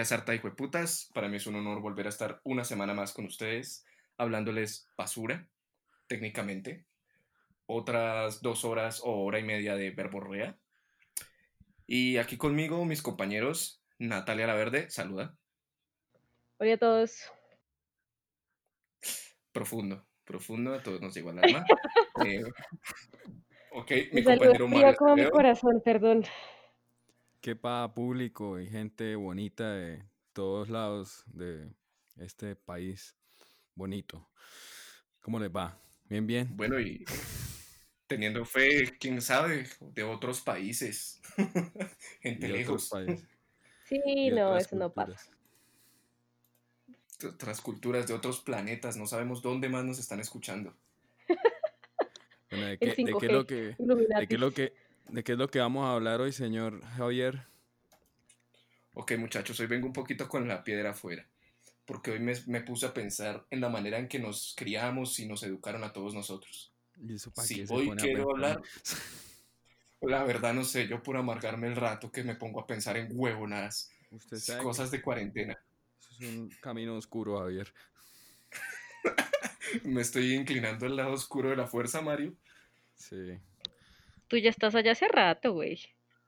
Queridas sarta y putas, para mí es un honor volver a estar una semana más con ustedes, hablándoles basura, técnicamente. Otras dos horas o hora y media de verborrea. Y aquí conmigo mis compañeros, Natalia Laverde, saluda. Hola a todos. Profundo, profundo, a todos nos llegó al alma. Eh, ok, mi compañero Mario. como mi corazón, perdón. Qué pa público y gente bonita de todos lados de este país bonito. ¿Cómo les va? Bien, bien. Bueno, y teniendo fe, quién sabe, de otros países. gente lejos. Sí, no, eso no pasa. Otras culturas de otros planetas, no sabemos dónde más nos están escuchando. ¿de qué, de qué lo que, de qué lo que ¿De qué es lo que vamos a hablar hoy, señor Javier? Ok, muchachos, hoy vengo un poquito con la piedra afuera, porque hoy me, puse a pensar en la manera en que nos criamos y nos educaron a todos nosotros. ¿Y eso para sí, hoy quiero hablar, la verdad no sé, yo por amargarme el rato que me pongo a pensar en huevonadas, cosas de cuarentena. Eso es un camino oscuro, Javier. me estoy inclinando al lado oscuro de la fuerza, Mario. Sí. Tú ya estás allá hace rato, güey.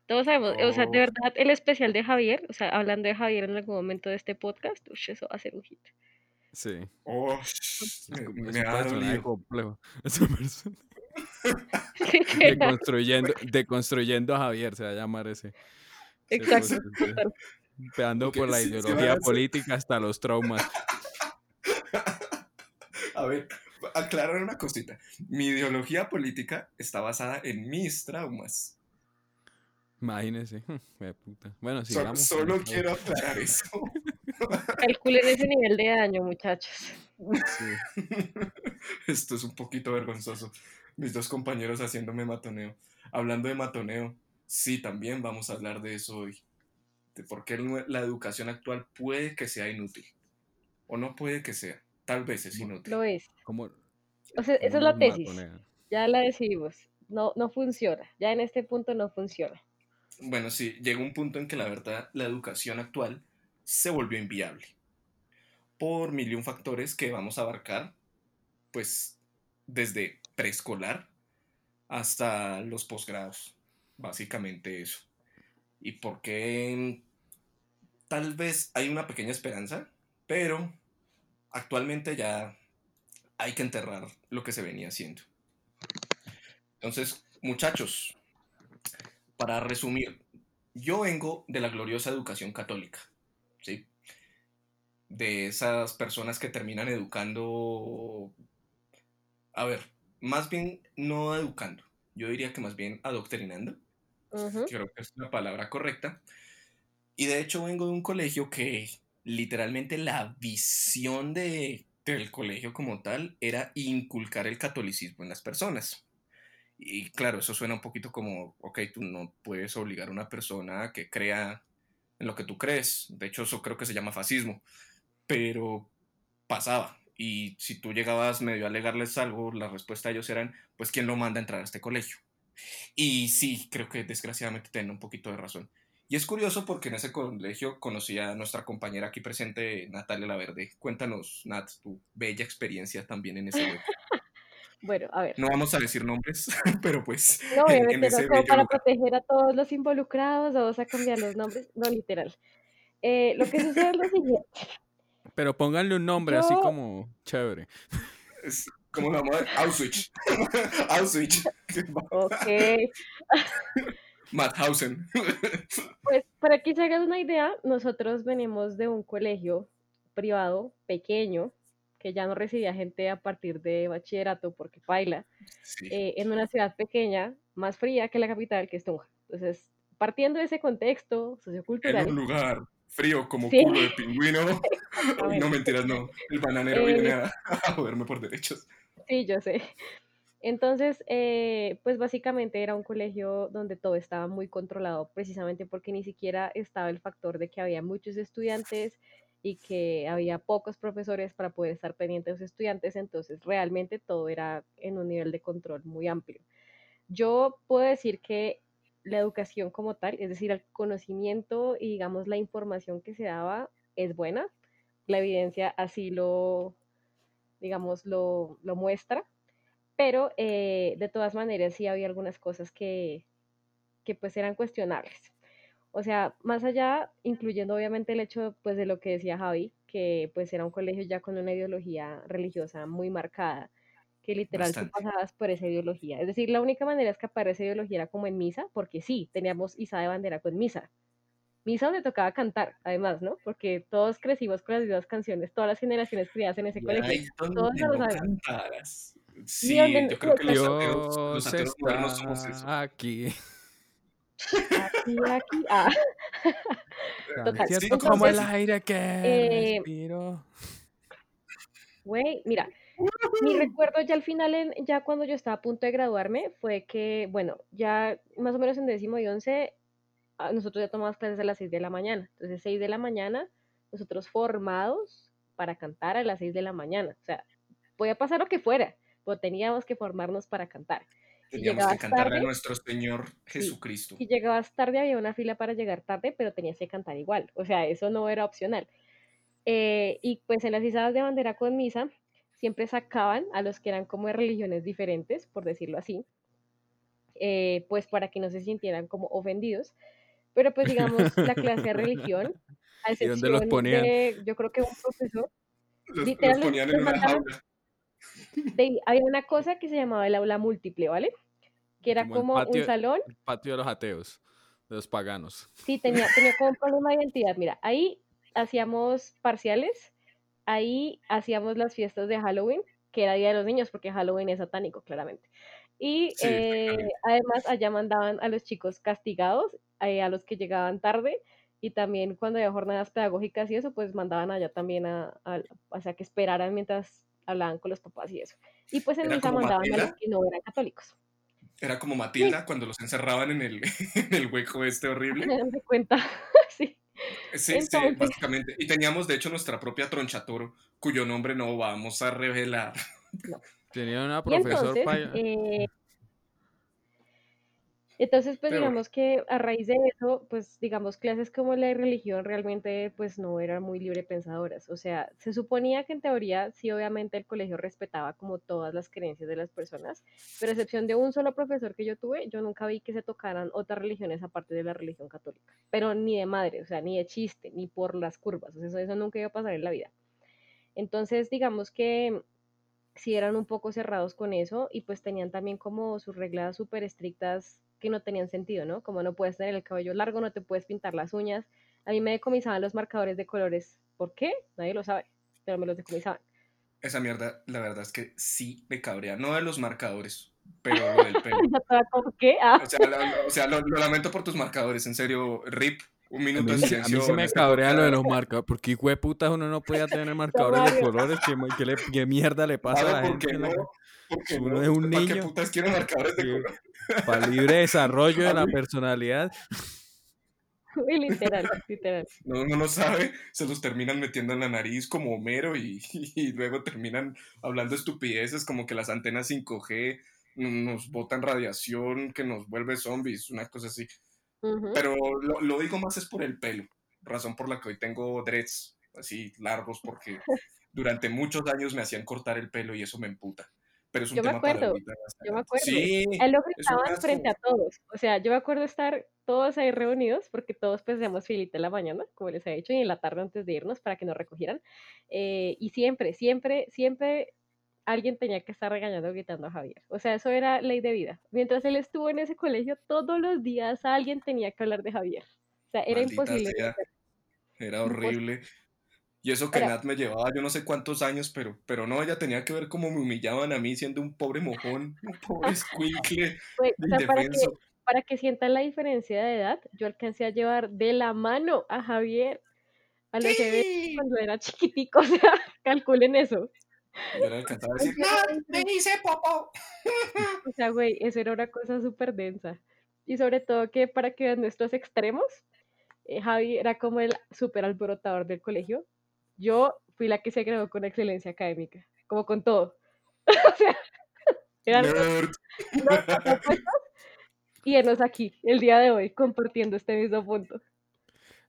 Todos sabemos, o sea, de oh. verdad, el especial de Javier, o sea, hablando de Javier en algún momento de este podcast, uy, eso va a ser un hit. Sí. Oh, me, me ha complejo. Persona. deconstruyendo, deconstruyendo a Javier, se va a llamar ese. Exacto. Peando por la ideología política hasta los traumas. A ver, aclarar una cosita. Mi ideología política está basada en mis traumas. Imagínese. Bueno, sigamos. solo quiero aclarar eso. Calculen ese nivel de daño, muchachos. Esto es un poquito vergonzoso. Mis dos compañeros haciéndome matoneo. Hablando de matoneo, sí, también vamos a hablar de eso hoy. De por qué la educación actual puede que sea inútil. O no puede que sea. Tal vez es inútil. Lo es. O sea, esa es la tesis. Ya la decidimos. No, no funciona. Ya en este punto no funciona. Bueno, sí, llegó un punto en que la verdad la educación actual se volvió inviable. Por mil y un factores que vamos a abarcar, pues desde preescolar hasta los posgrados. Básicamente eso. Y porque tal vez hay una pequeña esperanza, pero actualmente ya hay que enterrar lo que se venía haciendo. Entonces, muchachos, para resumir, yo vengo de la gloriosa educación católica, ¿sí? De esas personas que terminan educando, a ver, más bien no educando, yo diría que más bien adoctrinando, creo que es la palabra correcta. Y de hecho vengo de un colegio que literalmente la visión de del colegio como tal era inculcar el catolicismo en las personas. Y claro, eso suena un poquito como, ok, tú no puedes obligar a una persona que crea en lo que tú crees. De hecho, eso creo que se llama fascismo. Pero pasaba. Y si tú llegabas medio a alegarles algo, la respuesta a ellos eran, pues, ¿quién lo manda a entrar a este colegio? Y sí, creo que desgraciadamente tienen un poquito de razón. Y es curioso porque en ese colegio conocí a nuestra compañera aquí presente, Natalia Laverde. Cuéntanos, Nat, tu bella experiencia también en ese colegio. bueno, a ver. No vamos a decir nombres, pero pues. No, obviamente no, como para proteger a todos los involucrados, vamos a cambiar los nombres, no literal. Eh, lo que sucede es lo siguiente. Pero pónganle un nombre así como chévere. Es como la moda Auschwitz. Auschwitz. ok. Madhausen. Pues para que se hagan una idea, nosotros venimos de un colegio privado pequeño que ya no recibía gente a partir de bachillerato porque baila, eh, en una ciudad pequeña, más fría que la capital, que es Tunja. Entonces, partiendo de ese contexto sociocultural. En un lugar frío como culo de pingüino. no mentiras, no. El bananero viene eh, a, a joderme por derechos. Sí, yo sé. Entonces, eh, pues básicamente era un colegio donde todo estaba muy controlado, precisamente porque ni siquiera estaba el factor de que había muchos estudiantes y que había pocos profesores para poder estar pendientes de los estudiantes, entonces realmente todo era en un nivel de control muy amplio. Yo puedo decir que la educación como tal, es decir, el conocimiento y digamos la información que se daba es buena, la evidencia así lo, digamos, lo, muestra, pero eh, de todas maneras sí había algunas cosas que, que pues eran cuestionables. O sea, más allá, incluyendo obviamente el hecho pues de lo que decía Javi, que pues era un colegio ya con una ideología religiosa muy marcada, que literal tú pasabas por esa ideología. Es decir, la única manera de escapar de esa ideología era como en misa, porque sí, teníamos Isa de bandera con misa. Misa donde tocaba cantar, además, ¿no? Porque todos crecimos con las mismas canciones, todas las generaciones criadas en ese colegio. Todos no Sí, yo creo que los ateos, los ateos modernos somos eso. Aquí. Aquí, aquí, ah. Total. Siento como el aire que eh, respiro. Güey, mira, mi recuerdo ya al final, en, ya cuando yo estaba a punto de graduarme, fue que, bueno, ya más o menos en décimo y once, ah, nosotros ya tomamos clases a las seis de la mañana. Entonces, seis de la mañana, nosotros formados para cantar a las seis de la mañana. O sea, podía pasar lo que fuera, pero teníamos que formarnos para cantar. Teníamos que cantarle a nuestro Señor Jesucristo. Si llegabas tarde había una fila para llegar tarde, pero tenías que cantar igual. O sea, eso no era opcional. Eh, y pues en las izadas de bandera con misa siempre sacaban a los que eran como de religiones diferentes, por decirlo así, eh, pues para que no se sintieran como ofendidos. Pero pues digamos, la clase de religión, a excepción ¿Y dónde los ponían? De, yo creo que un profesor... Los, los ponían en una jaula había una cosa que se llamaba el aula múltiple, ¿vale? Que era como, un salón. El patio de los ateos, de los paganos. Sí, tenía, tenía como un problema de identidad. Mira, ahí hacíamos parciales, ahí hacíamos las fiestas de Halloween, que era Día de los Niños, porque Halloween es satánico, claramente. Y eh, además allá mandaban a los chicos castigados, eh, a los que llegaban tarde, y también cuando había jornadas pedagógicas y eso, pues mandaban allá también a, a o sea, que esperaran mientras hablaban con los papás y eso. Y pues en misa mandaban a los que no eran católicos. Era como Matilda cuando los encerraban en el, en el hueco este horrible. Me dan cuenta, sí. Sí, sí, básicamente. Y teníamos, de hecho, nuestra propia tronchatoro, cuyo nombre no vamos a revelar. Tenía una profesora. Eh, entonces, pues digamos que a raíz de eso, pues digamos, clases como la de religión realmente pues no eran muy libre pensadoras. O sea, se suponía que en teoría sí, obviamente el colegio respetaba como todas las creencias de las personas, pero a excepción de un solo profesor que yo tuve, yo nunca vi que se tocaran otras religiones aparte de la religión católica. Pero ni de madre, o sea, ni de chiste, ni por las curvas. O sea, eso, eso nunca iba a pasar en la vida. Entonces, digamos que sí eran un poco cerrados con eso y pues tenían también como sus reglas súper estrictas que no tenían sentido, ¿no? Como no puedes tener el cabello largo, no te puedes pintar las uñas. A mí me decomisaban los marcadores de colores. ¿Por qué? Nadie lo sabe, pero me los decomisaban. Esa mierda, la verdad es que sí me cabrea. No de los marcadores, pero lo del pelo. ¿Por qué? Ah. O sea, lo, lamento por tus marcadores, en serio, rip. Un minuto de silencio. A mí se me cabrea lo de los marcadores, porque hijo de puta uno no puede tener marcadores de colores. ¿Qué, mierda le pasa a la gente? No? Porque uno es un niño. ¿Para qué putas quiero marcadores de colores? Para libre desarrollo de la personalidad. literal, literal. No, uno no sabe, se los terminan metiendo en la nariz como Homero y, luego terminan hablando estupideces como que las antenas 5G nos botan radiación que nos vuelve zombies, una cosa así. Pero lo, lo, digo más es por el pelo, razón por la que hoy tengo dreads así largos porque durante muchos años me hacían cortar el pelo y eso me emputa pero es un yo tema me acuerdo, yo me acuerdo. Sí, Él lo gritaban frente a todos. O sea, yo me acuerdo estar todos ahí reunidos, porque todos pues hacíamos filita en la mañana, como les he dicho, y en la tarde antes de irnos para que nos recogieran. Eh, y siempre, siempre, siempre alguien tenía que estar regañando gritando a Javier. O sea, eso era ley de vida. Mientras él estuvo en ese colegio, todos los días alguien tenía que hablar de Javier. O sea, era imposible. Era horrible. Y eso que Nat me llevaba yo no sé cuántos años, pero, pero no, ella tenía que ver cómo me humillaban a mí siendo un pobre mojón, un pobre squinkle. para, que, para que sientan la diferencia de edad, yo alcancé a llevar de la mano a Javier a los eventos cuando era chiquitico, o sea, calculen eso. Yo le alcanzaba a decir, ¡Nat, me hice popo! O sea, güey, eso era una cosa súper densa. Y sobre todo que para que vean nuestros extremos, eh, Javi era como el súper alborotador del colegio yo fui la que se graduó con excelencia académica, como con todo. o sea, eran y enos aquí el día de hoy compartiendo este mismo punto.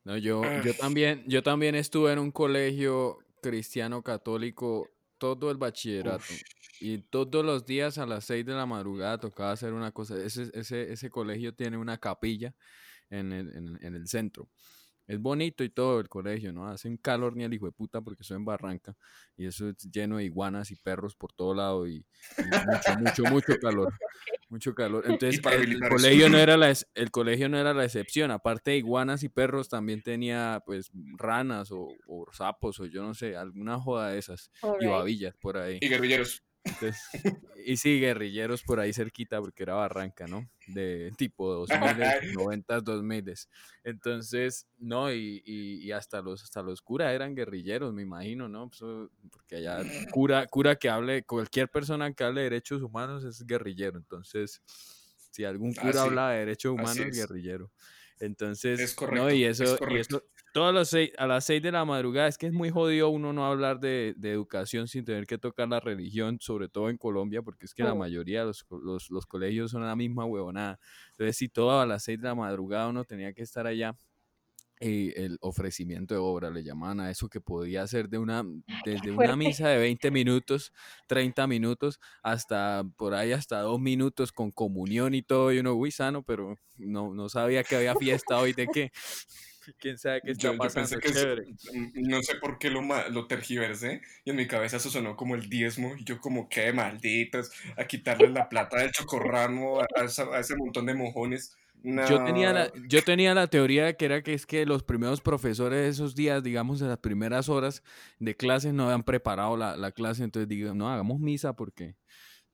No, yo, yo también, yo también estuve en un colegio cristiano católico todo el bachillerato. Y todos los días a las 6 de la madrugada tocaba hacer una cosa. Ese, ese, ese colegio tiene una capilla en el, en, en el centro. Es bonito y todo el colegio, ¿no? Hace un calor ni el hijo de puta porque soy en Barranca y eso es lleno de iguanas y perros por todo lado y, mucho, mucho, mucho calor. Mucho calor. Entonces el, colegio no era la, el colegio no era la excepción. Aparte de iguanas y perros también tenía pues ranas o, sapos o yo no sé, alguna joda de esas y babillas por ahí. Y guerrilleros y sí, guerrilleros por ahí cerquita, porque era Barranca, ¿no? De tipo 2000, 90, 2000. Entonces, no, y, y, hasta los hasta los curas eran guerrilleros, me imagino, ¿no? Pues, porque allá cura, cura que hable, cualquier persona que hable de derechos humanos es guerrillero. Entonces, si algún cura habla de derechos humanos, es guerrillero. Entonces, es correcto, no, y eso, y eso todas a las 6 de la madrugada, es que es muy jodido uno no hablar de, educación sin tener que tocar la religión, sobre todo en Colombia, porque es que la mayoría de los, los, colegios son la misma huevonada. Entonces, si todo a las 6 de la madrugada uno tenía que estar allá, eh, el ofrecimiento de obra, le llamaban a eso que podía ser de una, desde una misa de 20 minutos, 30 minutos, hasta por ahí hasta dos minutos con comunión y todo, y uno, uy, sano, pero no, no sabía que había fiesta hoy de qué. quién sabe qué está pasando. no sé por qué lo, lo tergiversé y en mi cabeza eso sonó como el diezmo y yo como qué malditos a quitarle la plata del chocorramo a, a, ese montón de mojones. Yo, tenía la, yo tenía la teoría de que era que es que los primeros profesores de esos días, digamos, en las primeras horas de clase no habían preparado la, la clase, entonces digo, no, hagamos misa porque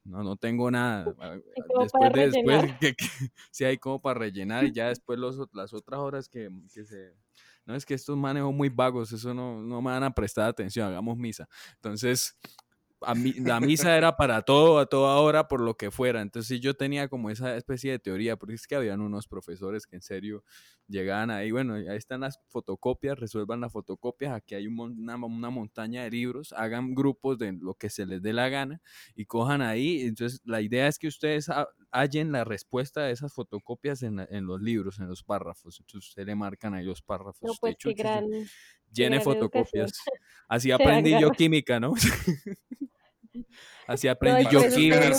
no, no tengo nada. Ah, después de después, que, si hay como para rellenar y ya después los, las otras horas que, que se... No, es que estos manejos muy vagos, eso no, no me van a prestar atención, hagamos misa. Entonces, la misa era para todo, a toda hora, por lo que fuera. Entonces yo tenía como esa especie de teoría, porque es que habían unos profesores que en serio llegaban ahí, bueno, ahí están las fotocopias, resuelvan las fotocopias, aquí hay una, una, montaña de libros, hagan grupos de lo que se les dé la gana y cojan ahí. Entonces la idea es que ustedes hallen la respuesta de esas fotocopias en, en los libros, en los párrafos. Entonces ustedes le marcan ahí los párrafos. No, pues qué gran, llene fotocopias. Así aprendí yo química, ¿no? Así aprendí yo química.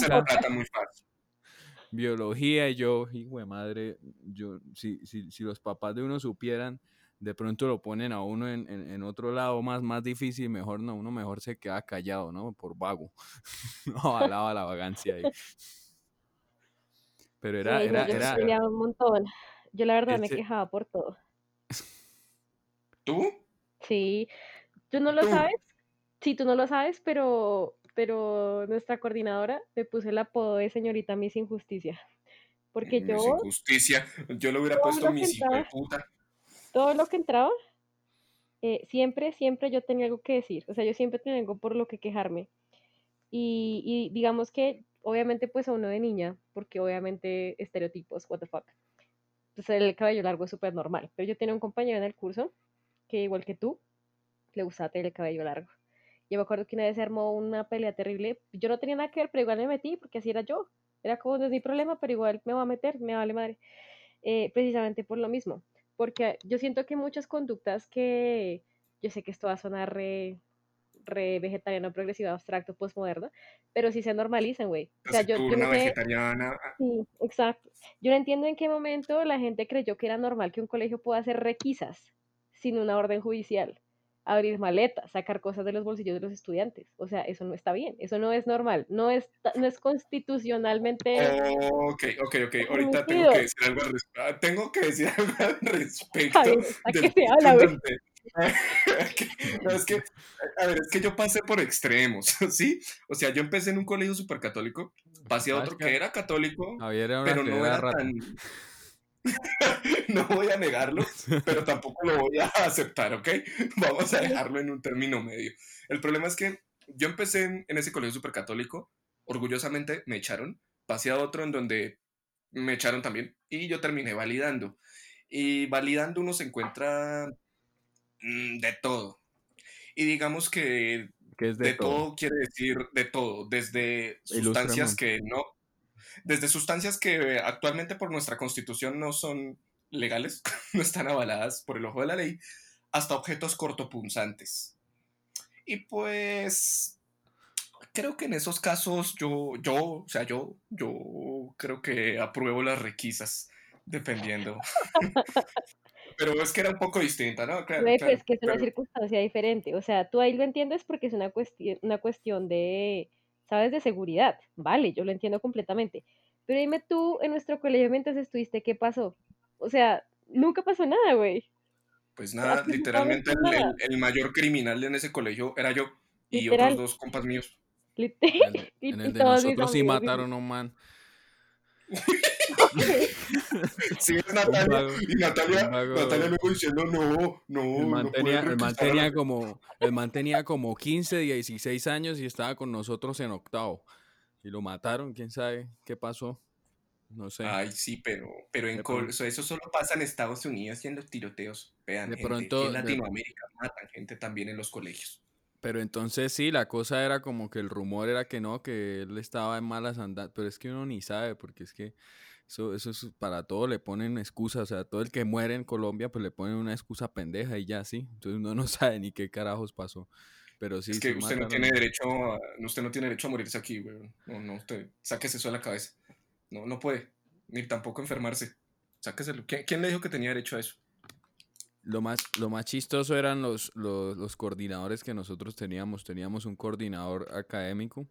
Biología y yo, hijo de madre, yo, si, si, si, los papás de uno supieran, de pronto lo ponen a uno en, en, otro lado más, más difícil, mejor no, uno mejor se queda callado, ¿no? Por vago. no, alaba la vagancia ahí. Pero era, era, era, un montón. Yo la verdad me quejaba por todo. ¿Tú? Sí. ¿Tú no lo sabes? Sí, tú no lo sabes, pero pero nuestra coordinadora me puse el apodo de señorita Miss Injusticia. Porque yo. Miss Injusticia, yo le hubiera puesto Miss puta. Todo lo que entraba, eh, siempre, siempre yo tenía algo que decir. O sea, yo siempre tenía algo por lo que quejarme. Y, y digamos que, obviamente, pues a uno de niña, porque obviamente estereotipos, what the fuck. Pues el cabello largo es súper normal. Pero yo tenía un compañero en el curso que, igual que tú, le gustaba tener el cabello largo. Yo me acuerdo que una vez se armó una pelea terrible. Yo no tenía nada que ver, pero igual me metí porque así era yo. Era como no es mi problema, pero igual me voy a meter, me vale madre. Eh, precisamente por lo mismo. Porque yo siento que muchas conductas que yo sé que esto va a sonar re, re vegetariano, progresivo, abstracto, postmoderno, pero sí se normalizan, güey. O sea, yo, yo no vegetariana. Sí, exacto. Yo no entiendo en qué momento la gente creyó que era normal que un colegio pueda hacer requisas sin una orden judicial abrir maletas, sacar cosas de los bolsillos de los estudiantes. O sea, eso no está bien, eso no es normal, no es, no es constitucionalmente... ok, ok, ok, ahorita tengo que decir algo al respecto. Ah, tengo que decir algo al respecto. A, qué se habla, no, es que, a ver, es que yo pasé por extremos, ¿sí? O sea, yo empecé en un colegio súper católico, pasé a otro que era católico, pero no era tan no voy a negarlo, pero tampoco lo voy a aceptar, ¿ok? Vamos a dejarlo en un término medio. El problema es que yo empecé en, ese colegio supercatólico, orgullosamente me echaron, pasé a otro en donde me echaron también y yo terminé validando. Y validando uno se encuentra mm, de todo. Y digamos que es de, todo? quiere decir de todo, desde sustancias que no Desde sustancias que actualmente por nuestra constitución no son legales, no están avaladas por el ojo de la ley, hasta objetos cortopunzantes. Y pues creo que en esos casos yo, yo, o sea, yo, yo creo que apruebo las requisas, dependiendo. Pero es que era un poco distinta, ¿no? Claro, es que es una circunstancia diferente. O sea, tú ahí lo entiendes porque es una cuestión, una cuestión de, ¿sabes? De seguridad. Vale, yo lo entiendo completamente. Pero dime tú, en nuestro colegio mientras estuviste, ¿qué pasó? O sea, nunca pasó nada, güey. Pues nada, literalmente el, mayor criminal en ese colegio era yo y otros dos compas míos. En el, de nosotros sí mataron a un man. sí, es Natalia. y Natalia, Natalia luego diciendo, no, no. El man, tenía, como, el man tenía como 15, 16 años y estaba con nosotros en octavo. Y lo mataron, quién sabe qué pasó. No sé. Ay, sí, pero, pero en eso solo pasa en Estados Unidos y en los tiroteos. Vean, de pronto, en Latinoamérica matan gente también en los colegios. Pero entonces sí, la cosa era como que el rumor era que no, que él estaba en malas andadas, pero es que uno ni sabe, porque es que eso, eso es para todo le ponen excusas, o sea, todo el que muere en Colombia pues le ponen una excusa pendeja y ya sí, entonces uno no sabe ni qué carajos pasó. Pero sí, es que usted no tiene derecho a, usted no tiene derecho a morirse aquí, güey. No, no, usted sáquese eso de la cabeza. No, no puede, ni tampoco enfermarse. Sáqueselo. ¿Quién le dijo que tenía derecho a eso? Lo más, lo más chistoso eran los, los, coordinadores que nosotros teníamos. Teníamos un coordinador académico,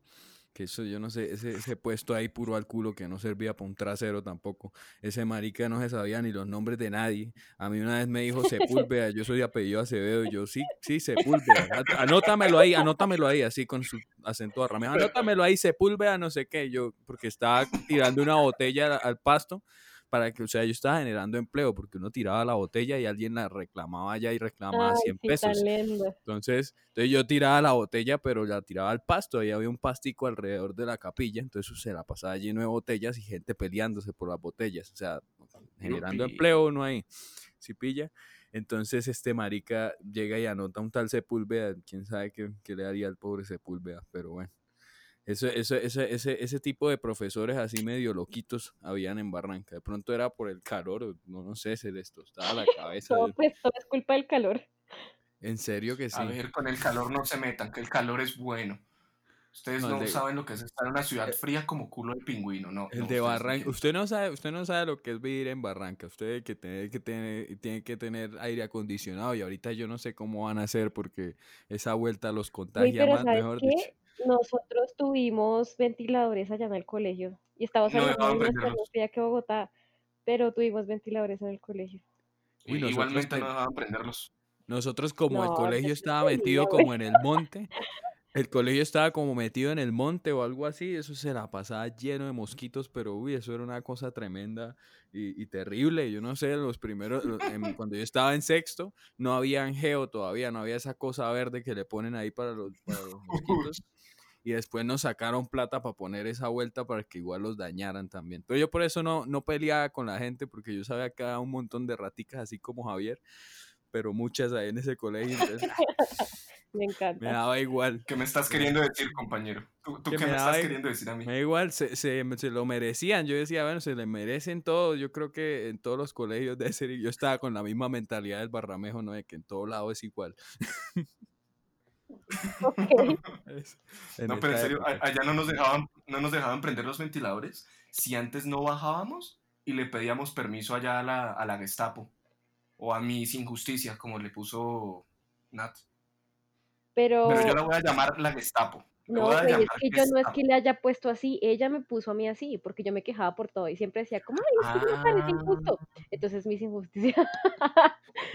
que eso yo no sé, ese, ese puesto ahí puro al culo que no servía para un trasero tampoco. Ese marica no se sabía ni los nombres de nadie. A mí una vez me dijo Sepúlveda, yo soy apellido Acevedo, y yo sí, sí, Sepúlveda. Anótamelo ahí, anótamelo ahí, así con su acento arrame. Anótamelo ahí, Sepúlveda, no sé qué. Yo, porque estaba tirando una botella al pasto para que, o sea, yo estaba generando empleo porque uno tiraba la botella y alguien la reclamaba allá y reclamaba 100 pesos. Entonces, entonces yo tiraba la botella, pero la tiraba al pasto, ahí había un pastico alrededor de la capilla, entonces se la pasaba lleno de botellas y gente peleándose por las botellas, o sea, generando empleo no hay, si pilla. Entonces este marica llega y anota un tal Sepúlveda, quién sabe qué, qué le haría al pobre Sepúlveda, pero bueno. Eso, eso, ese, ese, ese tipo de profesores así medio loquitos habían en Barranca. De pronto era por el calor, no, no sé, se les tostaba la cabeza. todo, pues, todo es culpa del calor. En serio que sí. A ver, con el calor no se metan, que el calor es bueno. Ustedes no, saben lo que es estar en una ciudad eh, fría como culo de pingüino, ¿no? El de Barranca. Usted no sabe, usted no sabe lo que es vivir en Barranca. Usted que tiene que tener, tiene que tener aire acondicionado y ahorita yo no sé cómo van a hacer porque esa vuelta los contagia más, mejor dicho. Nosotros tuvimos ventiladores allá en el colegio y estábamos en la misma fría que Bogotá, pero tuvimos ventiladores en el colegio. Uy, igualmente no dejaban prenderlos. Nosotros como el colegio estaba metido como en el monte, el colegio estaba como metido en el monte o algo así, eso se la pasaba lleno de mosquitos, pero uy, eso era una cosa tremenda y, terrible. Yo no sé, los primeros, cuando yo estaba en sexto, no había angeo todavía, no había esa cosa verde que le ponen ahí para los, para los mosquitos y después nos sacaron plata para poner esa vuelta para que igual los dañaran también. Pero yo por eso no, no peleaba con la gente, porque yo sabía que había un montón de raticas así como Javier, pero muchas ahí en ese colegio. me encanta. Me daba igual. ¿Qué me estás queriendo decir, compañero? ¿Tú, qué me, estás queriendo decir a mí? Me da igual, se, se, se, lo merecían. Yo decía, bueno, se le merecen todo. Yo creo que en todos los colegios de ser, yo estaba con la misma mentalidad del Barramejo, ¿no? De que en todo lado es igual. no, pero en serio, allá no nos dejaban, no nos dejaban prender los ventiladores si antes no bajábamos y le pedíamos permiso allá a la, a la Gestapo o a mis injusticias, como le puso Nat. Pero... pero yo la voy a llamar la Gestapo. No, es que yo no es que le haya puesto así, ella me puso a mí así, porque yo me quejaba por todo y siempre decía, como, ay, es que me parece injusto. Ah. Entonces, mis injusticias.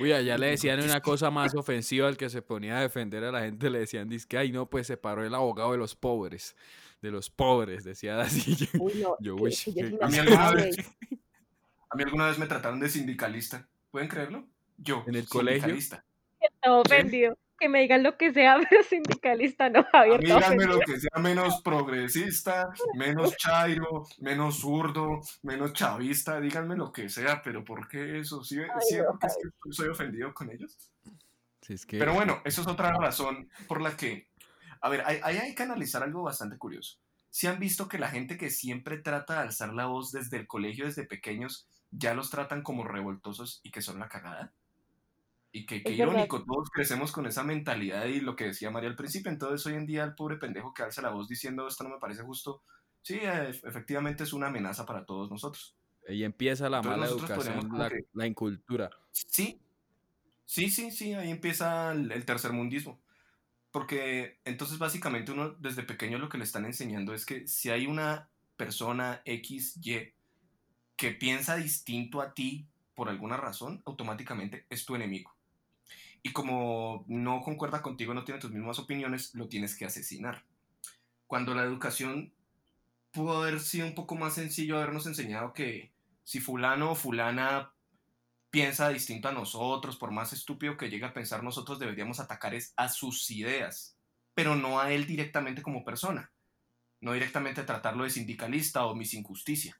Uy, allá le decían una cosa más ofensiva al que se ponía a defender a la gente, le decían, que, ay, no, pues se paró el abogado de los pobres, de los pobres, decía así. Uy, no, yo, a, mí alguna vez, a mí alguna vez me trataron de sindicalista, ¿pueden creerlo? Yo, ¿En el colegio? Estaba ofendido que me digan lo que sea, pero sindicalista no, Javier. Díganme lo que sea menos progresista, menos chairo, menos zurdo, menos chavista, díganme lo que sea, pero ¿por qué eso? ¿Sí, ¿sí porque es que soy ofendido con ellos? Pero bueno, eso es otra razón por la que, a ver, ahí hay, hay que analizar algo bastante curioso. si han visto que la gente que siempre trata de alzar la voz desde el colegio, desde pequeños, ya los tratan como revoltosos y que son la cagada? Y que, qué irónico, todos crecemos con esa mentalidad y lo que decía María al principio, entonces hoy en día el pobre pendejo que alza la voz diciendo esto no me parece justo, sí, efectivamente es una amenaza para todos nosotros. Y empieza la mala educación, la, la, incultura. Sí, sí, sí, sí, ahí empieza el, el tercermundismo. Porque entonces básicamente uno desde pequeño lo que le están enseñando es que si hay una persona X, Y que piensa distinto a ti por alguna razón, automáticamente es tu enemigo. Y como no concuerda contigo, no tiene tus mismas opiniones, lo tienes que asesinar. Cuando la educación pudo haber sido un poco más sencillo habernos enseñado que si fulano o fulana piensa distinto a nosotros, por más estúpido que llegue a pensar nosotros, deberíamos atacar es a sus ideas, pero no a él directamente como persona, no directamente tratarlo de sindicalista o mis injusticia.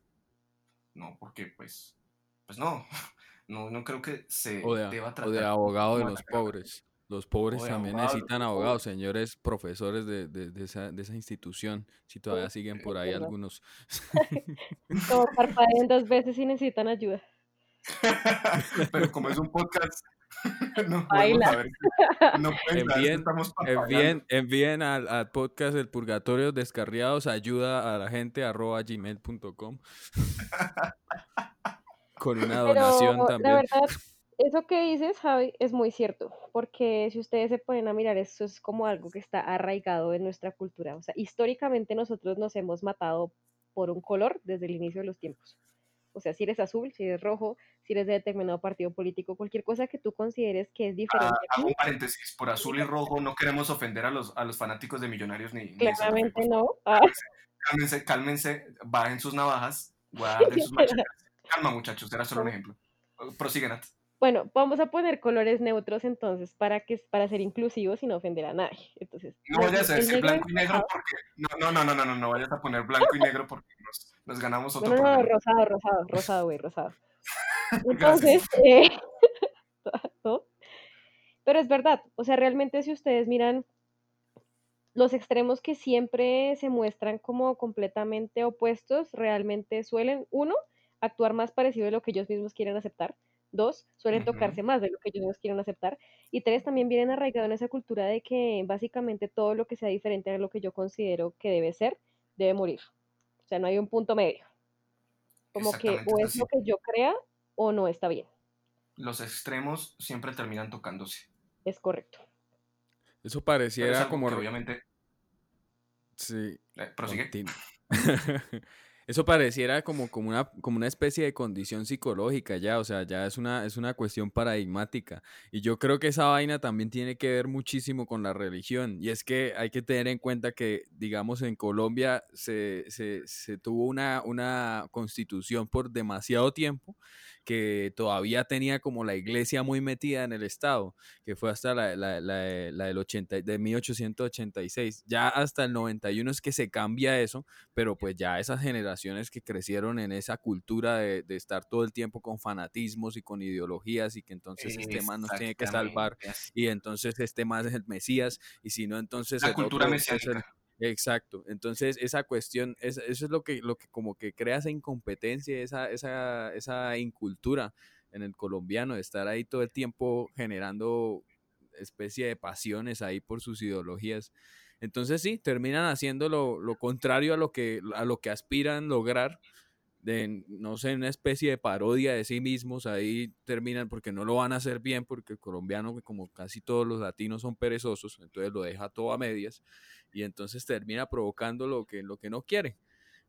No, porque pues, pues no, no, no creo que se deba tratar. O de abogado de los pobres. Los pobres también necesitan abogados, señores profesores de, de, esa, de, esa, institución, si todavía siguen por ahí algunos. Como parpadeen dos veces y necesitan ayuda. Pero como es un podcast, no podemos saber. No envíen, envíen, envíen al, al, podcast El Purgatorio Descarriados ayuda a la gente arroba gmail.com con una donación Pero, también. La verdad, eso que dices, Javi, es muy cierto, porque si ustedes se ponen a mirar, eso es como algo que está arraigado en nuestra cultura. O sea, históricamente nosotros nos hemos matado por un color desde el inicio de los tiempos. O sea, si eres azul, si eres rojo, si eres de determinado partido político, cualquier cosa que tú consideres que es diferente. Ah, hago un paréntesis, por azul y rojo no queremos ofender a los, a los fanáticos de millonarios ni... Claramente no. Ah. Cálmense, cálmense, bajen sus navajas, guarden sus machetes. Calma muchachos, era solo un ejemplo. Prosigue, Nat. Bueno, vamos a poner colores neutros entonces para que para ser inclusivos y no ofender a nadie. Entonces, no vayas a decir blanco y negro porque no, no, no, no, no, no, no vayas a poner blanco y negro porque nos, nos ganamos otro no, no, no, rosado, rosado, rosado, güey, rosado. Entonces, eh, ¿no? Pero es verdad, o sea, realmente si ustedes miran los extremos que siempre se muestran como completamente opuestos, realmente suelen, uno, actuar más parecido de lo que ellos mismos quieren aceptar, Dos, suelen tocarse más de lo que ellos quieren aceptar. Y tres, también vienen arraigados en esa cultura de que básicamente todo lo que sea diferente a lo que yo considero que debe ser, debe morir. O sea, no hay un punto medio. Como que o es lo que yo crea o no está bien. Los extremos siempre terminan tocándose. Es correcto. Eso pareciera como... obviamente... Sí. Eh, prosigue. Eso pareciera como, como, una, como una especie de condición psicológica ya, o sea, ya es una, es una cuestión paradigmática. Y yo creo que esa vaina también tiene que ver muchísimo con la religión. Y es que hay que tener en cuenta que, digamos, en Colombia se, se, se tuvo una, una constitución por demasiado tiempo que todavía tenía como la iglesia muy metida en el Estado, que fue hasta la, la, la, del 80, de 1886. Ya hasta el 91 es que se cambia eso, pero pues ya esas generaciones que crecieron en esa cultura de, de estar todo el tiempo con fanatismos y con ideologías y que entonces este man nos tiene que salvar y entonces este más es el Mesías y si no entonces... La cultura mesiánica. Exacto. Entonces, esa cuestión, es, eso es lo que, lo que como que crea esa incompetencia, esa, esa, esa incultura en el colombiano, de estar ahí todo el tiempo generando especie de pasiones ahí por sus ideologías. Entonces sí, terminan haciendo lo, lo contrario a lo, que, a lo que aspiran lograr, de, no sé, una especie de parodia de sí mismos, ahí terminan porque no lo van a hacer bien, porque el colombiano, como casi todos los latinos son perezosos, entonces lo deja todo a medias y entonces termina provocando lo que, lo que no quiere.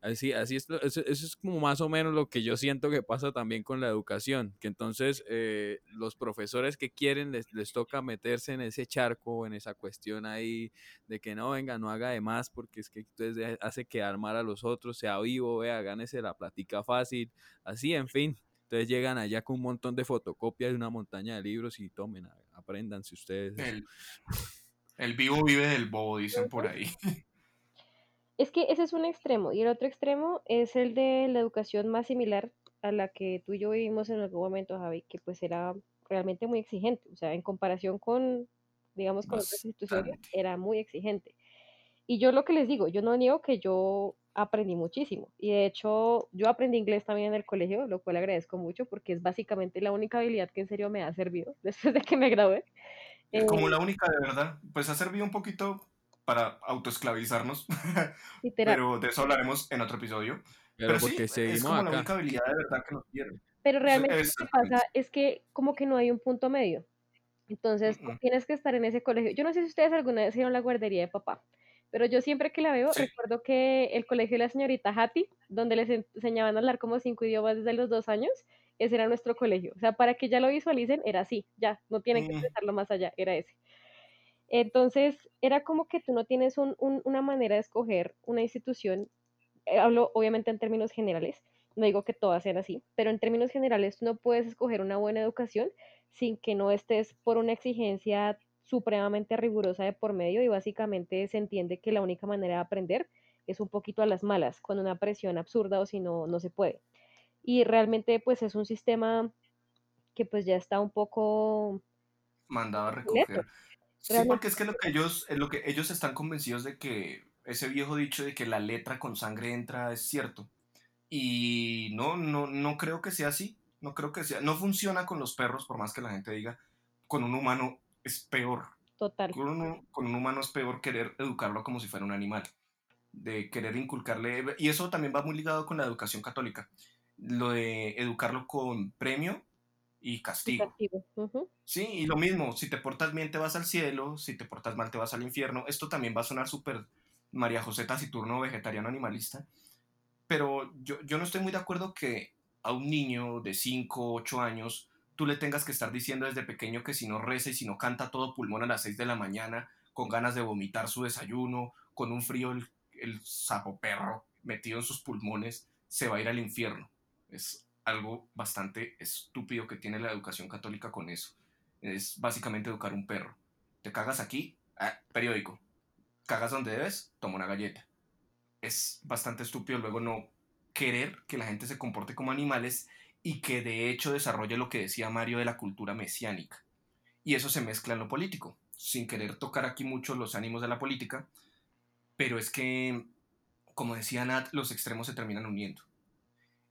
Así, así es, eso, es como más o menos lo que yo siento que pasa también con la educación, que entonces eh, los profesores que quieren les, les, toca meterse en ese charco, en esa cuestión ahí de que no, venga, no haga de más porque es que entonces hace que armar a los otros, sea vivo, vea, gánese la platica fácil, así, en fin. Entonces llegan allá con un montón de fotocopias de una montaña de libros y tomen, aprendanse ustedes. El vivo vive del bobo, dicen por ahí. Es que ese es un extremo y el otro extremo es el de la educación más similar a la que tú y yo vivimos en algún momento, Javi, que pues era realmente muy exigente, o sea, en comparación con, digamos, con otras instituciones, era muy exigente. Y yo lo que les digo, yo no niego que yo aprendí muchísimo. Y de hecho, yo aprendí inglés también en el colegio, lo cual agradezco mucho porque es básicamente la única habilidad que en serio me ha servido después de que me gradué. Como eh, la única de verdad, pues ha servido un poquito para autoesclavizarnos, pero de eso hablaremos en otro episodio. Pero, sí, es como la única habilidad de verdad que nos. Pero realmente lo que pasa es que como que no hay un punto medio. Entonces, tienes que estar en ese colegio. Yo no sé si ustedes alguna vez hicieron la guardería de papá, pero yo siempre que la veo, recuerdo que el colegio de la señorita Hattie, donde les enseñaban a hablar como cinco idiomas desde los dos años, ese era nuestro colegio. O sea, para que ya lo visualicen, era así, ya, no tienen que mm. pensarlo más allá, era ese. Entonces, era como que tú no tienes una manera de escoger una institución, eh, hablo obviamente en términos generales, no digo que todas sean así, pero en términos generales tú no puedes escoger una buena educación sin que no estés por una exigencia supremamente rigurosa de por medio y básicamente se entiende que la única manera de aprender es un poquito a las malas, con una presión absurda o si no, no se puede. Y realmente pues es un sistema que pues ya está un poco mandado a recoger. Sí, porque es que lo que ellos, lo que ellos están convencidos de que ese viejo dicho de que la letra con sangre entra es cierto. Y no, no, no creo que sea así. No creo que sea. No funciona con los perros, por más que la gente diga. Con un humano es peor. Total. Con un, con un humano es peor querer educarlo como si fuera un animal. De querer inculcarle. Y eso también va muy ligado con la educación católica. Lo de educarlo con premio y castigo. Sí, y lo mismo, si te portas bien te vas al cielo, si te portas mal te vas al infierno. Esto también va a sonar súper María José Taciturno, vegetariano animalista, pero yo, yo no estoy muy de acuerdo que a un niño de 5, 8 años tú le tengas que estar diciendo desde pequeño que si no reza y si no canta todo pulmón a las 6 de la mañana, con ganas de vomitar su desayuno, con un frío el, el sapo perro metido en sus pulmones, se va a ir al infierno. Es algo bastante estúpido que tiene la educación católica con eso. Es básicamente educar un perro. Te cagas aquí, ah, periódico. Cagas donde debes, toma una galleta. Es bastante estúpido luego no querer que la gente se comporte como animales y que de hecho desarrolle lo que decía Mario de la cultura mesiánica. Y eso se mezcla en lo político, sin querer tocar aquí mucho los ánimos de la política, pero es que, como decía Nat, los extremos se terminan uniendo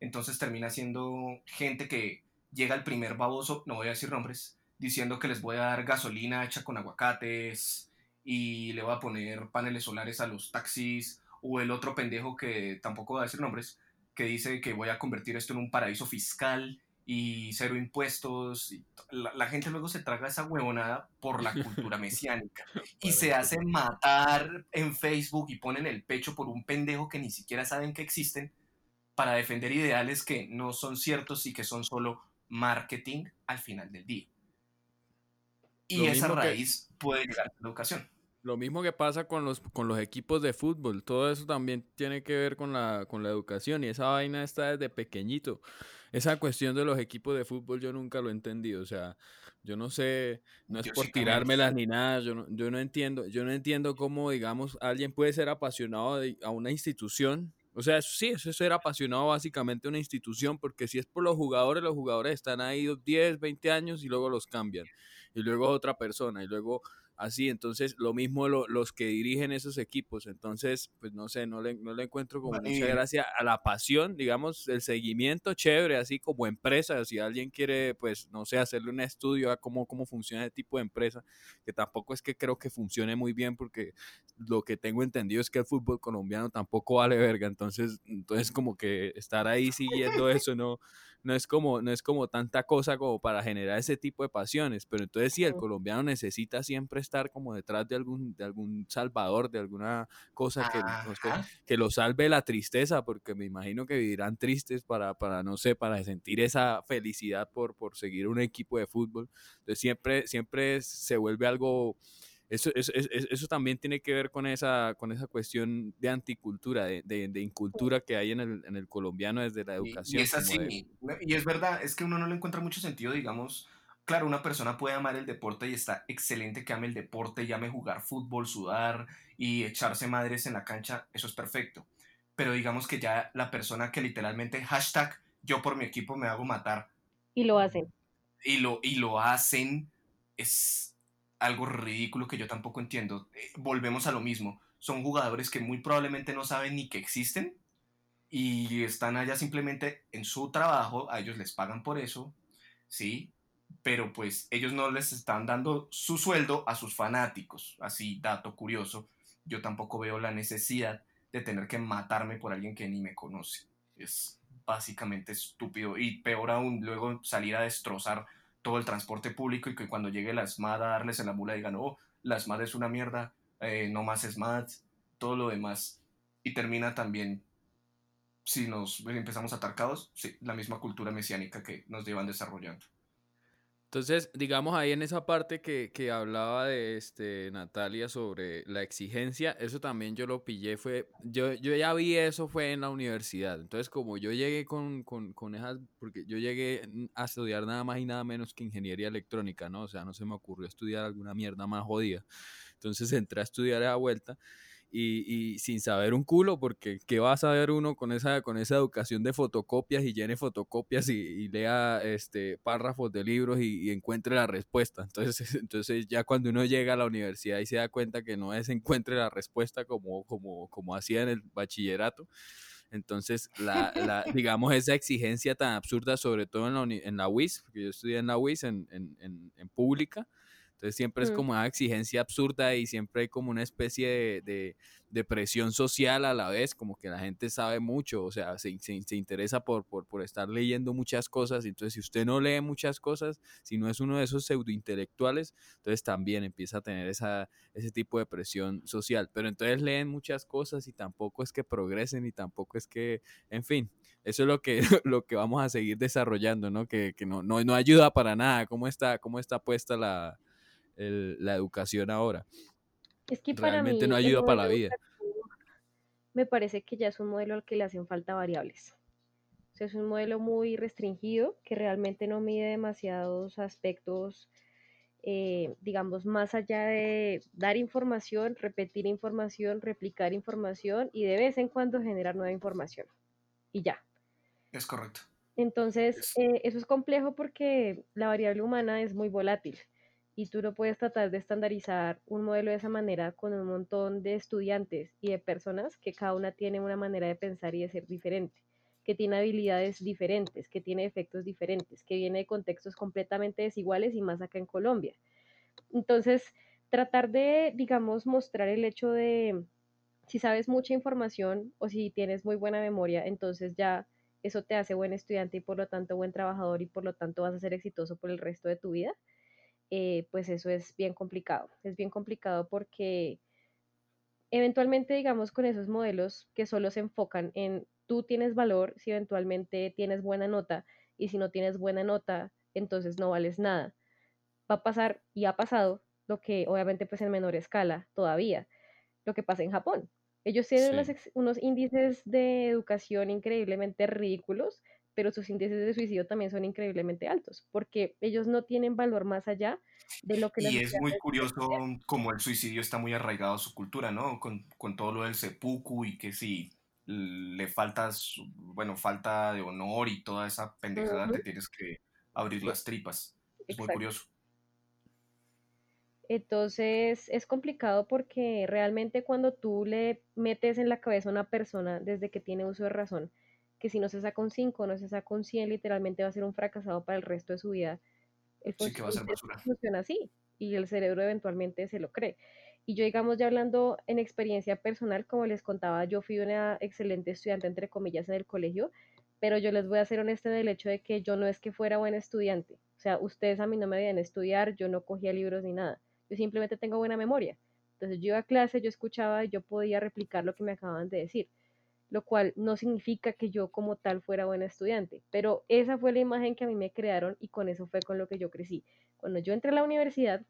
entonces termina siendo gente que llega al primer baboso, no voy a decir nombres, diciendo que les voy a dar gasolina hecha con aguacates y le voy a poner paneles solares a los taxis, o el otro pendejo que tampoco voy a decir nombres, que dice que voy a convertir esto en un paraíso fiscal y cero impuestos. Y la, gente luego se traga esa huevonada por la cultura mesiánica y se hace matar en Facebook y ponen el pecho por un pendejo que ni siquiera saben que existen para defender ideales que no son ciertos y que son solo marketing al final del día. Y esa raíz puede llegar a la educación. Lo mismo que pasa con los, con los equipos de fútbol, todo eso también tiene que ver con la, con la educación y esa vaina está desde pequeñito. Esa cuestión de los equipos de fútbol yo nunca lo he entendido, o sea, yo no sé, no es por tirármelas ni nada, yo no, yo no entiendo, yo no entiendo cómo, digamos, alguien puede ser apasionado a una institución o sea, sí, eso es ser apasionado básicamente a una institución, porque si es por los jugadores, los jugadores están ahí 10, 20 años y luego los cambian. Y luego otra persona, y luego así. Entonces, lo mismo los que dirigen esos equipos. Entonces, pues no sé, no le, no le encuentro como mucha gracia a la pasión, digamos, el seguimiento chévere, así como empresa. Si alguien quiere, pues, no sé, hacerle un estudio a cómo, cómo funciona ese tipo de empresa, que tampoco es que creo que funcione muy bien, porque lo que tengo entendido es que el fútbol colombiano tampoco vale verga. Entonces, entonces como que estar ahí siguiendo eso no no es como, no es como tanta cosa como para generar ese tipo de pasiones, pero entonces sí, el colombiano necesita siempre estar como detrás de algún, de algún salvador, de alguna cosa que, que lo salve la tristeza, porque me imagino que vivirán tristes para, para no sé, para sentir esa felicidad por, por seguir un equipo de fútbol. Entonces siempre, siempre se vuelve algo eso, eso, eso, también tiene que ver con esa, con esa cuestión de anticultura, de, de, incultura que hay en el, en el, colombiano desde la educación. Y, es así, y es verdad, es que uno no le encuentra mucho sentido, digamos, claro, una persona puede amar el deporte y está excelente que ame el deporte, llame jugar fútbol, sudar y echarse madres en la cancha, eso es perfecto. Pero digamos que ya la persona que literalmente hashtag yo por mi equipo me hago matar. Y lo hacen. Y lo, y lo hacen, es, algo ridículo que yo tampoco entiendo. Eh, volvemos a lo mismo. son jugadores que muy probablemente no saben ni que existen y están allá simplemente en su trabajo, a ellos les pagan por eso, ¿sí? Pero pues ellos no les están dando su sueldo a sus fanáticos, así dato curioso, yo tampoco veo la necesidad de tener que matarme por alguien que ni me conoce. Es básicamente estúpido y peor aún luego salir a destrozar todo el transporte público y que cuando llegue la SMAD a darles en la mula digan, oh, la SMAD es una mierda, eh, no más SMAD, todo lo demás. Y termina también, si nos empezamos atarcados, sí, la misma cultura mesiánica que nos llevan desarrollando. Entonces, digamos ahí en esa parte que, que, hablaba de este, Natalia sobre la exigencia, eso también yo lo pillé, fue, yo, yo ya vi eso fue en la universidad. Entonces, como yo llegué con, con, con, esas, porque yo llegué a estudiar nada más y nada menos que ingeniería electrónica, ¿no? O sea, no se me ocurrió estudiar alguna mierda más jodida. Entonces entré a estudiar a vuelta y, sin saber un culo, porque ¿qué va a saber uno con esa, con esa educación de fotocopias y llene fotocopias y, lea este, párrafos de libros y, encuentre la respuesta? Entonces, entonces ya cuando uno llega a la universidad y se da cuenta que no es encuentre la respuesta como, como, como hacía en el bachillerato, entonces, la, la, digamos, esa exigencia tan absurda, sobre todo en la, en la UIS, porque yo estudié en la UIS, en, en, en, en pública, entonces siempre es mm. como una exigencia absurda y siempre hay como una especie de, presión social a la vez, como que la gente sabe mucho, o sea, se, interesa por, por, estar leyendo muchas cosas. Entonces, si usted no lee muchas cosas, si no es uno de esos pseudointelectuales, entonces también empieza a tener esa, ese tipo de presión social. Pero entonces leen muchas cosas y tampoco es que progresen y tampoco es que, en fin, eso es lo que, lo que vamos a seguir desarrollando, ¿no? Que, no, no, no ayuda para nada. ¿Cómo está, cómo está puesta la, la educación ahora. Es que para Realmente no ayuda para la vida. Me parece que ya es un modelo al que le hacen falta variables. O sea, es un modelo muy restringido que realmente no mide demasiados aspectos, eh, digamos, más allá de dar información, repetir información, replicar información y de vez en cuando generar nueva información. Y ya. Es correcto. Entonces, eh, eso es complejo porque la variable humana es muy volátil y tú no puedes tratar de estandarizar un modelo de esa manera con un montón de estudiantes y de personas que cada una tiene una manera de pensar y de ser diferente, que tiene habilidades diferentes, que tiene efectos diferentes, que viene de contextos completamente desiguales y más acá en Colombia. Entonces, tratar de, digamos, mostrar el hecho de si sabes mucha información o si tienes muy buena memoria, entonces ya eso te hace buen estudiante y por lo tanto buen trabajador y por lo tanto vas a ser exitoso por el resto de tu vida eh, pues eso es bien complicado. Es bien complicado porque eventualmente, digamos, con esos modelos que solo se enfocan en tú tienes valor si eventualmente tienes buena nota y si no tienes buena nota, entonces no vales nada. Va a pasar y ha pasado lo que obviamente pues en menor escala todavía, lo que pasa en Japón. Ellos tienen unos índices de educación increíblemente ridículos pero sus índices de suicidio también son increíblemente altos, porque ellos no tienen valor más allá de lo que... Y es muy curioso como el suicidio está muy arraigado a su cultura, ¿no? Con, con todo lo del seppuku y que si le faltas, bueno, falta de honor y toda esa pendejada, te tienes que abrir las tripas. Es muy curioso. Entonces es complicado porque realmente cuando tú le metes en la cabeza a una persona desde que tiene uso de razón, que si no se saca un 5, no se saca un 100, literalmente va a ser un fracasado para el resto de su vida. El sí, que va a ser basura. Funciona así y el cerebro eventualmente se lo cree. Y yo, digamos, ya hablando en experiencia personal, como les contaba, yo fui una excelente estudiante, entre comillas, en el colegio, pero yo les voy a ser honesta en el hecho de que yo no es que fuera buena estudiante. O sea, ustedes a mí no me veían estudiar, yo no cogía libros ni nada. Yo simplemente tengo buena memoria. Entonces yo iba a clase, yo escuchaba y yo podía replicar lo que me acababan de decir lo cual no significa que yo como tal fuera buena estudiante, pero esa fue la imagen que a mí me crearon y con eso fue con lo que yo crecí. Cuando yo entré a la universidad,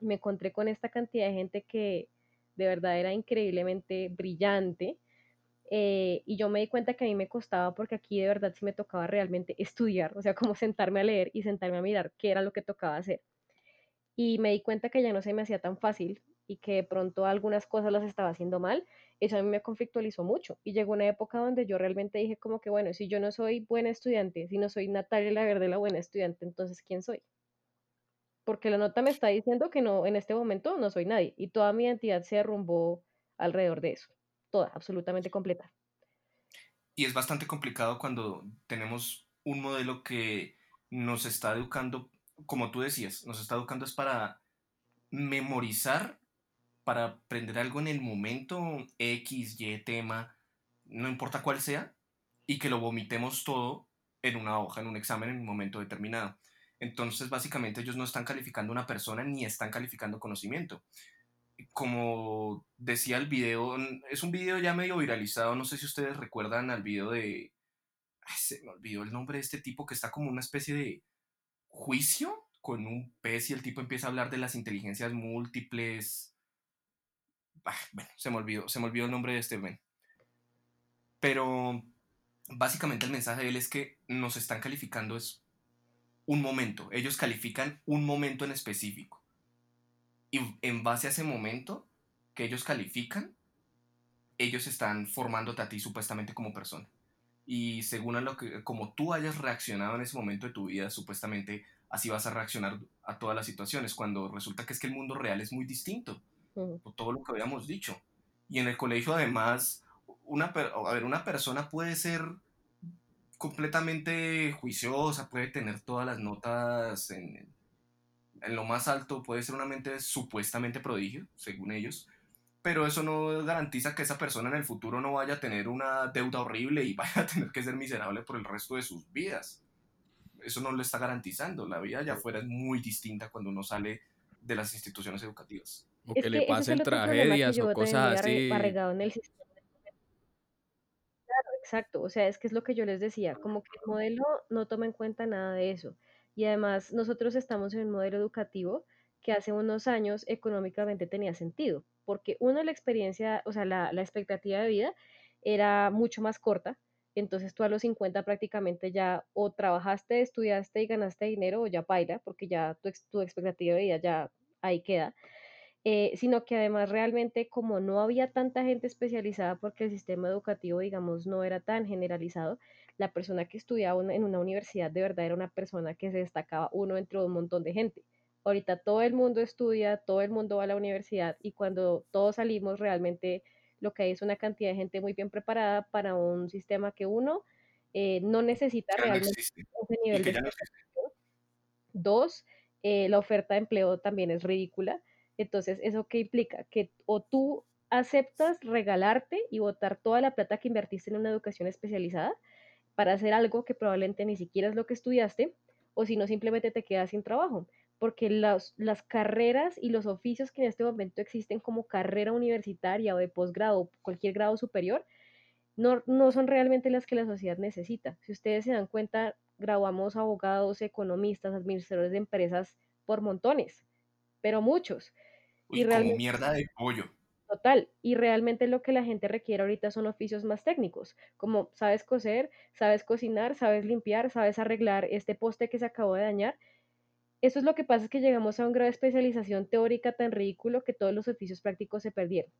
me encontré con esta cantidad de gente que de verdad era increíblemente brillante. Eh, y yo me di cuenta que a mí me costaba porque aquí de verdad sí me tocaba realmente estudiar, o sea, como sentarme a leer y sentarme a mirar qué era lo que tocaba hacer. Y me di cuenta que ya no se me hacía tan fácil y que de pronto algunas cosas las estaba haciendo mal eso a mí me conflictualizó mucho. Y llegó una época donde yo realmente dije como que, bueno, si yo no soy buena estudiante, si no soy Natalia la Verde la buena estudiante, entonces ¿quién soy? Porque la nota me está diciendo que no, en este momento no soy nadie. Y toda mi identidad se derrumbó alrededor de eso. Toda, absolutamente completa. Y es bastante complicado cuando tenemos un modelo que nos está educando, como tú decías, nos está educando es para memorizar, para aprender algo en el momento X, Y, tema, no importa cuál sea, y que lo vomitemos todo en una hoja, en un examen, en un momento determinado. Entonces, básicamente, ellos no están calificando una persona ni están calificando conocimiento. Como decía el video, es un video ya medio viralizado, no sé si ustedes recuerdan al video de... se me olvidó el nombre de este tipo que está como una especie de juicio con un pez y el tipo empieza a hablar de las inteligencias múltiples. Se me olvidó, se me olvidó el nombre de este men. Pero básicamente el mensaje de él es que nos están calificando es un momento. Ellos califican un momento en específico. Y en base a ese momento que ellos califican, ellos están formándote a ti supuestamente como persona. Y según a lo que, como tú hayas reaccionado en ese momento de tu vida, supuestamente así vas a reaccionar a todas las situaciones, cuando resulta que es que el mundo real es muy distinto, todo lo que habíamos dicho. Y en el colegio además, una, a ver, una persona puede ser completamente juiciosa, puede tener todas las notas en, en lo más alto, puede ser una mente supuestamente prodigio, según ellos, pero eso no garantiza que esa persona en el futuro no vaya a tener una deuda horrible y vaya a tener que ser miserable por el resto de sus vidas. Eso no lo está garantizando. La vida allá afuera es muy distinta cuando uno sale de las instituciones educativas. O que, le pasen tragedias o cosas así. En el sistema Exacto, o sea, es que es lo que yo les decía, como que el modelo no toma en cuenta nada de eso. Y además nosotros estamos en un modelo educativo que hace unos años económicamente tenía sentido, porque uno, la experiencia, o sea, la, la expectativa de vida era mucho más corta, entonces tú a los 50 prácticamente ya o trabajaste, estudiaste y ganaste dinero o ya paila, porque ya tu, tu expectativa de vida ya ahí queda. Eh, sino que además realmente como no había tanta gente especializada porque el sistema educativo, digamos, no era tan generalizado, la persona que estudiaba en una universidad de verdad era una persona que se destacaba uno entre un montón de gente. Ahorita todo el mundo estudia, todo el mundo va a la universidad y cuando todos salimos realmente lo que hay es una cantidad de gente muy bien preparada para un sistema que uno eh, no necesita realmente ese nivel de Dos, eh, la oferta de empleo también es ridícula. Entonces, ¿eso qué implica? Que o tú aceptas regalarte y botar toda la plata que invertiste en una educación especializada para hacer algo que probablemente ni siquiera es lo que estudiaste, o si no, simplemente te quedas sin trabajo. Porque las, las carreras y los oficios que en este momento existen como carrera universitaria o de posgrado, cualquier grado superior, no, no son realmente las que la sociedad necesita. Si ustedes se dan cuenta, graduamos abogados, economistas, administradores de empresas por montones, pero muchos y realmente, mierda de pollo. Total, y realmente lo que la gente requiere ahorita son oficios más técnicos, como sabes coser, sabes cocinar, sabes limpiar, sabes arreglar este poste que se acabó de dañar. Eso es lo que pasa, es que llegamos a un grado de especialización teórica tan ridículo que todos los oficios prácticos se perdieron.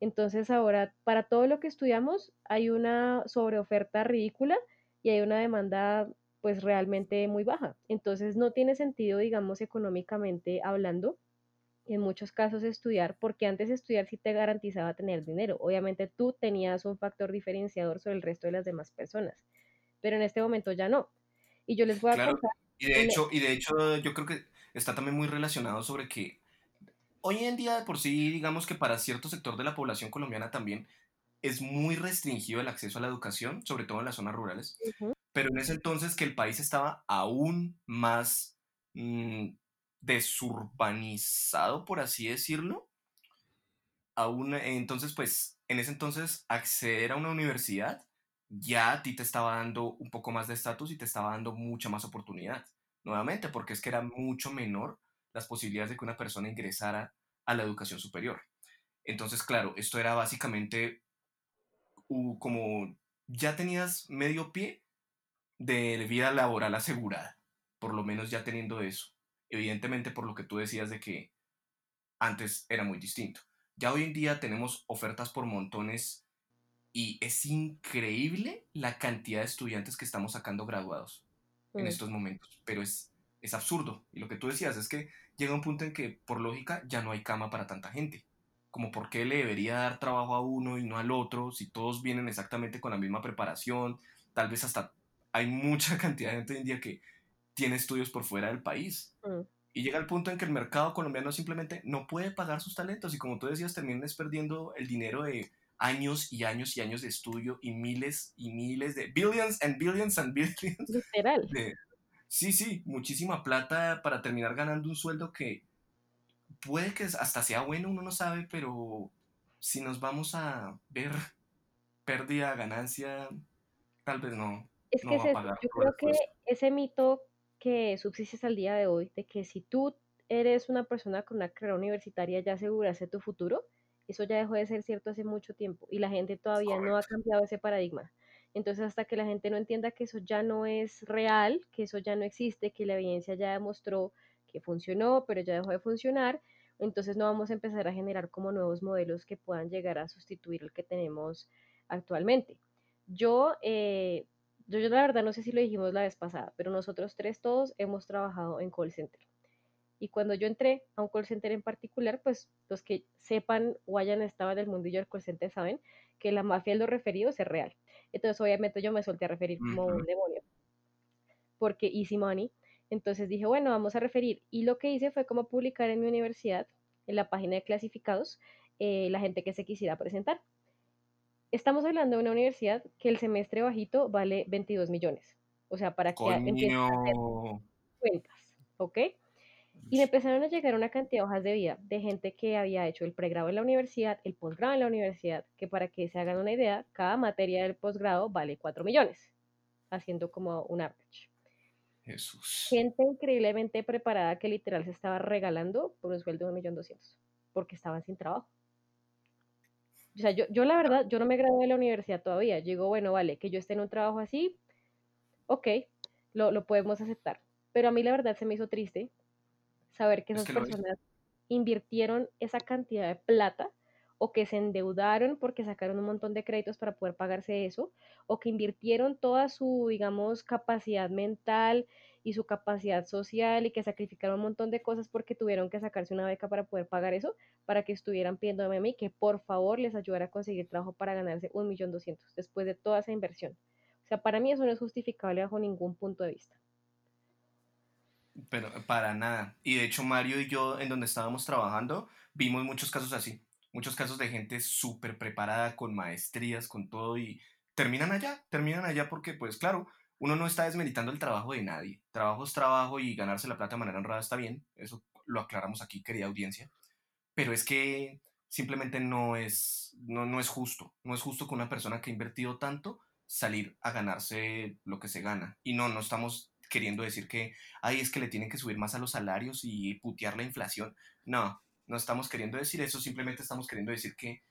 Entonces ahora, para todo lo que estudiamos, hay una sobreoferta ridícula y hay una demanda pues realmente muy baja. Entonces no tiene sentido, digamos, económicamente hablando, en muchos casos estudiar, porque antes estudiar sí te garantizaba tener dinero. Obviamente tú tenías un factor diferenciador sobre el resto de las demás personas, pero en este momento ya no. Y yo les voy a contar. Y de, hecho, y de hecho, yo creo que está también muy relacionado sobre que hoy en día, por sí, digamos que para cierto sector de la población colombiana también es muy restringido el acceso a la educación, sobre todo en las zonas rurales. Pero en ese entonces que el país estaba aún más mm, desurbanizado, por así decirlo. Aún, entonces, pues, en ese entonces, acceder a una universidad ya a ti te estaba dando un poco más de estatus y te estaba dando mucha más oportunidad. Nuevamente, porque es que era mucho menor las posibilidades de que una persona ingresara a la educación superior. Entonces, claro, esto era básicamente como ya tenías medio pie de vida laboral asegurada, por lo menos ya teniendo eso evidentemente por lo que tú decías de que antes era muy distinto. Ya hoy en día tenemos ofertas por montones y es increíble la cantidad de estudiantes que estamos sacando graduados en estos momentos, pero es, es absurdo. Y lo que tú decías es que llega un punto en que por lógica ya no hay cama para tanta gente. como por qué le debería dar trabajo a uno y no al otro, si todos vienen exactamente con la misma preparación, tal vez hasta hay mucha cantidad de gente hoy en día que tiene estudios por fuera del país. Mm. Y llega el punto en que el mercado colombiano simplemente no puede pagar sus talentos y como tú decías, terminan perdiendo el dinero de años y años y años de estudio y miles y miles de billions and billions and billions. Literal. sí, sí, muchísima plata para terminar ganando un sueldo que puede que hasta sea bueno, uno no sabe, pero si nos vamos a ver pérdida, ganancia, tal vez no. Es que yo creo que ese mito que subsiste al día de hoy, de que si tú eres una persona con una carrera universitaria ya aseguraste tu futuro, eso ya dejó de ser cierto hace mucho tiempo y la gente todavía no ha cambiado ese paradigma. Entonces, hasta que la gente no entienda que eso ya no es real, que eso ya no existe, que la evidencia ya demostró que funcionó, pero ya dejó de funcionar, entonces no vamos a empezar a generar como nuevos modelos que puedan llegar a sustituir el que tenemos actualmente. Yo, eh, yo, la verdad no sé si lo dijimos la vez pasada, pero nosotros tres todos hemos trabajado en call center. Y cuando yo entré a un call center en particular, pues los que sepan o hayan estado en el mundillo del call center saben que la mafia de los referidos es real. Entonces, obviamente, yo me solté a referir como un demonio. Porque easy money. Entonces dije, bueno, vamos a referir. Y lo que hice fue como publicar en mi universidad, en la página de clasificados, eh, la gente que se quisiera presentar. Estamos hablando de una universidad que el semestre bajito vale 22 millones. O sea, para que empiecen a hacer cuentas, ¿ok? Y me empezaron a llegar una cantidad de hojas de vida de gente que había hecho el pregrado en la universidad, el posgrado en la universidad, que para que se hagan una idea, cada materia del posgrado vale 4 millones, haciendo como un average. Jesús. Gente increíblemente preparada que literal se estaba regalando por un sueldo de 1.200.000, porque estaban sin trabajo. O sea, yo, yo la verdad, yo no me gradué de la universidad todavía. Yo digo, bueno, vale, que yo esté en un trabajo así, ok, lo, lo podemos aceptar. Pero a mí la verdad se me hizo triste saber que esas personas invirtieron esa cantidad de plata o que se endeudaron porque sacaron un montón de créditos para poder pagarse eso, o que invirtieron toda su, digamos, capacidad mental y su capacidad social y que sacrificaron un montón de cosas porque tuvieron que sacarse una beca para poder pagar eso, para que estuvieran pidiendo a mí que por favor les ayudara a conseguir trabajo para ganarse un millón doscientos después de toda esa inversión. O sea, para mí eso no es justificable bajo ningún punto de vista. Pero para nada. Y de hecho Mario y yo en donde estábamos trabajando vimos muchos casos así. Muchos casos de gente súper preparada, con maestrías, con todo y terminan allá, terminan allá porque pues claro, uno no está desmeditando el trabajo de nadie. Trabajo es trabajo y ganarse la plata de manera honrada está bien. Eso lo aclaramos aquí, querida audiencia. Pero es que simplemente no es, no, no es justo. No es justo que una persona que ha invertido tanto salir a ganarse lo que se gana. Y no, no estamos queriendo decir que, ay, es que le tienen que subir más a los salarios y putear la inflación. No, no estamos queriendo decir eso, simplemente estamos queriendo decir que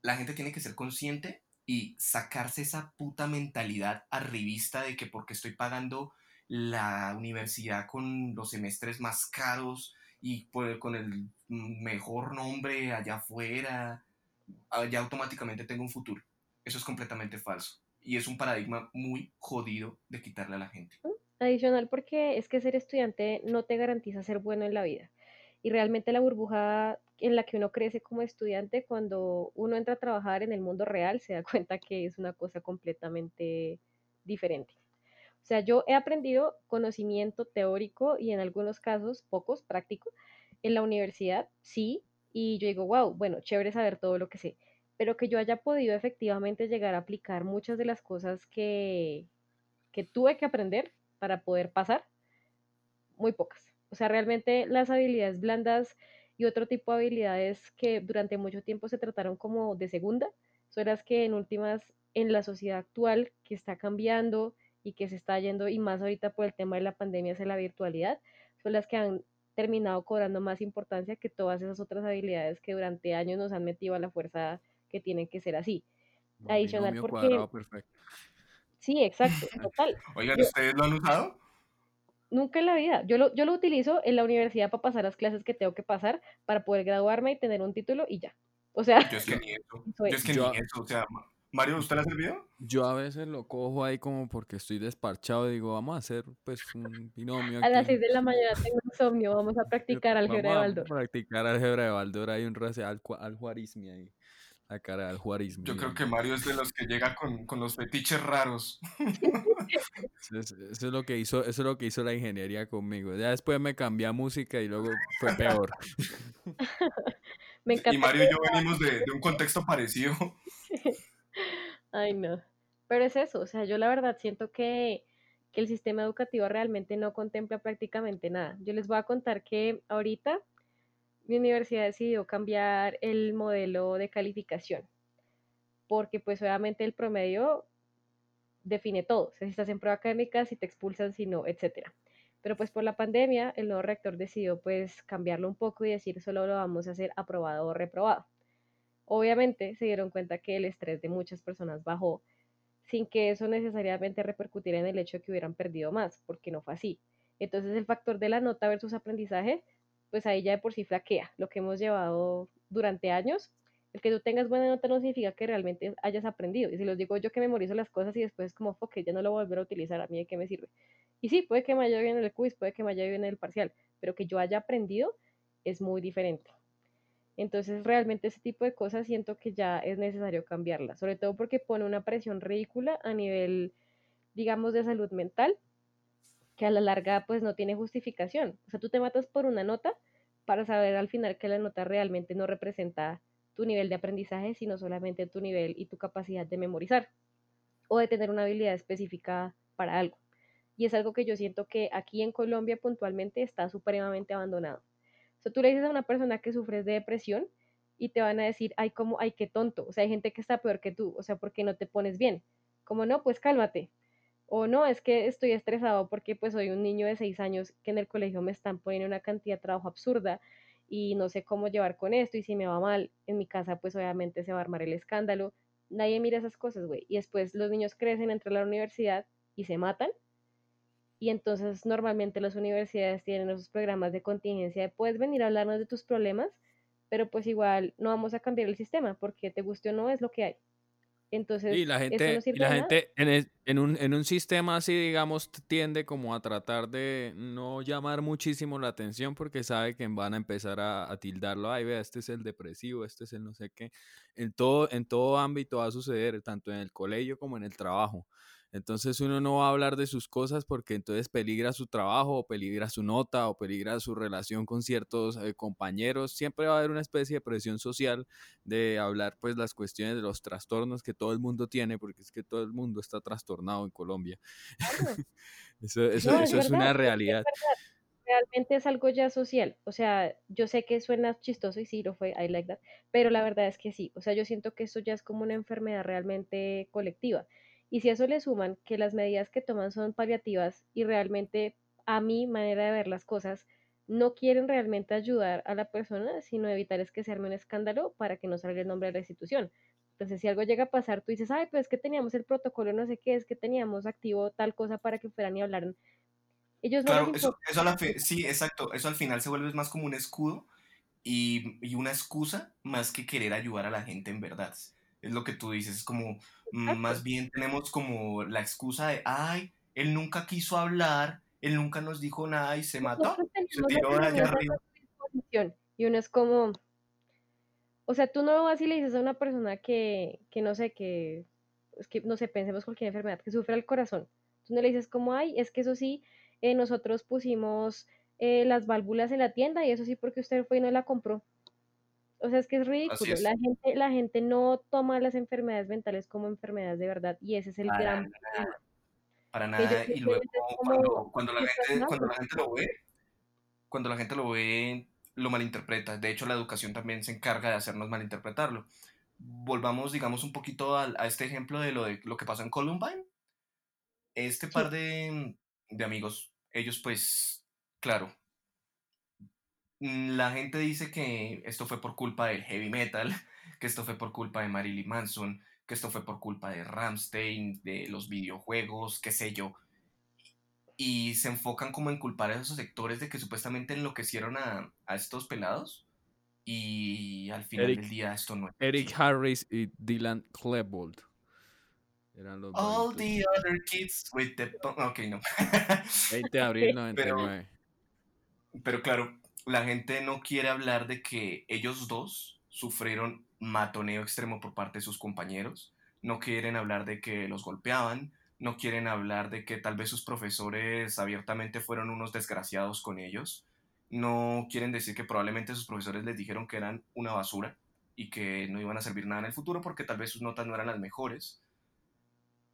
la gente tiene que ser consciente y sacarse esa puta mentalidad arribista de que porque estoy pagando la universidad con los semestres más caros y con el mejor nombre allá afuera, ya automáticamente tengo un futuro. Eso es completamente falso. Y es un paradigma muy jodido de quitarle a la gente. Adicional porque es que ser estudiante no te garantiza ser bueno en la vida. Y realmente la burbuja en la que uno crece como estudiante, cuando uno entra a trabajar en el mundo real, se da cuenta que es una cosa completamente diferente. O sea, yo he aprendido conocimiento teórico y en algunos casos, pocos, práctico, en la universidad, sí, y yo digo, wow, bueno, chévere saber todo lo que sé, pero que yo haya podido efectivamente llegar a aplicar muchas de las cosas que, que tuve que aprender, para poder pasar, muy pocas. O sea, realmente las habilidades blandas y otro tipo de habilidades que durante mucho tiempo se trataron como de segunda, son las que en últimas en la sociedad actual que está cambiando y que se está yendo y más ahorita por el tema de la pandemia es la virtualidad, son las que han terminado cobrando más importancia que todas esas otras habilidades que durante años nos han metido a la fuerza que tienen que ser así. Adicional porque Sí, exacto, total. Oigan, ¿ustedes lo han usado? Nunca en la vida. Yo lo, yo lo utilizo en la universidad para pasar las clases que tengo que pasar para poder graduarme y tener un título y ya. O sea, yo es que ni eso. Yo es que ni eso. O sea, Mario, ¿usted le ha servido? Yo a veces lo cojo ahí como porque estoy desparchado y digo, vamos a hacer pues un binomio. A las 6 de la mañana tengo insomnio, vamos a practicar álgebra de Baldor. Vamos a practicar álgebra de Baldor, hay un racial al juarismo ahí. La cara del juarismo. Yo creo que Mario es de los que llega con, con los fetiches raros. eso, es lo que hizo, eso es lo que hizo la ingeniería conmigo. Ya después me cambié a música y luego fue peor. me y Mario y yo venimos de, de un contexto parecido. Ay, no. Pero es eso, o sea, yo la verdad siento que, que el sistema educativo realmente no contempla prácticamente nada. Yo les voy a contar que ahorita mi universidad decidió cambiar el modelo de calificación, porque pues obviamente el promedio define todo, si estás en prueba académica, si te expulsan, si no, etc. Pero pues por la pandemia, el nuevo rector decidió pues cambiarlo un poco y decir solo lo vamos a hacer aprobado o reprobado. Obviamente se dieron cuenta que el estrés de muchas personas bajó, sin que eso necesariamente repercutiera en el hecho de que hubieran perdido más, porque no fue así. Entonces el factor de la nota versus aprendizaje pues ahí ya de por sí flaquea lo que hemos llevado durante años. El que tú tengas buena nota no significa que realmente hayas aprendido. Y si los digo yo que memorizo las cosas y después como, ok, ya no lo voy a volver a utilizar, a mí de qué me sirve. Y sí, puede que me haya bien en el quiz, puede que me haya bien en el parcial, pero que yo haya aprendido es muy diferente. Entonces, realmente ese tipo de cosas siento que ya es necesario cambiarlas, sobre todo porque pone una presión ridícula a nivel, digamos, de salud mental que a la larga pues no tiene justificación. O sea, tú te matas por una nota para saber al final que la nota realmente no representa tu nivel de aprendizaje, sino solamente tu nivel y tu capacidad de memorizar o de tener una habilidad específica para algo. Y es algo que yo siento que aquí en Colombia puntualmente está supremamente abandonado. O sea, tú le dices a una persona que sufres de depresión y te van a decir, ay, como, ay, qué tonto. O sea, hay gente que está peor que tú. O sea, ¿por qué no te pones bien? Como no, pues cálmate o no, es que estoy estresado porque pues soy un niño de seis años que en el colegio me están poniendo una cantidad de trabajo absurda y no sé cómo llevar con esto y si me va mal en mi casa pues obviamente se va a armar el escándalo. Nadie mira esas cosas, güey. Y después los niños crecen, entre la universidad y se matan. Y entonces normalmente las universidades tienen esos programas de contingencia de puedes venir a hablarnos de tus problemas, pero pues igual no vamos a cambiar el sistema porque te guste o no es lo que hay. Entonces, y la gente, y la gente en, en, un, en un sistema así, digamos, tiende como a tratar de no llamar muchísimo la atención porque sabe que van a empezar a, a tildarlo. Ay, vea, este es el depresivo, este es el no sé qué. En todo, en todo ámbito va a suceder, tanto en el colegio como en el trabajo. Entonces uno no va a hablar de sus cosas porque entonces peligra su trabajo o peligra su nota o peligra su relación con ciertos eh, compañeros. Siempre va a haber una especie de presión social de hablar pues las cuestiones de los trastornos que todo el mundo tiene porque es que todo el mundo está trastornado en Colombia. eso, eso, eso es, una realidad. realmente es algo ya social. O sea, yo sé que suena chistoso y sí lo fue, I like that, pero la verdad es que sí. O sea, yo siento que esto ya es como una enfermedad realmente colectiva. Y si a eso le suman que las medidas que toman son paliativas y realmente a mi manera de ver las cosas no quieren realmente ayudar a la persona, sino evitar es que se arme un escándalo para que no salga el nombre de la institución. Entonces, si algo llega a pasar, tú dices, ay, pues es que teníamos el protocolo, no sé qué, es que teníamos activo tal cosa para que fueran y hablaran. Ellos claro, eso, eso la sí, exacto, eso al final se vuelve más como un escudo y, y una excusa más que querer ayudar a la gente en verdad es lo que tú dices, es como, mm, más bien tenemos como la excusa de, ay, él nunca quiso hablar, él nunca nos dijo nada y se mató, se tiró allá arriba. Y uno es como, o sea, tú no vas y le dices a una persona que, que no sé, que, es que, no sé, pensemos cualquier enfermedad, que sufre el corazón. Tú no le dices como, ay, es que eso sí, eh, nosotros pusimos eh, las válvulas en la tienda y eso sí porque usted fue y no la compró. O sea, es que es ridículo. La, gente, la gente no toma las enfermedades mentales como enfermedades de verdad y ese es el gran problema. Para nada. Y luego cuando, cuando, la gente, cuando la gente lo ve, cuando la gente lo ve, lo malinterpreta. De hecho, la educación también se encarga de hacernos malinterpretarlo. Volvamos, digamos, un poquito a, a este ejemplo de lo, de lo que pasó en Columbine. Este par de, de amigos, ellos pues, claro, la gente dice que esto fue por culpa del heavy metal, que esto fue por culpa de Marilyn Manson, que esto fue por culpa de Ramstein, de los videojuegos, qué sé yo. Y se enfocan como en culpar a esos sectores de que supuestamente enloquecieron a, a estos pelados. Y al final del día esto no es. Eric Harris y Dylan Klebold. Eran los All the other kids with the... Ok, no. 20 de abril 99. Pero, pero claro, la gente no quiere hablar de que ellos dos sufrieron matoneo extremo por parte de sus compañeros, no quieren hablar de que los golpeaban, no quieren hablar de que tal vez sus profesores abiertamente fueron unos desgraciados con ellos, no quieren decir que probablemente sus profesores les dijeron que eran una basura y que no iban a servir nada en el futuro porque tal vez sus notas no eran las mejores.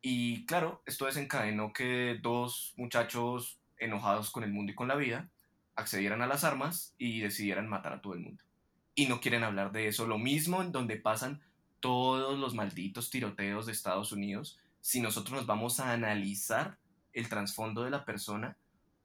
Y claro, esto desencadenó que dos muchachos enojados con el mundo y con la vida accedieran a las armas y decidieran matar a todo el mundo. Y no quieren hablar de eso. Lo mismo en donde pasan todos los malditos tiroteos de Estados Unidos. Si nosotros nos vamos a analizar el trasfondo de la persona,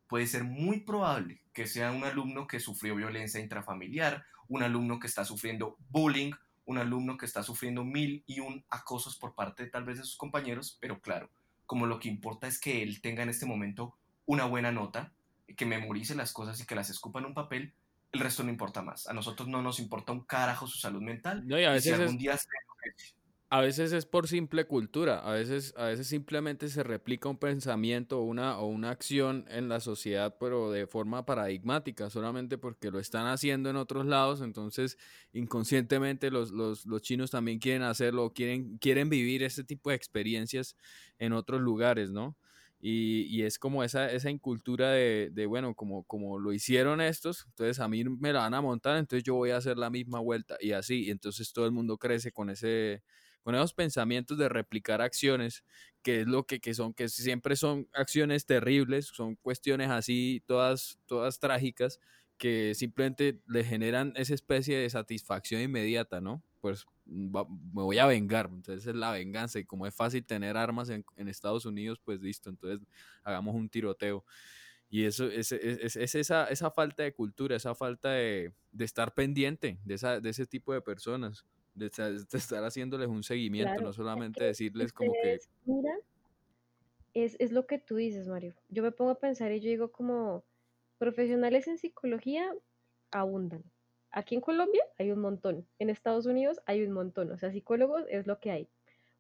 puede ser muy probable que sea un alumno que sufrió violencia intrafamiliar, un alumno que está sufriendo bullying, un alumno que está sufriendo mil y un acosos por parte tal vez de sus compañeros, pero claro, como lo que importa es que él tenga en este momento una buena nota, que memorice las cosas y que las escupa en un papel, el resto no importa más. A nosotros no nos importa un carajo su salud mental. No, y a veces algún día a veces es por simple cultura, a veces, a veces simplemente se replica un pensamiento o una, o una acción en la sociedad, pero de forma paradigmática, solamente porque lo están haciendo en otros lados, entonces inconscientemente los, los, los chinos también quieren hacerlo, quieren, quieren vivir este tipo de experiencias en otros lugares, ¿no? Y, y, es como esa, esa incultura de, de, bueno, como, como lo hicieron estos, entonces a mí me la van a montar, entonces yo voy a hacer la misma vuelta y así, y entonces todo el mundo crece con ese, con esos pensamientos de replicar acciones, que es lo que, que son, que siempre son acciones terribles, son cuestiones así, todas, todas trágicas, que simplemente le generan esa especie de satisfacción inmediata, ¿no? Pues me voy a vengar, entonces es la venganza y como es fácil tener armas en, en Estados Unidos, pues listo, entonces hagamos un tiroteo. Y eso es, es, es, esa, esa falta de cultura, esa falta de, de estar pendiente de, esa, de ese tipo de personas de, estar haciéndoles un seguimiento, no solamente decirles como que... Mira, es, es lo que tú dices, Mario. Yo me pongo a pensar y yo digo como profesionales en psicología abundan. Aquí en Colombia hay un montón, en Estados Unidos hay un montón, o sea, psicólogos es lo que hay.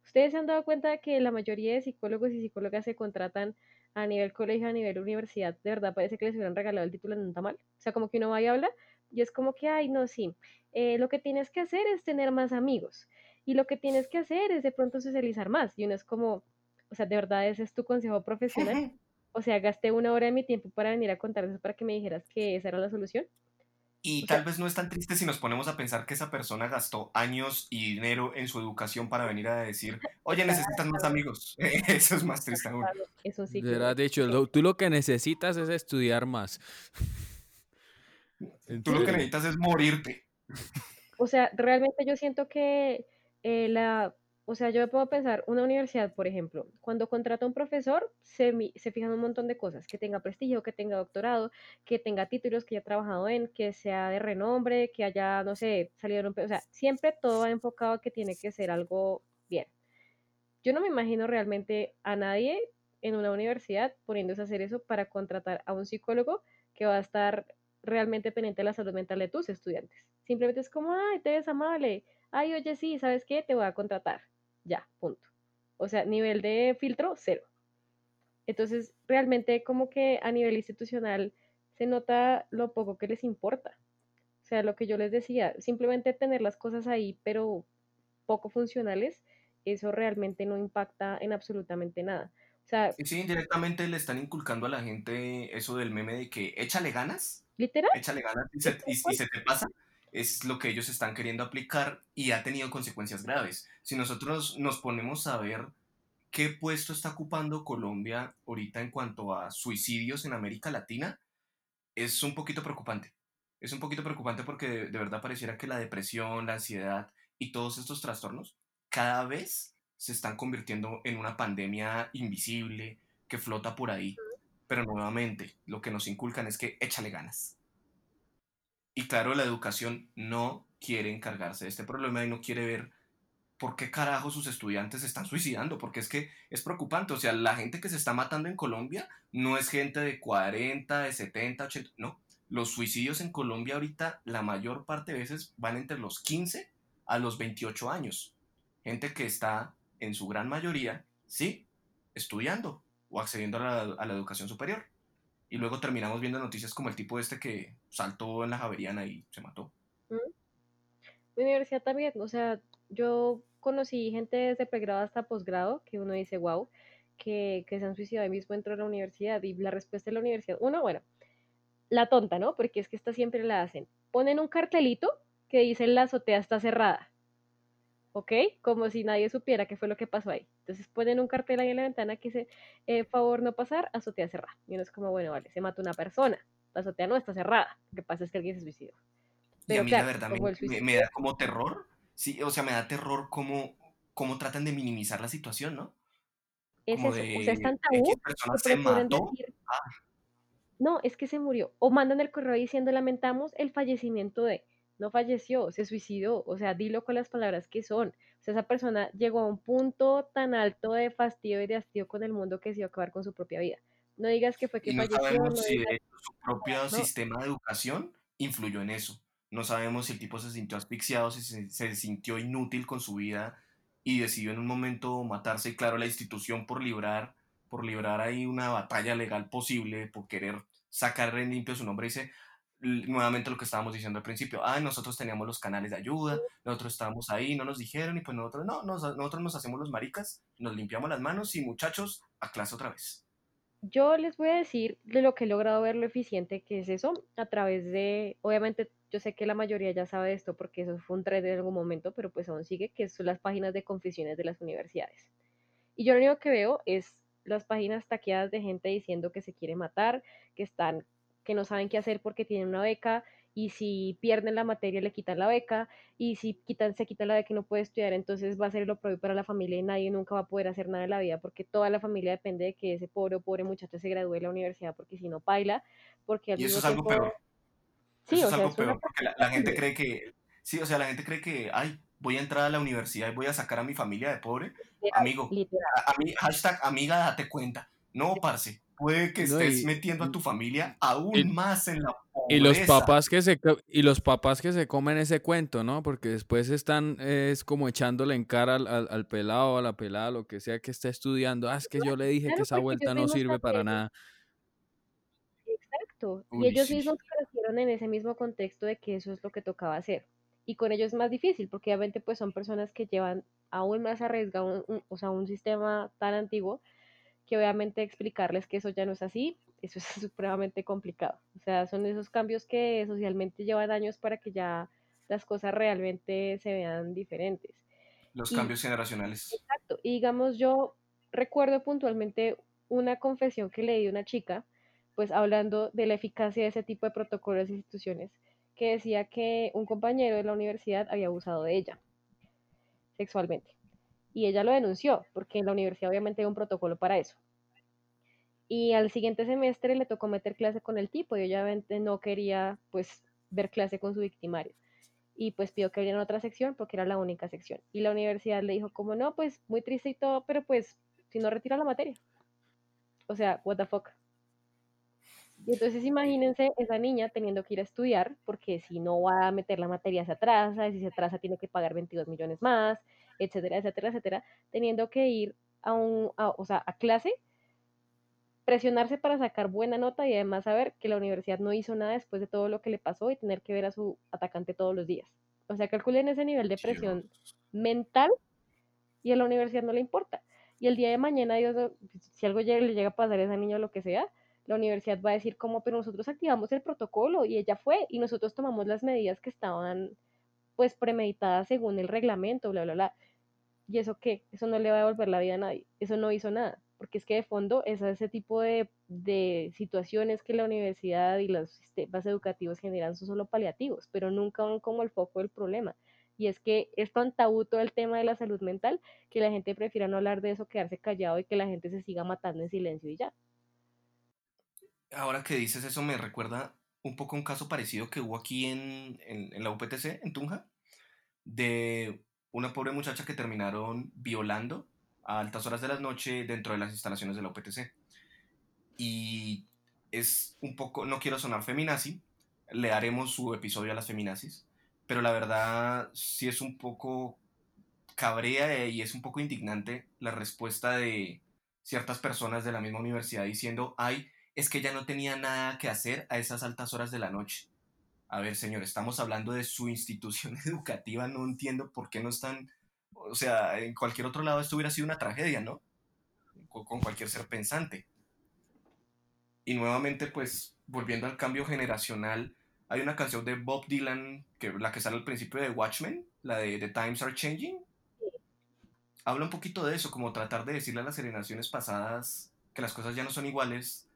Ustedes se han dado cuenta de que la mayoría de psicólogos y psicólogas se contratan a nivel colegio, a nivel universidad, de verdad parece que les hubieran regalado el título en un tamal. O sea, como que uno va y habla y es como que, ay, no, sí, eh, lo que tienes que hacer es tener más amigos y lo que tienes que hacer es de pronto socializar más. Y uno es como, o sea, de verdad ese es tu consejo profesional. O sea, gasté una hora de mi tiempo para venir a contar eso para que me dijeras que esa era la solución. Y tal vez no es tan triste si nos ponemos a pensar que esa persona gastó años y dinero en su educación para venir a decir, oye, necesitas más amigos. Eso es más triste aún. Eso sí. De hecho, tú lo que necesitas es estudiar más. Tú lo que necesitas es morirte. O sea, realmente yo siento que eh, la, o sea, yo me puedo pensar, una universidad, por ejemplo, cuando contrata a un profesor, se, se fijan un montón de cosas, que tenga prestigio, que tenga doctorado, que tenga títulos, que haya trabajado en, que sea de renombre, que haya, no sé, salido de un... O sea, siempre todo va enfocado a que tiene que ser algo bien. Yo no me imagino realmente a nadie en una universidad poniéndose a hacer eso para contratar a un psicólogo que va a estar realmente pendiente de la salud mental de tus estudiantes. Simplemente es como, ay, te ves amable, ay, oye, sí, ¿sabes qué? Te voy a contratar. Ya, punto. O sea, nivel de filtro, cero. Entonces, realmente como que a nivel institucional se nota lo poco que les importa. O sea, lo que yo les decía, simplemente tener las cosas ahí, pero poco funcionales, eso realmente no impacta en absolutamente nada. O sea, sí, indirectamente le están inculcando a la gente eso del meme de que échale ganas. Literal. Échale ganas y se, y, se te pasa. Es lo que ellos están queriendo aplicar y ha tenido consecuencias graves. Si nosotros nos ponemos a ver qué puesto está ocupando Colombia ahorita en cuanto a suicidios en América Latina, es un poquito preocupante. Es un poquito preocupante porque de, de verdad pareciera que la depresión, la ansiedad y todos estos trastornos cada vez se están convirtiendo en una pandemia invisible que flota por ahí. Pero nuevamente, lo que nos inculcan es que échale ganas. Y claro, la educación no quiere encargarse de este problema y no quiere ver por qué carajo sus estudiantes se están suicidando, porque es que es preocupante. O sea, la gente que se está matando en Colombia no es gente de 40, de 70, 80, no. Los suicidios en Colombia ahorita, la mayor parte de veces van entre los 15 a los 28 años. Gente que está en su gran mayoría Sí, estudiando o accediendo a la, educación superior. Y luego terminamos viendo noticias como el tipo este que saltó en la Javeriana y se mató. Mi universidad también, o sea, yo conocí gente desde pregrado hasta posgrado que uno dice, wow, que, que se han suicidado ahí mismo dentro de la universidad. Y la respuesta de la universidad, uno, bueno, la tonta, ¿no? Porque es que esta siempre la hacen. Ponen un cartelito que dice la azotea está cerrada. ¿Ok? Como si nadie supiera qué fue lo que pasó ahí. Entonces ponen un cartel ahí en la ventana que dice, eh, favor no pasar, azotea cerrada. Y uno es como, bueno, vale, se mató una persona. La azotea no está cerrada. Lo que pasa es que alguien se suicidó. Pero y a mí la verdad me, da como terror. Sí, o sea, me da terror cómo, cómo tratan de minimizar la situación, ¿no? Es eso, o sea, es tan tabú se mató. Ah. No, es que se murió. O mandan el correo diciendo lamentamos el fallecimiento de. No falleció, se suicidó. O sea, dilo con las palabras que son. O sea, esa persona llegó a un punto tan alto de fastidio y de hastío con el mundo que se iba a acabar con su propia vida. No digas que fue que y no Sabemos si su propio sistema de educación influyó en eso. No sabemos si el tipo se sintió asfixiado, si se, se sintió inútil con su vida y decidió en un momento matarse. Y claro, la institución por librar por librar ahí una batalla legal posible, por querer sacar en limpio su nombre, dice nuevamente lo que estábamos diciendo al principio, ah, nosotros teníamos los canales de ayuda, nosotros estábamos ahí, no nos dijeron y pues nosotros no, nosotros nos hacemos los maricas, nos limpiamos las manos y muchachos, a clase otra vez. Yo les voy a decir de lo que he logrado ver lo eficiente que es eso, a través de, obviamente yo sé que la mayoría ya sabe esto porque eso fue un trend en algún momento, pero pues aún sigue, que son las páginas de confesiones de las universidades. Y yo lo único que veo es las páginas taqueadas de gente diciendo que se quiere matar, que están, que no saben qué hacer porque tienen una beca, y si pierden la materia le quitan la beca, y si quitan, se quita la beca y no puede estudiar, entonces va a ser lo propio para la familia y nadie nunca va a poder hacer nada en la vida, porque toda la familia depende de que ese pobre o pobre muchacho se gradúe de la universidad, porque si no, baila, porque al y eso es algo peor. Sí, eso es algo peor, porque la, gente cree que, sí, o sea, la gente cree que, ay, voy a entrar a la universidad y voy a sacar a mi familia de pobre. Amigo, A, mí, hashtag amiga, date cuenta. No, parce, puede que estés metiendo a tu familia aún más en la pobreza. Y los papás que se y los papás que se comen ese cuento, ¿no? Porque después están es como echándole en cara al, al, pelado, a la pelada, lo que sea que esté estudiando. Ah, es que yo le dije que esa vuelta no sirve para nada. Exacto. y ellos mismos crecieron en ese mismo contexto de que eso es lo que tocaba hacer y con ellos es más difícil porque obviamente pues son personas que llevan aún más arriesgado un, o sea, un sistema tan antiguo que obviamente explicarles que eso ya no es así, eso es supremamente complicado. O sea, son esos cambios que socialmente llevan años para que ya las cosas realmente se vean diferentes. Los cambios generacionales. Exacto. Y digamos, yo recuerdo puntualmente una confesión que le di a una chica, pues hablando de la eficacia de ese tipo de protocolos e instituciones, que decía que un compañero de la universidad había abusado de ella sexualmente. Y ella lo denunció, porque en la universidad obviamente hay un protocolo para eso. Y al siguiente semestre le tocó meter clase con el tipo y obviamente no quería pues ver clase con su victimario. Y pues pidió que abrieran otra sección porque era la única sección. Y la universidad le dijo como no, pues muy triste y todo, pero pues si no retira la materia. O sea, what the fuck. Y entonces imagínense esa niña teniendo que ir a estudiar, porque si no va a meter la materia se atrasa, y si se atrasa tiene que pagar 22 millones más, etcétera, etcétera, etcétera, teniendo que ir a un, o sea, a clase, presionarse para sacar buena nota y además saber que la universidad no hizo nada después de todo lo que le pasó y tener que ver a su atacante todos los días. O sea, calculen ese nivel de presión mental y a la universidad no le importa. Y el día de mañana, Dios, si algo le llega a pasar a esa niña o lo que sea, la universidad va a decir como, pero nosotros activamos el protocolo y ella fue y nosotros tomamos las medidas que estaban pues premeditadas según el reglamento, bla, bla, bla. ¿Y eso qué? Eso no le va a devolver la vida a nadie. Eso no hizo nada. Porque es que de fondo es ese tipo de, de situaciones que la universidad y los sistemas educativos generan son solo paliativos, pero nunca van como el foco del problema. Y es que es tan tabú todo el tema de la salud mental que la gente prefiere no hablar de eso, quedarse callado y que la gente se siga matando en silencio y ya ahora que dices eso me recuerda un poco un caso parecido que hubo aquí en, la UPTC, en Tunja, de una pobre muchacha que terminaron violando a altas horas de la noche dentro de las instalaciones de la UPTC. Y es un poco, no quiero sonar feminazi, le haremos su episodio a las feminazis, pero la verdad sí es un poco cabrea y es un poco indignante la respuesta de ciertas personas de la misma universidad diciendo, ay, es que ya no tenía nada que hacer a esas altas horas de la noche. A ver, señor, estamos hablando de su institución educativa, no entiendo por qué no están, o sea, en cualquier otro lado esto hubiera sido una tragedia, ¿no? Con cualquier ser pensante. Y nuevamente, pues, volviendo al cambio generacional, hay una canción de Bob Dylan, que, la que sale al principio de Watchmen, la de The Times Are Changing. Habla un poquito de eso, como tratar de decirle a las generaciones pasadas que las cosas ya no son iguales,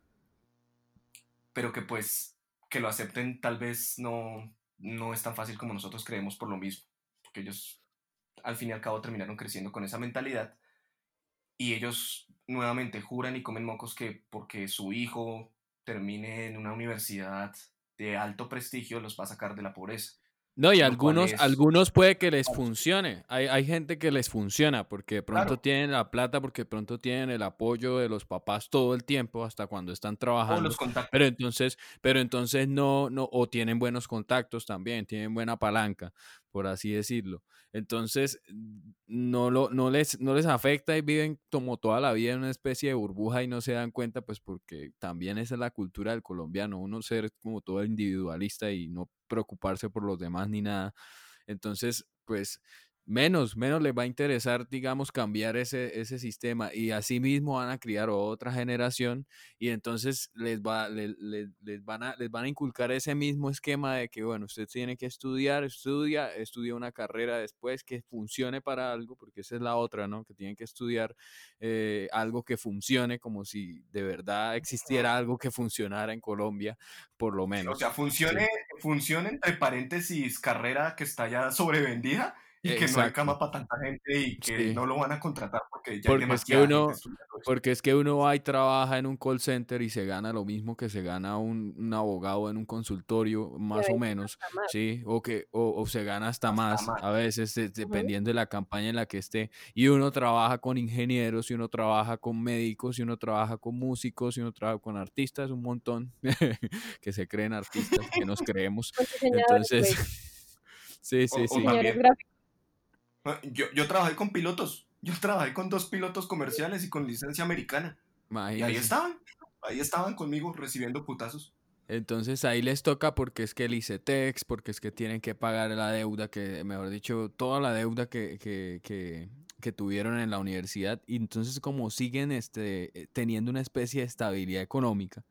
pero que pues que lo acepten tal vez no, no es tan fácil como nosotros creemos por lo mismo, porque ellos al fin y al cabo terminaron creciendo con esa mentalidad y ellos nuevamente juran y comen mocos que porque su hijo termine en una universidad de alto prestigio los va a sacar de la pobreza. No, y algunos, algunos puede que les funcione. Hay, hay, gente que les funciona porque de pronto tienen la plata, porque de pronto tienen el apoyo de los papás todo el tiempo, hasta cuando están trabajando. pero entonces, pero entonces no, no, o tienen buenos contactos también, tienen buena palanca por así decirlo. Entonces, no, lo, no, les, no les afecta y viven como toda la vida en una especie de burbuja y no se dan cuenta, pues porque también esa es la cultura del colombiano, uno ser como todo individualista y no preocuparse por los demás ni nada. Entonces, pues menos, menos les va a interesar, digamos, cambiar ese, ese sistema y así mismo van a criar otra generación y entonces les, va, les, van a, les van a inculcar ese mismo esquema de que, bueno, usted tiene que estudiar, estudia, estudia una carrera después que funcione para algo, porque esa es la otra, ¿no? Que tienen que estudiar eh, algo que funcione como si de verdad existiera algo que funcionara en Colombia, por lo menos. O sea, funcione, funcione entre paréntesis carrera que está ya sobrevendida y que no hay cama para tanta gente y que no lo van a contratar porque ya porque es que uno porque es que uno va y trabaja en un call center y se gana lo mismo que se gana un, un abogado en un consultorio más o menos sí o que o, se gana hasta, más, a veces dependiendo de la campaña en la que esté. Y uno trabaja con ingenieros y uno trabaja con médicos y uno trabaja con músicos y uno trabaja con artistas un montón que se creen artistas que nos creemos. Entonces sí sí sí. Ah, yo, yo trabajé con pilotos. Yo trabajé con dos pilotos comerciales y con licencia americana. Y ahí estaban. Ahí estaban conmigo recibiendo putazos. Entonces ahí les toca porque es que el ICETEX, porque es que tienen que pagar la deuda, que mejor dicho, toda la deuda que, que, que, que tuvieron en la universidad. Y entonces como siguen este, teniendo una especie de estabilidad económica,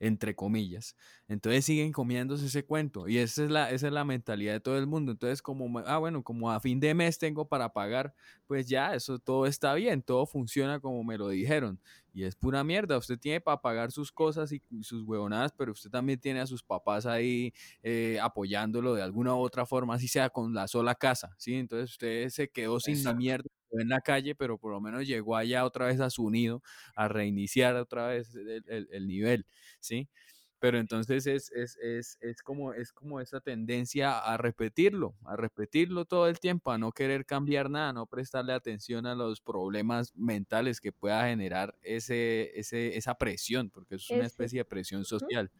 entre comillas. Entonces siguen comiéndose ese cuento y esa es la, esa es la mentalidad de todo el mundo. Entonces como, ah, bueno, como a fin de mes tengo para pagar, pues ya, eso todo está bien, todo funciona como me lo dijeron. Y es pura mierda, usted tiene para pagar sus cosas y, sus huevonadas, pero usted también tiene a sus papás ahí eh, apoyándolo de alguna u otra forma, así sea con la sola casa, ¿sí? Entonces usted se quedó sin mierda en la calle, pero por lo menos llegó allá otra vez a su nido, a reiniciar otra vez el, el nivel, ¿sí? pero entonces es, es, es, es, como, es como esa tendencia a repetirlo, a repetirlo todo el tiempo, a no querer cambiar nada, no prestarle atención a los problemas mentales que pueda generar ese, ese, esa presión, porque es una especie de presión social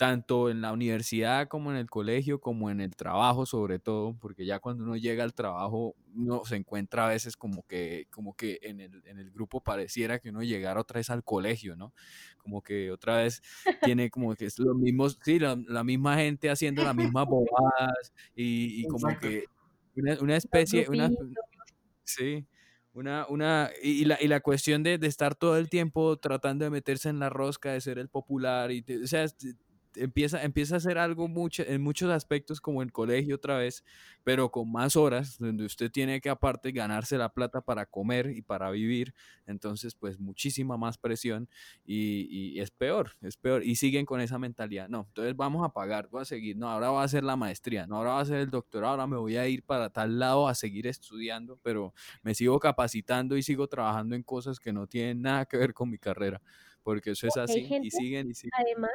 tanto en la universidad como en el colegio, como en el trabajo sobre todo, porque ya cuando uno llega al trabajo uno se encuentra a veces como que, como que en el, en el grupo pareciera que uno llegara otra vez al colegio, ¿no? Como que otra vez tiene como que es lo mismo, sí, la, misma gente haciendo las mismas bobadas y, como que una, especie, una, sí, una, una, y, la, y la cuestión de, de, estar todo el tiempo tratando de meterse en la rosca, de ser el popular, y o sea, empieza, empieza a ser algo mucho, en muchos aspectos como en colegio otra vez, pero con más horas, donde usted tiene que aparte ganarse la plata para comer y para vivir, entonces pues muchísima más presión y, es peor, es peor, y siguen con esa mentalidad, no, entonces vamos a pagar, voy a seguir, no, ahora va a ser la maestría, no, ahora va a ser el doctorado, ahora me voy a ir para tal lado a seguir estudiando, pero me sigo capacitando y sigo trabajando en cosas que no tienen nada que ver con mi carrera, porque eso es así, y siguen y siguen. Además,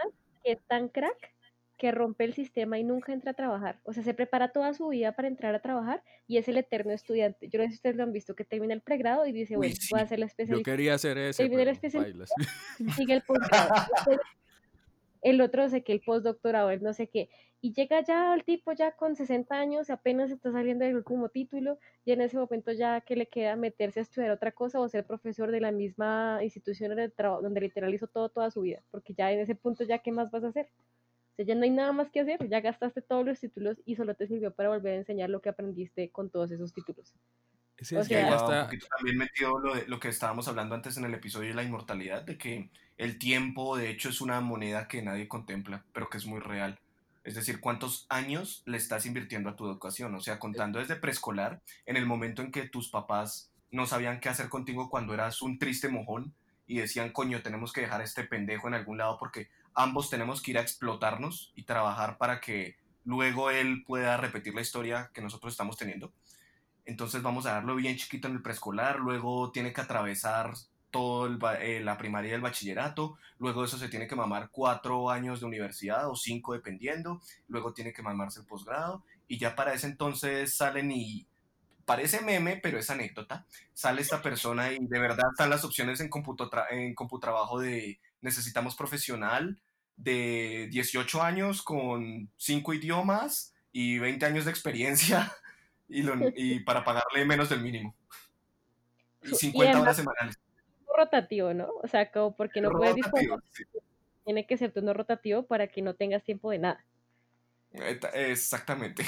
es tan crack que rompe el sistema y nunca entra a trabajar. O sea, se prepara toda su vida para entrar a trabajar y es el eterno estudiante. Yo no sé si ustedes lo han visto, que termina el pregrado y dice, bueno, voy a hacer la especialidad. Yo quería hacer eso. Termina el sigue el posgrado. el otro sé que el postdoctorado, el no sé qué, y llega ya el tipo ya con 60 años, apenas está saliendo del último título, y en ese momento ya que le queda meterse a estudiar otra cosa o ser profesor de la misma institución donde literalizó todo toda su vida, porque ya en ese punto ya qué más vas a hacer. O sea, ya no hay nada más que hacer, ya gastaste todos los títulos y solo te sirvió para volver a enseñar lo que aprendiste con todos esos títulos. Sí, o sea, ya está... también metido lo, de, lo que estábamos hablando antes en el episodio de la inmortalidad, de que el tiempo de hecho es una moneda que nadie contempla, pero que es muy real. Es decir, cuántos años le estás invirtiendo a tu educación. O sea, contando desde preescolar, en el momento en que tus papás no sabían qué hacer contigo cuando eras un triste mojón y decían, coño, tenemos que dejar a este pendejo en algún lado porque ambos tenemos que ir a explotarnos y trabajar para que luego él pueda repetir la historia que nosotros estamos teniendo. Entonces vamos a darlo bien chiquito en el preescolar, luego tiene que atravesar todo eh, la primaria y el bachillerato, luego de eso se tiene que mamar cuatro años de universidad o cinco dependiendo, luego tiene que mamarse el posgrado y ya para ese entonces salen y parece meme, pero es anécdota, sale esta persona y de verdad están las opciones en, en computrabajo de necesitamos profesional de 18 años con cinco idiomas y 20 años de experiencia y, y para pagarle menos del mínimo. Y 50 horas semanales rotativo, ¿no? O sea, como porque no puedes disponer. Tiene que ser turno rotativo para que no tengas tiempo de nada. Exactamente.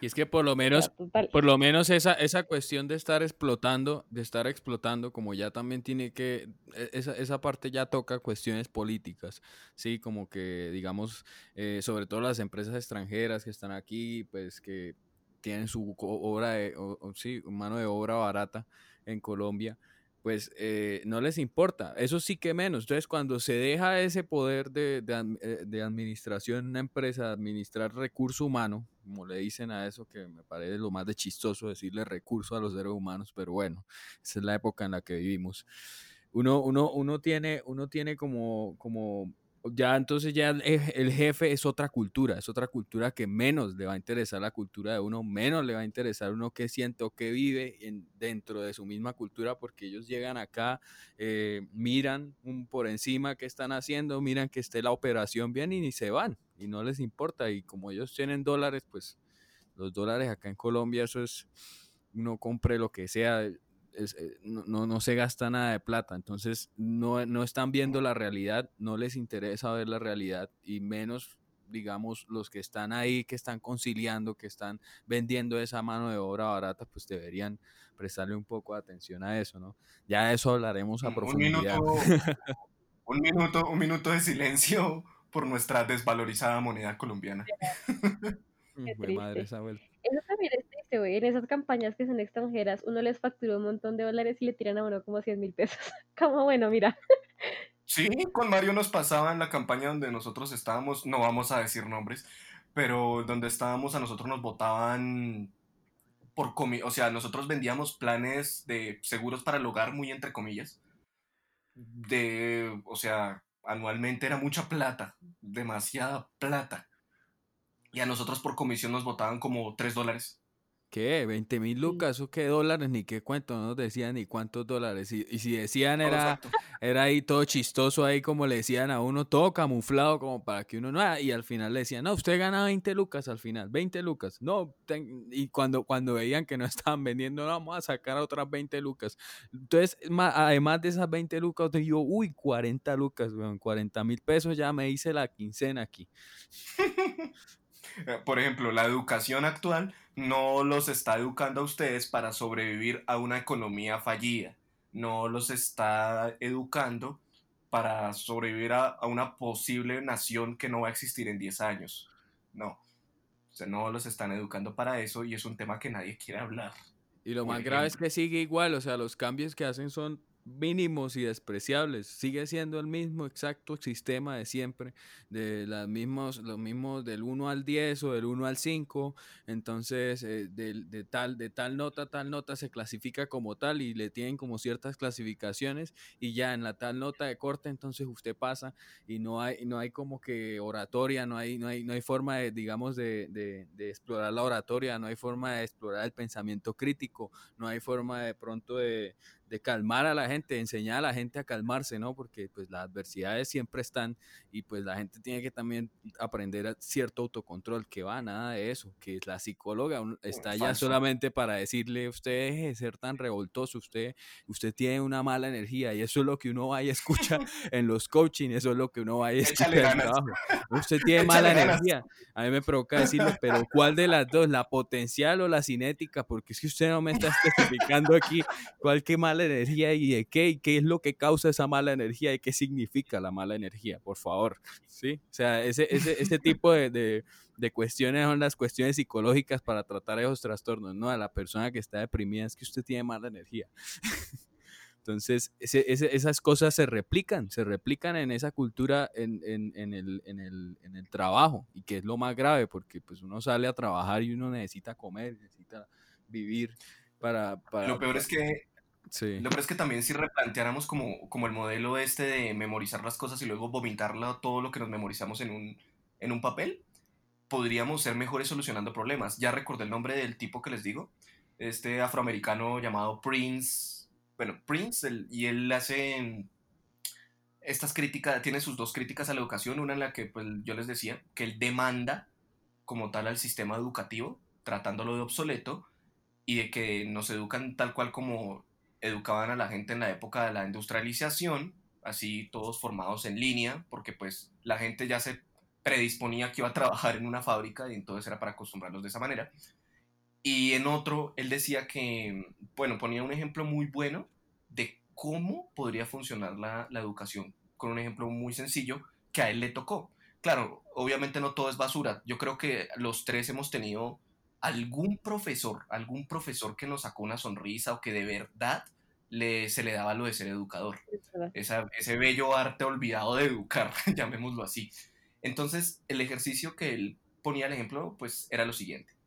Y es que por lo menos, por lo menos esa, esa cuestión de estar explotando, de estar explotando, como ya también tiene que, e, esa, esa parte ya toca cuestiones políticas, sí, como que digamos, eh, sobre todo las empresas extranjeras que están aquí, pues que tienen su obra de, sí, mano de obra barata en Colombia, pues eh, no les importa. Eso sí que menos. Entonces, cuando se deja ese poder de, eh, de, administración en una empresa, administrar recurso humano, como le dicen a eso, que me parece lo más de chistoso decirle recurso a los seres humanos, pero bueno, esa es la época en la que vivimos. Uno, uno, uno tiene, uno tiene como, como ya entonces ya el, jefe es otra cultura, es otra cultura que menos le va a interesar la cultura de uno, menos le va a interesar uno que siente o que vive en, dentro de su misma cultura, porque ellos llegan acá, eh, miran un por encima qué están haciendo, miran que esté la operación bien y ni se van, y no les importa, y como ellos tienen dólares, pues los dólares acá en Colombia, eso es, uno compre lo que sea, eh, no, no, se gasta nada de plata, entonces no, no están viendo la realidad, no les interesa ver la realidad y menos digamos, los que están ahí, que están conciliando, que están vendiendo esa mano de obra barata, pues deberían prestarle un poco de atención a eso, ¿no? Ya de eso hablaremos a profundidad. Un minuto, un minuto, un minuto de silencio por nuestra desvalorizada moneda colombiana. madre esa vuelta. Eso también es En esas campañas que son extranjeras, uno les factura un montón de dólares y le tiran a uno como 100 mil pesos. como bueno, mira. Sí, con Mario nos pasaba en la campaña donde nosotros estábamos, no vamos a decir nombres, pero donde estábamos a nosotros nos votaban por comi o sea, nosotros vendíamos planes de seguros para el hogar, muy entre comillas. De, o sea, anualmente era mucha plata, demasiada plata. Y a nosotros por comisión nos votaban como 3 dólares. ¿Qué? ¿20 mil lucas? ¿O qué dólares? Ni qué cuento, no nos decían ni cuántos dólares. Y, si decían era, era ahí todo chistoso, ahí como le decían a uno, todo camuflado como para que uno no... Y al final le decían, no, usted gana 20 lucas al final, 20 lucas. No, y cuando, cuando veían que no estaban vendiendo, no, vamos a sacar otras 20 lucas. Entonces, además de esas 20 lucas, yo, uy, 40 lucas, weón, 40 mil pesos, ya me hice la quincena aquí. Eh, por ejemplo, la educación actual no los está educando a ustedes para sobrevivir a una economía fallida, no los está educando para sobrevivir a, una posible nación que no va a existir en 10 años. No, o sea, no los están educando para eso y es un tema que nadie quiere hablar. Y lo más grave es que sigue igual, o sea, los cambios que hacen son mínimos y despreciables. Sigue siendo el mismo exacto sistema de siempre, de las mismos, los mismos del 1 al 10 o del 1 al 5. Entonces, eh, de, tal, de tal nota tal nota se clasifica como tal y le tienen como ciertas clasificaciones y ya en la tal nota de corte entonces usted pasa y no hay, no hay como que oratoria, no hay, no hay, no hay forma de, digamos, de, de explorar la oratoria, no hay forma de explorar el pensamiento crítico, no hay forma de pronto de de calmar a la gente, de enseñar a la gente a calmarse, ¿no? Porque pues las adversidades siempre están y pues la gente tiene que también aprender a cierto autocontrol, que va, nada de eso, que la psicóloga está ya solamente para decirle, usted deje de ser tan revoltoso, usted, usted tiene una mala energía y eso es lo que uno va y escucha en los coaching, eso es lo que uno va y escucha en el trabajo. Usted tiene mala energía. A mí me provoca decirle, pero ¿cuál de las dos? ¿La potencial o la cinética? Porque es que usted no me está especificando aquí cuál que mala energía y de qué, y qué es lo que causa esa mala energía y qué significa la mala energía, por favor. ¿Sí? O sea, ese, ese, ese tipo de, de, de, cuestiones son las cuestiones psicológicas para tratar esos trastornos, ¿no? A la persona que está deprimida es que usted tiene mala energía. Entonces, ese, esas cosas se replican, se replican en esa cultura, en, en, en, el, en, el, en el trabajo, y que es lo más grave, porque pues uno sale a trabajar y uno necesita comer, necesita vivir para... para lo peor es que... Lo peor es que también si replanteáramos como, como el modelo este de memorizar las cosas y luego vomitarlo todo lo que nos memorizamos en un, en un papel, podríamos ser mejores solucionando problemas. Ya recordé el nombre del tipo que les digo, este afroamericano llamado Prince bueno, Prince, y él hace estas críticas, tiene sus dos críticas a la educación, una en la que pues, yo les decía que él demanda como tal al sistema educativo, tratándolo de obsoleto, y de que nos educan tal cual como educaban a la gente en la época de la industrialización, así todos formados en línea, porque pues la gente ya se predisponía que iba a trabajar en una fábrica y entonces era para acostumbrarlos de esa manera. Y en otro, él decía que, bueno, ponía un ejemplo muy bueno de cómo podría funcionar la, la, educación, con un ejemplo muy sencillo que a él le tocó. Claro, obviamente no todo es basura. Yo creo que los tres hemos tenido algún profesor, algún profesor que nos sacó una sonrisa o que de verdad le, se le daba lo de ser educador. ese bello arte olvidado de educar, llamémoslo así. Entonces, el ejercicio que él ponía el ejemplo, pues era lo siguiente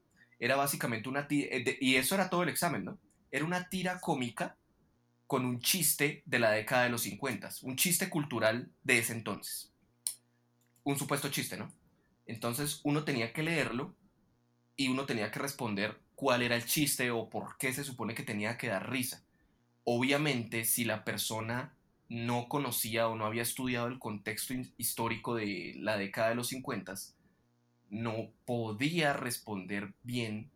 era básicamente una tira, eh, y eso era todo el examen, ¿no? Era una tira cómica con un chiste de la década de los 50, un chiste cultural de ese entonces. Un supuesto chiste, ¿no? Entonces uno tenía que leerlo y uno tenía que responder cuál era el chiste o por qué se supone que tenía que dar risa. Obviamente, si la persona no conocía o no había estudiado el contexto histórico de la década de los 50, no podía responder bien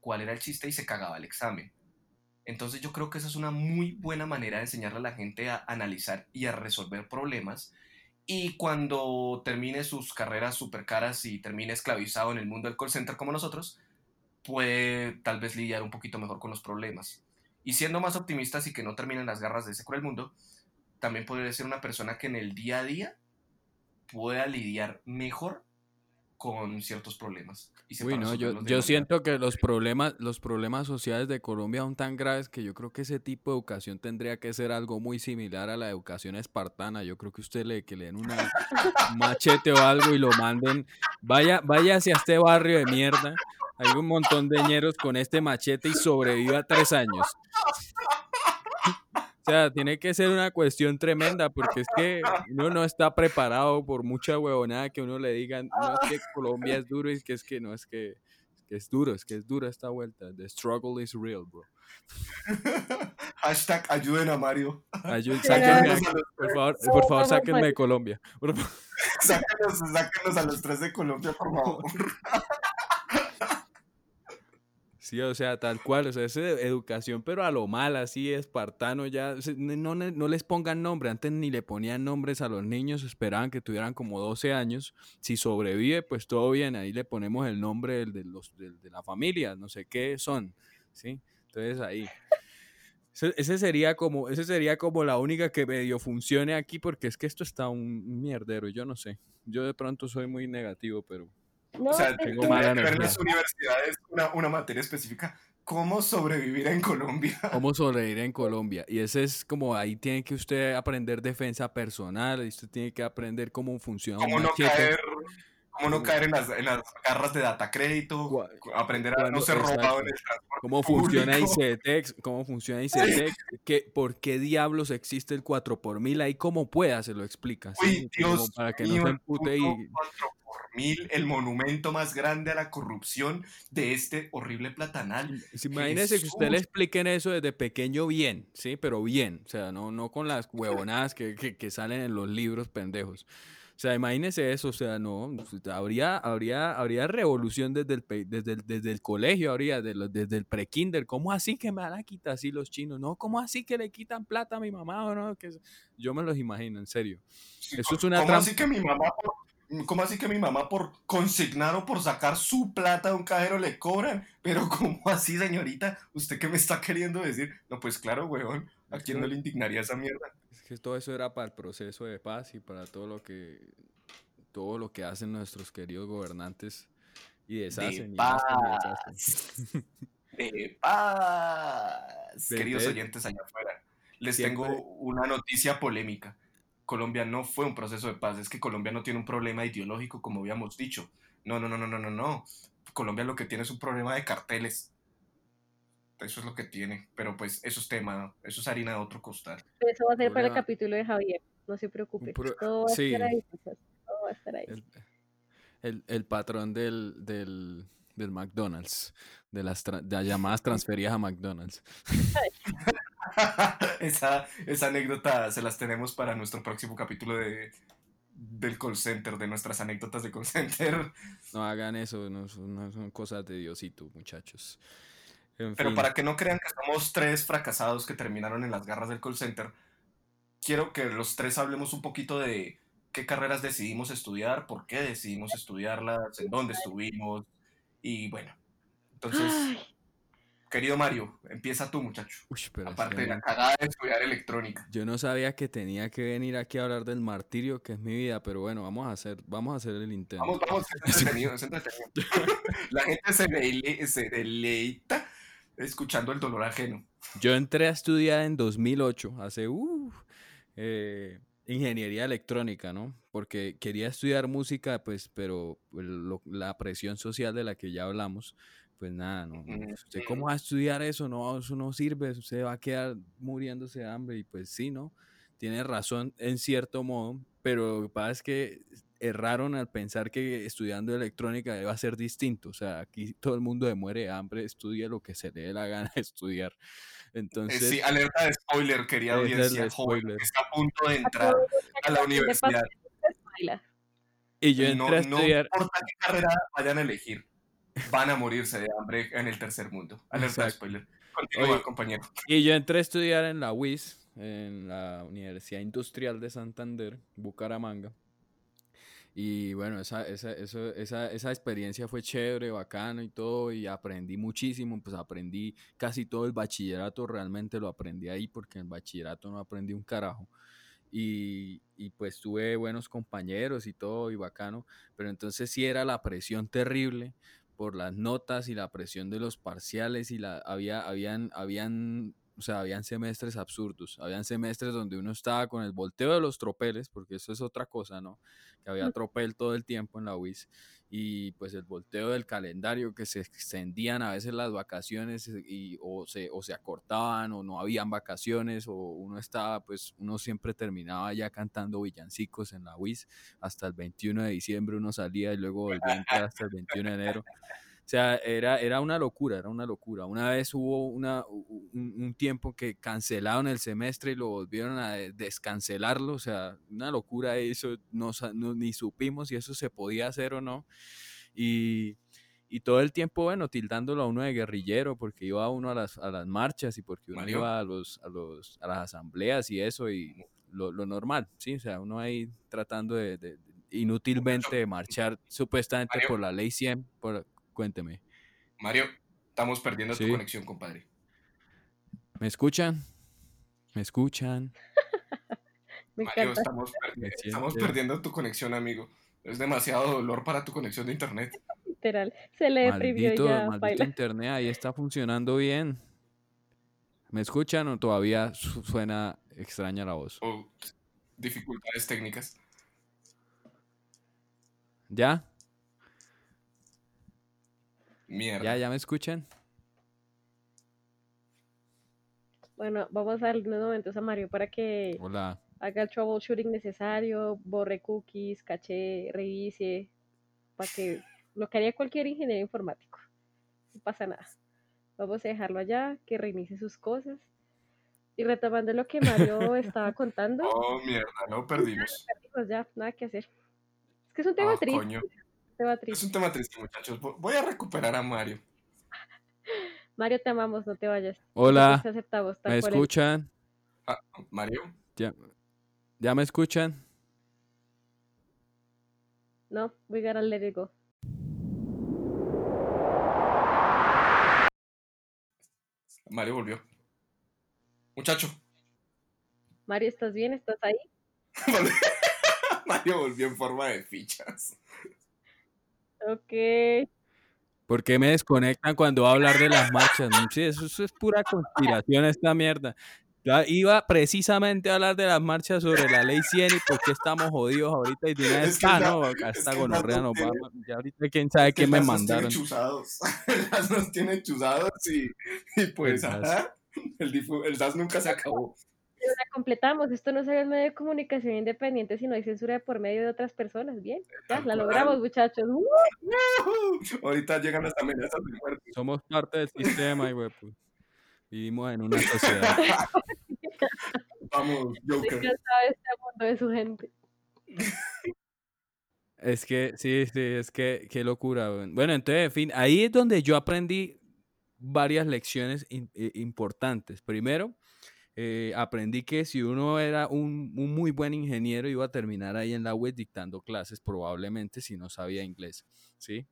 cuál era el chiste y se cagaba el examen. Entonces yo creo que esa es una muy buena manera de enseñarle a la gente a analizar y a resolver problemas. Y cuando termine sus carreras súper caras y termine esclavizado en el mundo del call center como nosotros, puede tal vez lidiar un poquito mejor con los problemas. Y siendo más optimistas y que no terminen las garras de ese cruel mundo, también podría ser una persona que en el día a día pueda lidiar mejor con ciertos problemas. Uy, no, yo, yo siento que los problemas, los problemas sociales de Colombia son tan graves que yo creo que ese tipo de educación tendría que ser algo muy similar a la educación espartana. Yo creo que usted le que le den una, un machete o algo y lo manden, vaya, vaya hacia este barrio de mierda. Hay un montón de ñeros con este machete y sobreviva tres años. O sea, tiene que ser una cuestión tremenda porque es que uno no está preparado por mucha huevonada que uno le diga, no es que Colombia es duro, es que es que no, es que, es, duro, es que es dura esta vuelta. The struggle is real, bro. Hashtag ayuden a Mario. Ayuden, sáquenme, por favor, por favor, sáquenme de Colombia. Sáquenos, sáquenos a los tres de Colombia, por favor. Sí, o sea, tal cual, o sea, es educación, pero a lo mal, así, espartano, ya, no, no, les pongan nombre, antes ni le ponían nombres a los niños, esperaban que tuvieran como 12 años, si sobrevive, pues todo bien, ahí le ponemos el nombre de, los, de, la familia, no sé qué son, ¿sí? Entonces ahí. Ese, sería como, ese sería como la única que medio funcione aquí, porque es que esto está un mierdero, yo no sé, yo de pronto soy muy negativo, pero o sea, tengo mala en las universidades una, una materia específica cómo sobrevivir en Colombia. Cómo sobrevivir en Colombia. Y ese es como ahí tiene que usted aprender defensa personal, y usted tiene que aprender cómo funciona cómo no caer, cómo no caer en las, en las garras de data crédito, aprender a no ser robado en el transporte ¿Cómo funciona ICETEX? ¿Cómo funciona ICETEX? ¿Qué, ¿Por qué diablos existe el 4 por mil? Ahí cómo pueda se lo explica. Uy, Dios para que no se empute y... 4 por mil, el monumento más grande a la corrupción de este horrible platanal. Imagínese que usted le expliquen eso desde pequeño bien, ¿sí? Pero bien, o sea, no, no con las huevonadas que, que, que salen en los libros pendejos. O sea, imagínese eso, o sea, no, habría, habría, habría revolución desde el, desde el, desde el colegio, habría desde el pre-kinder. ¿Cómo así que me van a quitar así los chinos? No, ¿cómo así que le quitan plata a mi mamá o no? Que, yo me los imagino, en serio. eso es una ¿Cómo así que mi mamá por, ¿Cómo así que mi mamá por consignar o por sacar su plata de un cajero le cobran? Pero ¿cómo así, señorita? ¿Usted qué me está queriendo decir? No, pues claro, weón. ¿A quién no le indignaría esa mierda? que todo eso era para el proceso de paz y para todo lo que todo lo que hacen nuestros queridos gobernantes y deshacen. De paz. de paz. Queridos oyentes allá afuera, les tengo una noticia polémica. Colombia no fue un proceso de paz, es que Colombia no tiene un problema ideológico como habíamos dicho. No, no, no, no, no, no, no. Colombia lo que tiene es un problema de carteles. Eso es lo que tiene. Pero pues eso es tema, eso es harina de otro costal. Eso va a ser para el capítulo de Javier, no se preocupe. Todo va a estar ahí. Todo va a estar ahí. El, el, patrón del, del, del, McDonald's, de las, de llamadas transferidas a McDonald's. esa, esa anécdota se las tenemos para nuestro próximo capítulo de, del call center, de nuestras anécdotas de call center. No hagan eso, no, no son cosas de Diosito, muchachos. Pero para que no crean que somos tres fracasados que terminaron en las garras del call center, quiero que los tres hablemos un poquito de qué carreras decidimos estudiar, por qué decidimos estudiarlas, en dónde estuvimos y bueno. Entonces, querido Mario, empieza tú, muchacho. Aparte de la cagada de estudiar electrónica. Yo no sabía que tenía que venir aquí a hablar del martirio que es mi vida, pero bueno, vamos a hacer, vamos a hacer el intento. Vamos, vamos, es entretenido, es entretenido. la gente se, se deleita escuchando el dolor ajeno. Yo entré a estudiar en 2008, hace uh, eh, ingeniería electrónica, ¿no? Porque quería estudiar música, pues, pero la presión social de la que ya hablamos, pues nada, no. ¿Usted cómo va a estudiar eso? No, eso no sirve, usted va a quedar muriéndose de hambre y pues sí, ¿no? Tiene razón en cierto modo, pero lo que pasa es que erraron al pensar que estudiando electrónica iba a ser distinto. O sea, aquí todo el mundo de muere de hambre, estudia lo que se le dé la gana de estudiar. Eh, Entonces, sí, alerta de spoiler, quería audiencia joven que está a punto de entrar a la universidad. Y yo entré a estudiar... No importa qué carrera vayan a elegir, van a morirse de hambre en el tercer mundo. Alerta de spoiler. Continúa, compañero. Y yo entré a estudiar en la UIS, en la Universidad Industrial de Santander, Bucaramanga. Y bueno, esa, esa, esa, esa experiencia fue chévere, bacano y todo, y aprendí muchísimo, pues aprendí casi todo el bachillerato, realmente lo aprendí ahí porque en el bachillerato no aprendí un carajo. Y, y, pues tuve buenos compañeros y todo, y bacano, pero entonces sí era la presión terrible por las notas y la presión de los parciales y la, había, habían, habían o sea, habían semestres absurdos, habían semestres donde uno estaba con el volteo de los tropeles, porque eso es otra cosa, ¿no? Que había tropel todo el tiempo en la UIS, y pues el volteo del calendario, que se extendían a veces las vacaciones y, o, se, o se acortaban o no habían vacaciones, o uno estaba, pues uno siempre terminaba ya cantando villancicos en la UIS, hasta el 21 de diciembre uno salía y luego el 20 hasta el 21 de enero. O sea, era, era una locura, era una locura. Una vez hubo una, un, tiempo que cancelaron el semestre y lo volvieron a descancelarlo. O sea, una locura eso, no, ni supimos si eso se podía hacer o no. Y, y todo el tiempo, bueno, tildándolo a uno de guerrillero, porque iba uno a las, a las marchas y porque uno iba a, los, a, los, a las asambleas y eso, y lo, lo normal, ¿sí? O sea, uno ahí tratando de, inútilmente marchar supuestamente por la ley 100, por, Cuénteme. Mario, estamos perdiendo tu conexión, compadre. ¿Me escuchan? ¿Me escuchan? Mario, estamos, perdiendo tu conexión, amigo. Es demasiado dolor para tu conexión de internet. Literal, se le deprimió ya. Maldito internet, ahí está funcionando bien. ¿Me escuchan o todavía suena extraña la voz? O dificultades técnicas. ¿Ya? Mierda. ¿Ya, ya me escuchan? Bueno, vamos a darle unos momentos a Mario para que haga el troubleshooting necesario, borre cookies, caché, revise, para que lo que haría cualquier ingeniero informático. No pasa nada. Vamos a dejarlo allá, que reinicie sus cosas. Y retomando lo que Mario estaba contando. Oh, mierda, no perdimos. perdimos ya, nada que hacer. Es que es un tema ah, triste. Es un tema triste, muchachos. Voy a recuperar a Mario. Mario, te amamos, no te vayas. Hola. ¿Me escuchan? Ah, Mario. ¿Ya, ¿Ya me escuchan? No, we gotta let it go. Mario volvió. Muchacho. Mario, ¿estás bien? ¿Estás ahí? Mario volvió en forma de fichas. Ok. ¿Por qué me desconectan cuando va a hablar de las marchas? Sí, eso, es pura conspiración esta mierda. iba precisamente a hablar de las marchas sobre la ley 100 y por qué estamos jodidos ahorita y tiene esta, ¿no? Acá está gonorrea, no Ya ahorita quién sabe qué me mandaron. Tiene chuzados. las nos tienen chuzados y, y pues, el, el DAS nunca se acabó la completamos. Esto no es un medio de comunicación independiente, sino hay censura por medio de otras personas. Bien, ya la logramos, muchachos. Ahorita llegan las amenazas de muerte. Somos parte del sistema y pues, vivimos en una sociedad. Vamos, Joker. este mundo de su gente. Es que, sí, sí, es que, qué locura. Bueno, entonces, en fin, ahí es donde yo aprendí varias lecciones importantes. Primero, eh, aprendí que si uno era un, muy buen ingeniero iba a terminar ahí en la web dictando clases probablemente si no sabía inglés, ¿sí?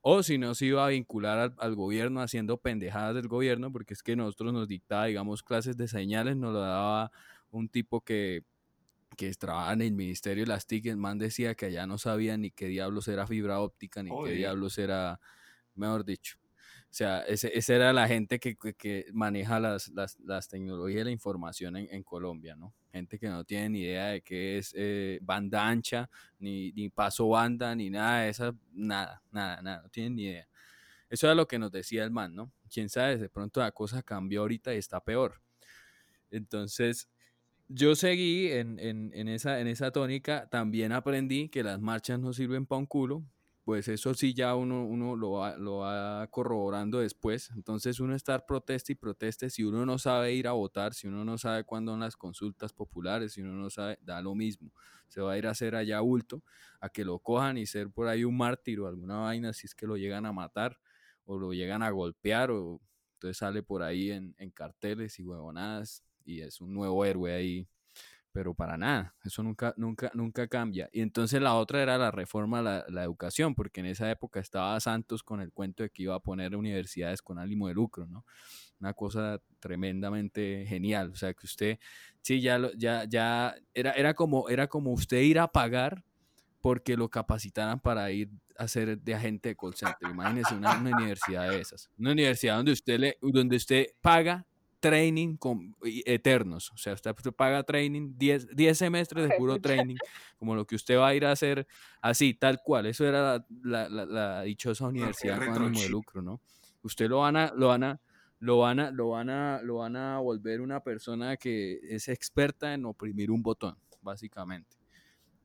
O si no se iba a vincular al, gobierno haciendo pendejadas del gobierno, porque es que nosotros nos dictaba, digamos, clases de señales, nos lo daba un tipo que, que trabajaba en el Ministerio de las TIC, el man decía que allá no sabía ni qué diablos era fibra óptica, ni qué diablos era, mejor dicho. Sea, ese, esa era la gente que, que, maneja las, las, las, tecnologías de la información en, en, Colombia, ¿no? Gente que no tiene ni idea de qué es eh, banda ancha, ni, ni paso banda, ni nada de eso, nada, nada, nada, no tienen ni idea. Eso era lo que nos decía el man, ¿no? Quién sabe, de pronto la cosa cambió ahorita y está peor. Entonces, yo seguí en, en, en, esa, en esa tónica, también aprendí que las marchas no sirven para un culo, pues eso sí ya uno, uno lo, va, lo va corroborando después. Entonces uno estar protesta y proteste, si uno no sabe ir a votar, si uno no sabe cuándo son las consultas populares, si uno no sabe, da lo mismo. Se va a ir a hacer allá bulto, a que lo cojan y ser por ahí un mártir o alguna vaina si es que lo llegan a matar o lo llegan a golpear o entonces sale por ahí en carteles y huevonadas y es un nuevo héroe ahí pero para nada, eso nunca, nunca, nunca cambia. Y entonces la otra era la reforma a la, educación, porque en esa época estaba Santos con el cuento de que iba a poner universidades con ánimo de lucro, ¿no? Una cosa tremendamente genial, o sea, que usted, sí, ya, ya, ya, era, era, como, era como usted ir a pagar porque lo capacitaran para ir a ser de agente de call center. Imagínese una, una universidad de esas, una universidad donde usted, le, donde usted paga training con, eternos. O sea, usted paga training, 10, semestres de puro training, como lo que usted va a ir a hacer así, tal cual. Eso era la, la, dichosa universidad con ánimo de lucro, ¿no? Usted lo van a, lo van a, lo van a, lo van a, lo van a volver una persona que es experta en oprimir un botón, básicamente.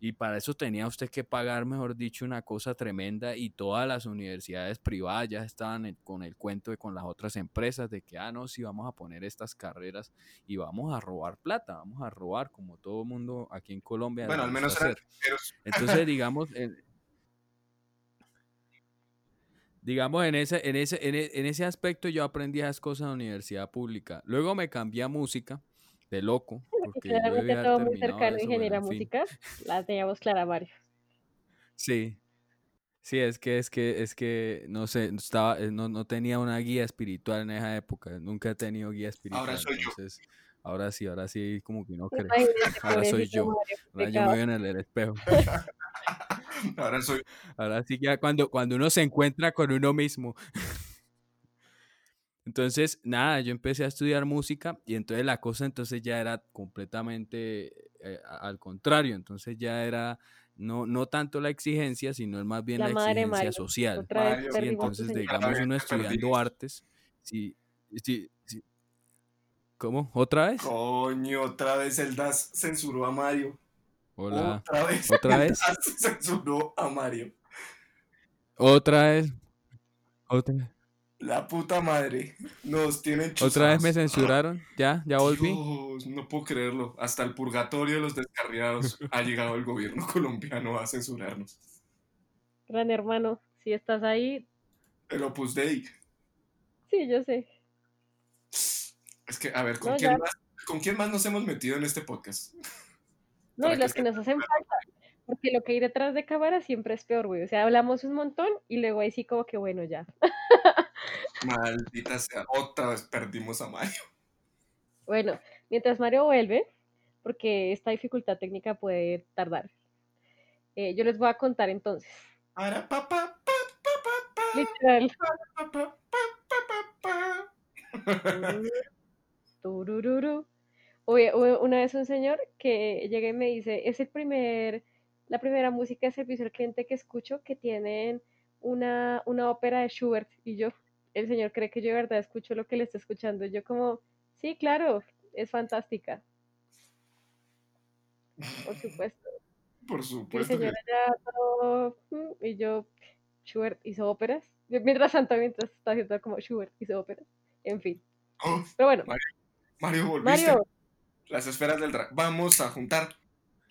Y para eso tenía usted que pagar, mejor dicho, una cosa tremenda y todas las universidades privadas ya estaban con el cuento de con las otras empresas de que, ah, no, sí, vamos a poner estas carreras y vamos a robar plata, vamos a robar como todo el mundo aquí en Colombia. Bueno, al menos hacer. Entonces, digamos, digamos, en ese, en, ese, en, e, en ese aspecto yo aprendí esas cosas en la universidad pública. Luego me cambié a música de loco. Porque Claramente todo muy cercano y genera música, la teníamos clara varios. Sí, sí, es que, es que, es que, no sé, estaba, eh, no, no tenía una guía espiritual en esa época, nunca he tenido guía espiritual. Ahora soy entonces, yo. Ahora sí, ahora sí, como que no creo. Ahora soy yo. Ahora yo me veo en el, espejo. ahora soy. Ahora sí, ya cuando, cuando uno se encuentra con uno mismo. Entonces, nada, yo empecé a estudiar música y entonces la cosa entonces ya era completamente eh, al contrario, entonces ya era no, no tanto la exigencia, sino más bien la, exigencia social. Entonces, digamos, uno estudiando artes, sí, sí, sí. ¿Cómo? ¿Otra vez? Coño, otra vez el DAS censuró a Mario. Hola. Otra vez. ¿Otra vez? censuró a Mario. Otra vez. Otra vez. La puta madre. Nos tienen chuzados. ¿Otra vez me censuraron? ¿Ya? ¿Ya volví? no puedo creerlo. Hasta el purgatorio de los descarriados ha llegado el gobierno colombiano a censurarnos. Gran hermano, si estás ahí. El Opus Dei. Sí, yo sé. Es que, a ver, ¿con, quién, más, ¿con quién más nos hemos metido en este podcast? No, y los que, nos hacen falta. Porque lo que hay detrás de cámara siempre es peor, güey. O sea, hablamos un montón y luego ahí sí como que bueno, ya. Maldita sea, otra vez perdimos a Mario. Bueno, mientras Mario vuelve, porque esta dificultad técnica puede tardar, eh, yo les voy a contar entonces. Literal. Una vez un señor que llega y me dice, es el primer, la primera música de servicio al cliente que escucho que tienen una, una ópera de Schubert. Y yo, el señor cree que yo de verdad escucho lo que le está escuchando. Yo como, sí, claro, es fantástica. Por supuesto. Por supuesto. El señor todo, mm", y yo, Schubert hizo óperas. Mientras tanto, mientras está haciendo como Schubert hizo óperas. En fin. Oh, Pero bueno. Mario, volviste. Mario. Las esferas del dragón. Vamos a juntar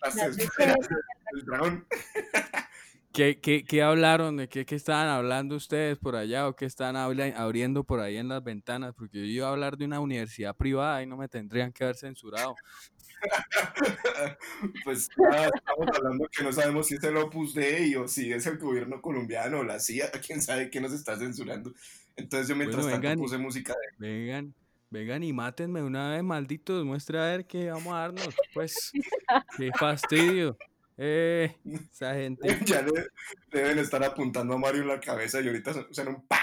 las, esferas del dragón. ¿Qué, qué, qué hablaron? ¿De qué, qué, estaban hablando ustedes por allá? ¿O qué están abriendo por ahí en las ventanas? Porque yo iba a hablar de una universidad privada y no me tendrían que haber censurado. pues estamos hablando que no sabemos si es el Opus Dei o si es el gobierno colombiano o la CIA, quién sabe qué nos está censurando. Entonces yo mientras tanto puse música de... Vengan, vengan y mátenme una vez, malditos, muestra a ver qué vamos a darnos. Pues, qué fastidio. Eh, esa gente. Ya deben estar apuntando a Mario en la cabeza y ahorita suena un pa.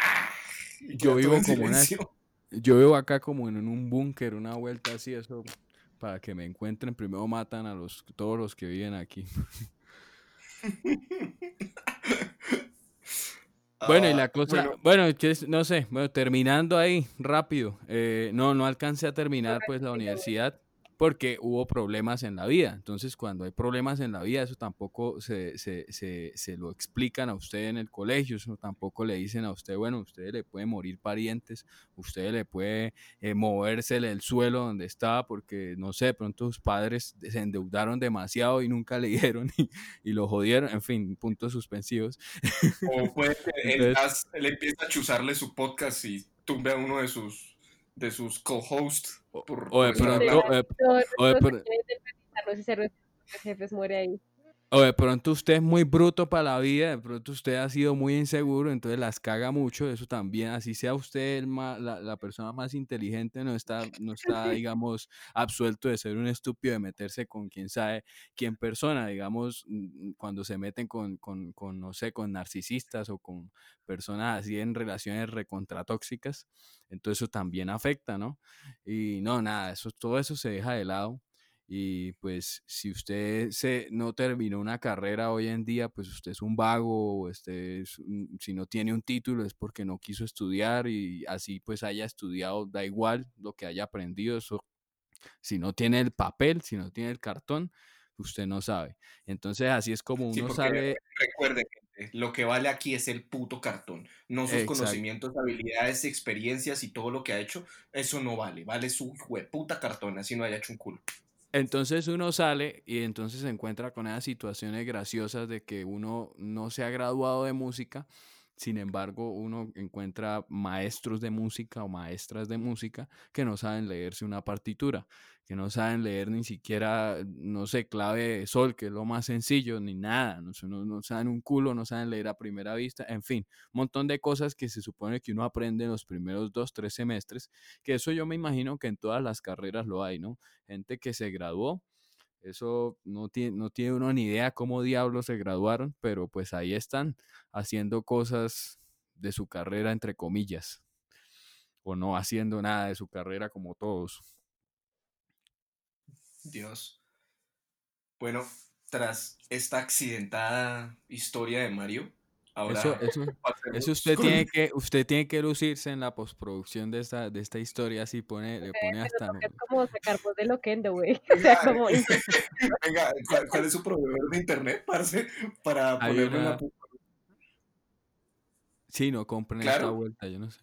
Yo vivo como una, Yo vivo acá como en un búnker, una vuelta así, eso. Para que me encuentren, primero matan a los todos los que viven aquí. Bueno, y la ah, cosa, bueno, no sé, bueno, terminando ahí, rápido, eh, no, no alcancé a terminar pues la universidad, porque hubo problemas en la vida. Entonces, cuando hay problemas en la vida, eso tampoco se, se, se, se, lo explican a usted en el colegio, eso tampoco le dicen a usted, bueno, usted le puede morir parientes, usted le puede eh, moverse el suelo donde estaba, porque, no sé, pronto sus padres se endeudaron demasiado y nunca le dieron y, y lo jodieron, en fin, puntos suspensivos. O puede que él, él empieza a chuzarle su podcast y tumbe a uno de sus de sus co-hosts. O de jefes muere ahí. O de pronto usted es muy bruto para la vida, de pronto usted ha sido muy inseguro, entonces las caga mucho, eso también, así sea usted el la, la, persona más inteligente, no está, no está, digamos, absuelto de ser un estúpido, de meterse con quién sabe quién persona, digamos, mm, cuando se meten con, con, con no sé, con narcisistas o con personas así en relaciones recontratóxicas, entonces eso también afecta, ¿no? Y no, nada, eso, todo eso se deja de lado y pues si usted se, no terminó una carrera hoy en día, pues usted es un vago, o este, si no tiene un título es porque no quiso estudiar y así pues haya estudiado, da igual lo que haya aprendido, eso, si no tiene el papel, si no tiene el cartón, usted no sabe. Entonces así es como uno sabe... Recuerde, lo que vale aquí es el puto cartón, no sus conocimientos, habilidades, experiencias y todo lo que ha hecho, eso no vale, vale su puta cartón, así no haya hecho un culo. Entonces uno sale y entonces se encuentra con esas situaciones graciosas de que uno no se ha graduado de música, sin embargo uno encuentra maestros de música o maestras de música que no saben leerse una partitura que no saben leer ni siquiera, no sé, clave sol, que es lo más sencillo, ni nada, no, no, saben un culo, no saben leer a primera vista, en fin, un montón de cosas que se supone que uno aprende en los primeros dos, tres semestres, que eso yo me imagino que en todas las carreras lo hay, ¿no? Gente que se graduó, eso no tiene, no tiene uno ni idea cómo diablos se graduaron, pero pues ahí están haciendo cosas de su carrera, entre comillas, o no haciendo nada de su carrera como todos. Dios. Bueno, tras esta accidentada historia de Mario, ahora eso, eso, usted tiene que usted tiene que lucirse en la postproducción de esta de esta historia así pone le pone hasta es como sacar voz de Loquendo, güey. O sea, como Venga, ¿cuál, es su proveedor de internet, parce? Para ponerle una... Sí, no compren esta vuelta, yo no sé.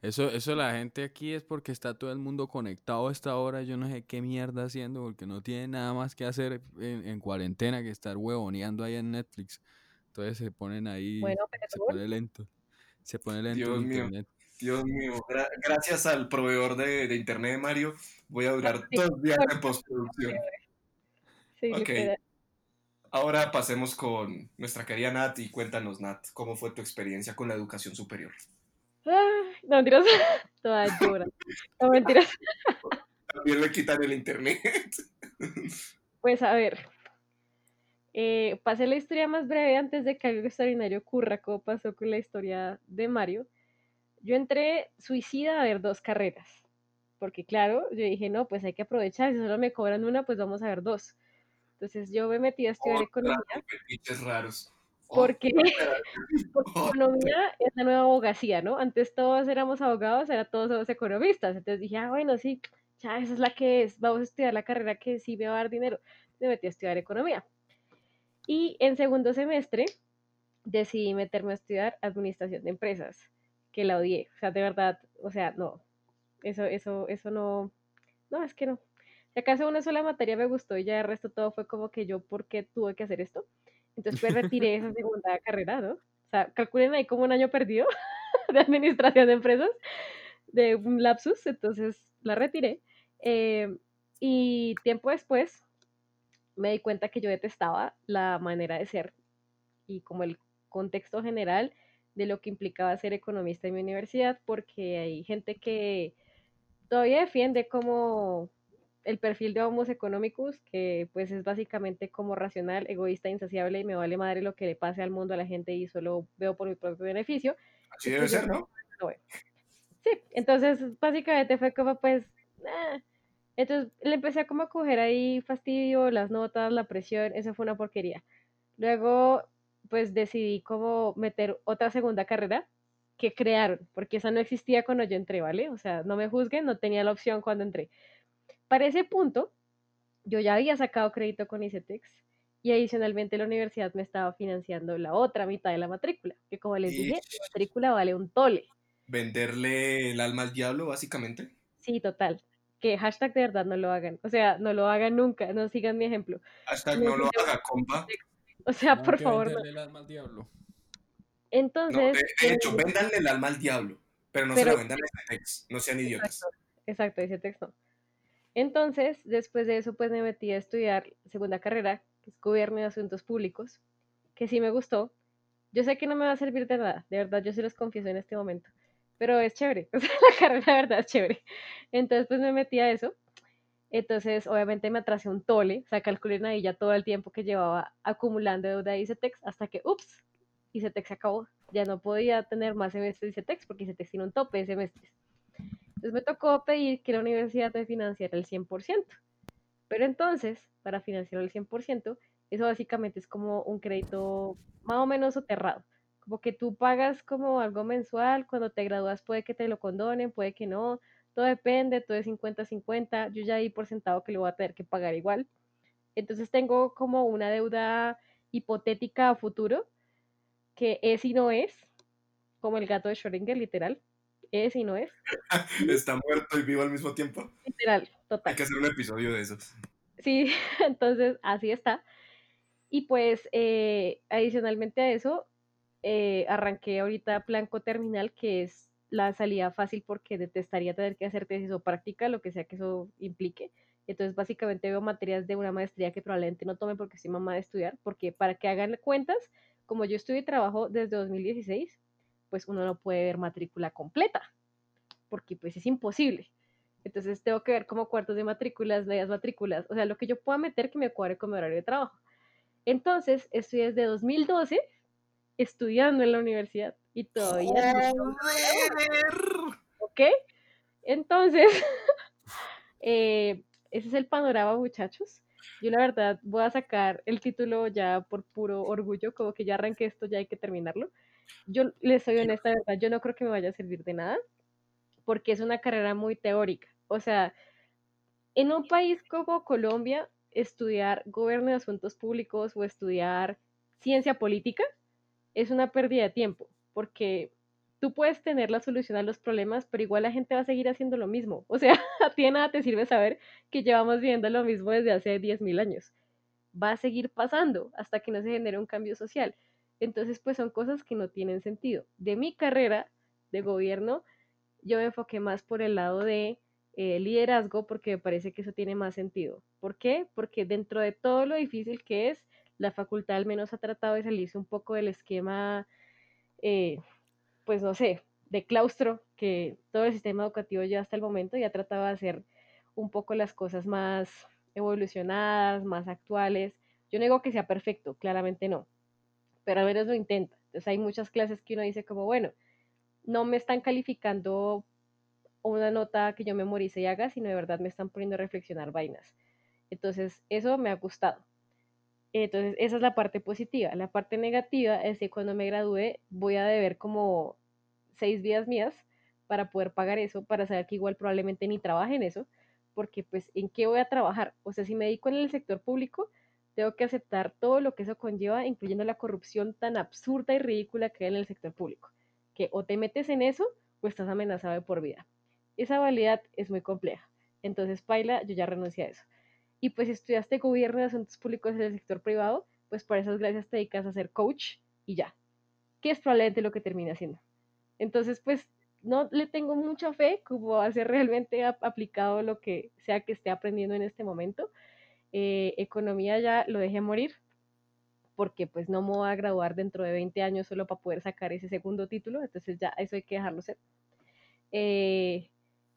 Eso, eso la gente aquí es porque está todo el mundo conectado a esta hora. Yo no sé qué mierda haciendo porque no tiene nada más que hacer en, cuarentena que estar huevoneando ahí en Netflix. Entonces se ponen ahí, se pone lento. Se pone lento Dios internet. Mío. Dios mío, gracias al proveedor de, internet de Mario, voy a durar dos días en postproducción. Sí, ok. Ahora pasemos con nuestra querida Nat y cuéntanos, Nat, ¿cómo fue tu experiencia con la educación superior? no, mentiras. Toda dura. No, mentiras. También le quitan el internet. Pues a ver. Eh, pasé la historia más breve antes de que algo extraordinario ocurra, como pasó con la historia de Mario. Yo entré suicida a ver dos carreras. Porque claro, yo dije, no, pues hay que aprovechar. Si solo me cobran una, pues vamos a ver dos. Entonces yo me metí a estudiar economía. raros. Porque, economía es la nueva abogacía, ¿no? Antes todos éramos abogados, ahora todos somos economistas. Entonces dije, ah, bueno, sí, ya esa es la que es, vamos a estudiar la carrera que sí me va a dar dinero. Me metí a estudiar economía. Y en segundo semestre decidí meterme a estudiar administración de empresas, que la odié. O sea, de verdad, o sea, no, eso, eso, eso no, no, es que no. Si acaso una sola materia me gustó y ya el resto todo fue como que yo, ¿por qué tuve que hacer esto? Entonces pues retiré esa segunda carrera, ¿no? O sea, calculen ahí como un año perdido de administración de empresas, de un lapsus, entonces la retiré. Eh, y tiempo después me di cuenta que yo detestaba la manera de ser y como el contexto general de lo que implicaba ser economista en mi universidad, porque hay gente que todavía defiende como el perfil de Homo economicus, que pues es básicamente como racional, egoísta, insaciable y me vale madre lo que le pase al mundo, a la gente y solo veo por mi propio beneficio. Así debe ser, ¿no? Sí, entonces básicamente fue como pues... Eh. Entonces le empecé a como a coger ahí fastidio, las notas, la presión, eso fue una porquería. Luego pues decidí como meter otra segunda carrera que crearon, porque esa no existía cuando yo entré, ¿vale? O sea, no me juzguen, no tenía la opción cuando entré. Para ese punto, yo ya había sacado crédito con ICETEX y adicionalmente la universidad me estaba financiando la otra mitad de la matrícula, que como les dije, la matrícula vale un tole. ¿Venderle el alma al diablo, básicamente? Sí, total. Que hashtag de verdad no lo hagan. O sea, no lo hagan nunca, no sigan mi ejemplo. Hashtag no, lo haga, compa. O sea, por favor. Venderle el alma al diablo. Entonces. de, hecho, eh, véndanle el alma al diablo, pero no se lo vendan a ICETEX, no sean idiotas. Exacto, ICETEX no. Entonces, después de eso, pues me metí a estudiar segunda carrera, que es Gobierno y Asuntos Públicos, que sí me gustó. Yo sé que no me va a servir de nada, de verdad, yo se los confieso en este momento, pero es chévere, o la carrera de verdad es chévere. Entonces, pues me metí a eso. Entonces, obviamente me atrasé un tole, o sea, calculé ahí ya todo el tiempo que llevaba acumulando deuda de ICETEX hasta que, ups, ICETEX se acabó. Ya no podía tener más semestres de ICETEX porque ICETEX tiene un tope de semestres. Entonces me tocó pedir que la universidad me financiara el 100%. Pero entonces, para financiar el 100%, eso básicamente es como un crédito más o menos soterrado. Como que tú pagas como algo mensual, cuando te gradúas puede que te lo condonen, puede que no, todo depende, todo es 50-50, yo ya di por sentado que lo voy a tener que pagar igual. Entonces tengo como una deuda hipotética a futuro, que es y no es, como el gato de Schrödinger, literal es y no es. Está muerto y vivo al mismo tiempo. Literal, total. Hay que hacer un episodio de esos. Sí, entonces así está. Y pues eh, adicionalmente a eso, eh, arranqué ahorita Planco Terminal, que es la salida fácil porque detestaría tener que hacer tesis o práctica, lo que sea que eso implique. Entonces, básicamente veo materias de una maestría que probablemente no tome porque estoy mamá de estudiar, porque para que hagan cuentas, como yo estudio y trabajo desde 2016, pues uno no puede ver matrícula completa, porque pues es imposible. Entonces tengo que ver como cuartos de matrículas, medias matrículas, o sea, lo que yo pueda meter que me cuadre con mi horario de trabajo. Entonces, estoy desde 2012 estudiando en la universidad y todavía no ¿Ok? Entonces, eh, ese es el panorama, muchachos. Yo la verdad voy a sacar el título ya por puro orgullo, como que ya arranqué esto, ya hay que terminarlo. Yo les soy honesta, verdad, yo no creo que me vaya a servir de nada, porque es una carrera muy teórica. O sea, en un país como Colombia, estudiar gobierno de asuntos públicos o estudiar ciencia política es una pérdida de tiempo, porque tú puedes tener la solución a los problemas, pero igual la gente va a seguir haciendo lo mismo. O sea, a ti nada te sirve saber que llevamos viviendo lo mismo desde hace 10.000 años. Va a seguir pasando hasta que no se genere un cambio social. Entonces, pues son cosas que no tienen sentido. De mi carrera de gobierno, yo me enfoqué más por el lado de eh, liderazgo porque me parece que eso tiene más sentido. ¿Por qué? Porque dentro de todo lo difícil que es, la facultad al menos ha tratado de salirse un poco del esquema eh, pues no sé, de claustro que todo el sistema educativo ya hasta el momento ya trataba de hacer un poco las cosas más evolucionadas, más actuales. Yo no digo que sea perfecto, claramente no, pero al menos lo intenta. Entonces hay muchas clases que uno dice como, bueno, no me están calificando una nota que yo memorice y haga, sino de verdad me están poniendo a reflexionar vainas. Entonces, eso me ha gustado. Entonces, esa es la parte positiva. La parte negativa es que cuando me gradúe voy a deber como seis vidas mías para poder pagar eso, para saber que igual probablemente ni trabaje en eso, porque pues en qué voy a trabajar. O sea, si me dedico en el sector público, tengo que aceptar todo lo que eso conlleva, incluyendo la corrupción tan absurda y ridícula que hay en el sector público, que o te metes en eso o estás amenazado de por vida. Esa validad es muy compleja. Entonces, Paila, yo ya renuncié a eso. Y pues estudiaste gobierno de asuntos públicos en el sector privado, pues por esas gracias te dedicas a ser coach y ya. Que es probablemente lo que termina haciendo. Entonces, pues no le tengo mucha fe como a ser realmente aplicado lo que sea que esté aprendiendo en este momento. Eh, economía ya lo dejé morir porque pues no me voy a graduar dentro de 20 años solo para poder sacar ese segundo título, entonces ya eso hay que dejarlo ser. Eh,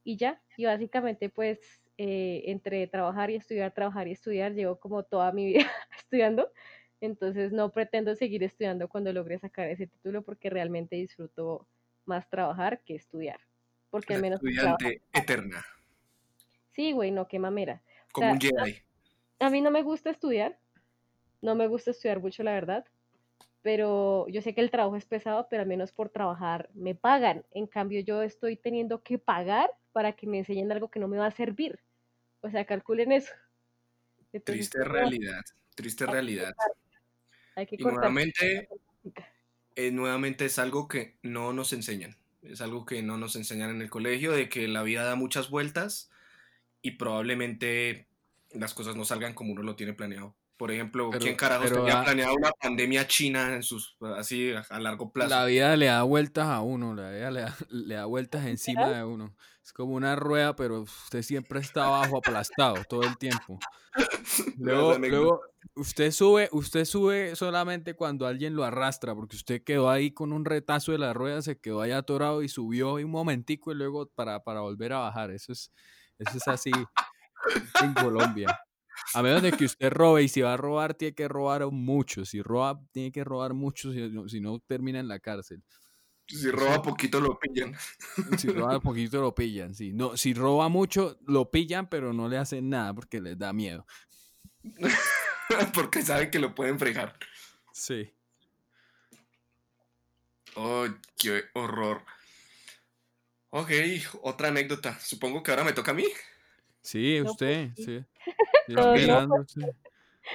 y ya, y básicamente pues eh, entre trabajar y estudiar, trabajar y estudiar, llevo como toda mi vida estudiando, entonces no pretendo seguir estudiando cuando logre sacar ese título porque realmente disfruto más trabajar que estudiar. Porque al menos... Estudiante eterna. Sí, güey, no, qué mamera. Como un Jedi. A, a mí no me gusta estudiar, no me gusta estudiar mucho, la verdad, pero yo sé que el trabajo es pesado, pero al menos por trabajar me pagan. En cambio, yo estoy teniendo que pagar para que me enseñen algo que no me va a servir. O sea, calculen eso. triste realidad, triste realidad. Hay que y nuevamente, eh, nuevamente es algo que no nos enseñan. Es algo que no nos enseñan en el colegio, de que la vida da muchas vueltas y probablemente las cosas no salgan como uno lo tiene planeado. Por ejemplo, ¿quién carajos tenía planeado una pandemia china en sus, así a, largo plazo? La vida le da vueltas a uno, la vida le da, le da vueltas encima de uno. Es como una rueda, pero usted siempre está abajo aplastado todo el tiempo. Luego, luego usted sube, usted sube solamente cuando alguien lo arrastra, porque usted quedó ahí con un retazo de la rueda, se quedó ahí atorado y subió un momentico y luego para, para volver a bajar. Eso es, eso es así en Colombia. A menos de que usted robe, y si va a robar, tiene que robar mucho. Si roba, tiene que robar mucho, si no, termina en la cárcel. Si roba poquito, lo pillan. Si roba poquito, lo pillan, sí. No, si roba mucho, lo pillan, pero no le hacen nada porque les da miedo. porque saben que lo pueden fregar. Sí. Oh, qué horror. Ok, otra anécdota. Supongo que ahora me toca a mí. Sí, usted, pues, sí.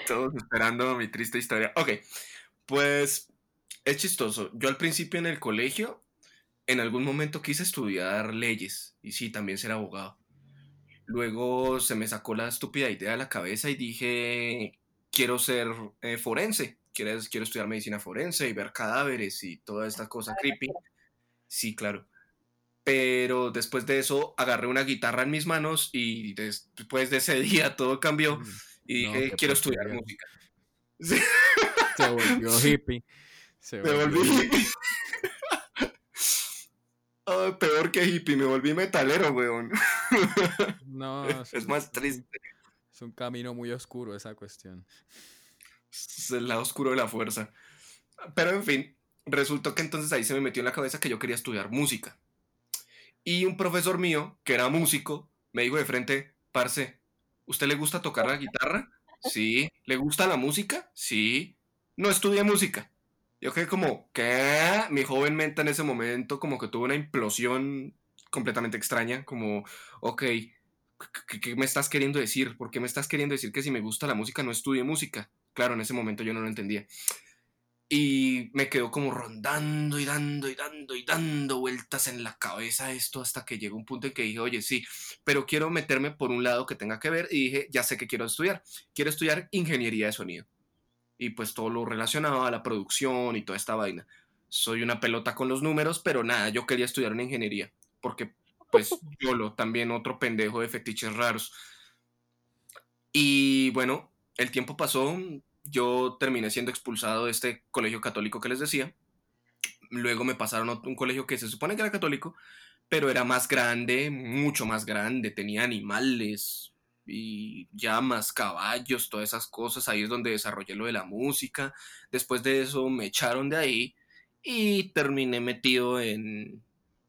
Todos esperando mi triste historia. Ok, pues es chistoso. Yo al principio en el colegio, en algún momento quise estudiar leyes y sí, también ser abogado. Luego se me sacó la estúpida idea de la cabeza y dije, quiero ser eh, forense, quiero, quiero estudiar medicina forense y ver cadáveres y toda esta cosa creepy. Sí, claro. Pero después de eso agarré una guitarra en mis manos y después de ese día todo cambió mm, y dije, quiero estudiar música. Se volvió hippie. Se me volví hippie. peor que hippie, me volví metalero, weón. No, es, más triste. Es un camino muy oscuro esa cuestión. Es el lado oscuro de la fuerza. Pero en fin, resultó que entonces ahí se me metió en la cabeza que yo quería estudiar música. Y un profesor mío, que era músico, me dijo de frente, parce, ¿usted le gusta tocar la guitarra? Sí. ¿Le gusta la música? Sí. No estudia música. Yo quedé como, ¿qué? Mi joven mente en ese momento como que tuvo una implosión completamente extraña, como, ok, ¿qué, me estás queriendo decir? ¿Por qué me estás queriendo decir que si me gusta la música no estudie música? Claro, en ese momento yo no lo entendía. Y me quedó como rondando y dando y dando y dando vueltas en la cabeza esto hasta que llegó un punto en que dije, oye, sí, pero quiero meterme por un lado que tenga que ver y dije, ya sé que quiero estudiar. Quiero estudiar ingeniería de sonido. Y pues todo lo relacionado a la producción y toda esta vaina. Soy una pelota con los números, pero nada, yo quería estudiar una ingeniería. Porque pues yo lo también otro pendejo de fetiches raros. Y bueno, el tiempo pasó, yo terminé siendo expulsado de este colegio católico que les decía. Luego me pasaron a un colegio que se supone que era católico, pero era más grande, mucho más grande, tenía animales y llamas, caballos, todas esas cosas. Ahí es donde desarrollé lo de la música. Después de eso me echaron de ahí y terminé metido en,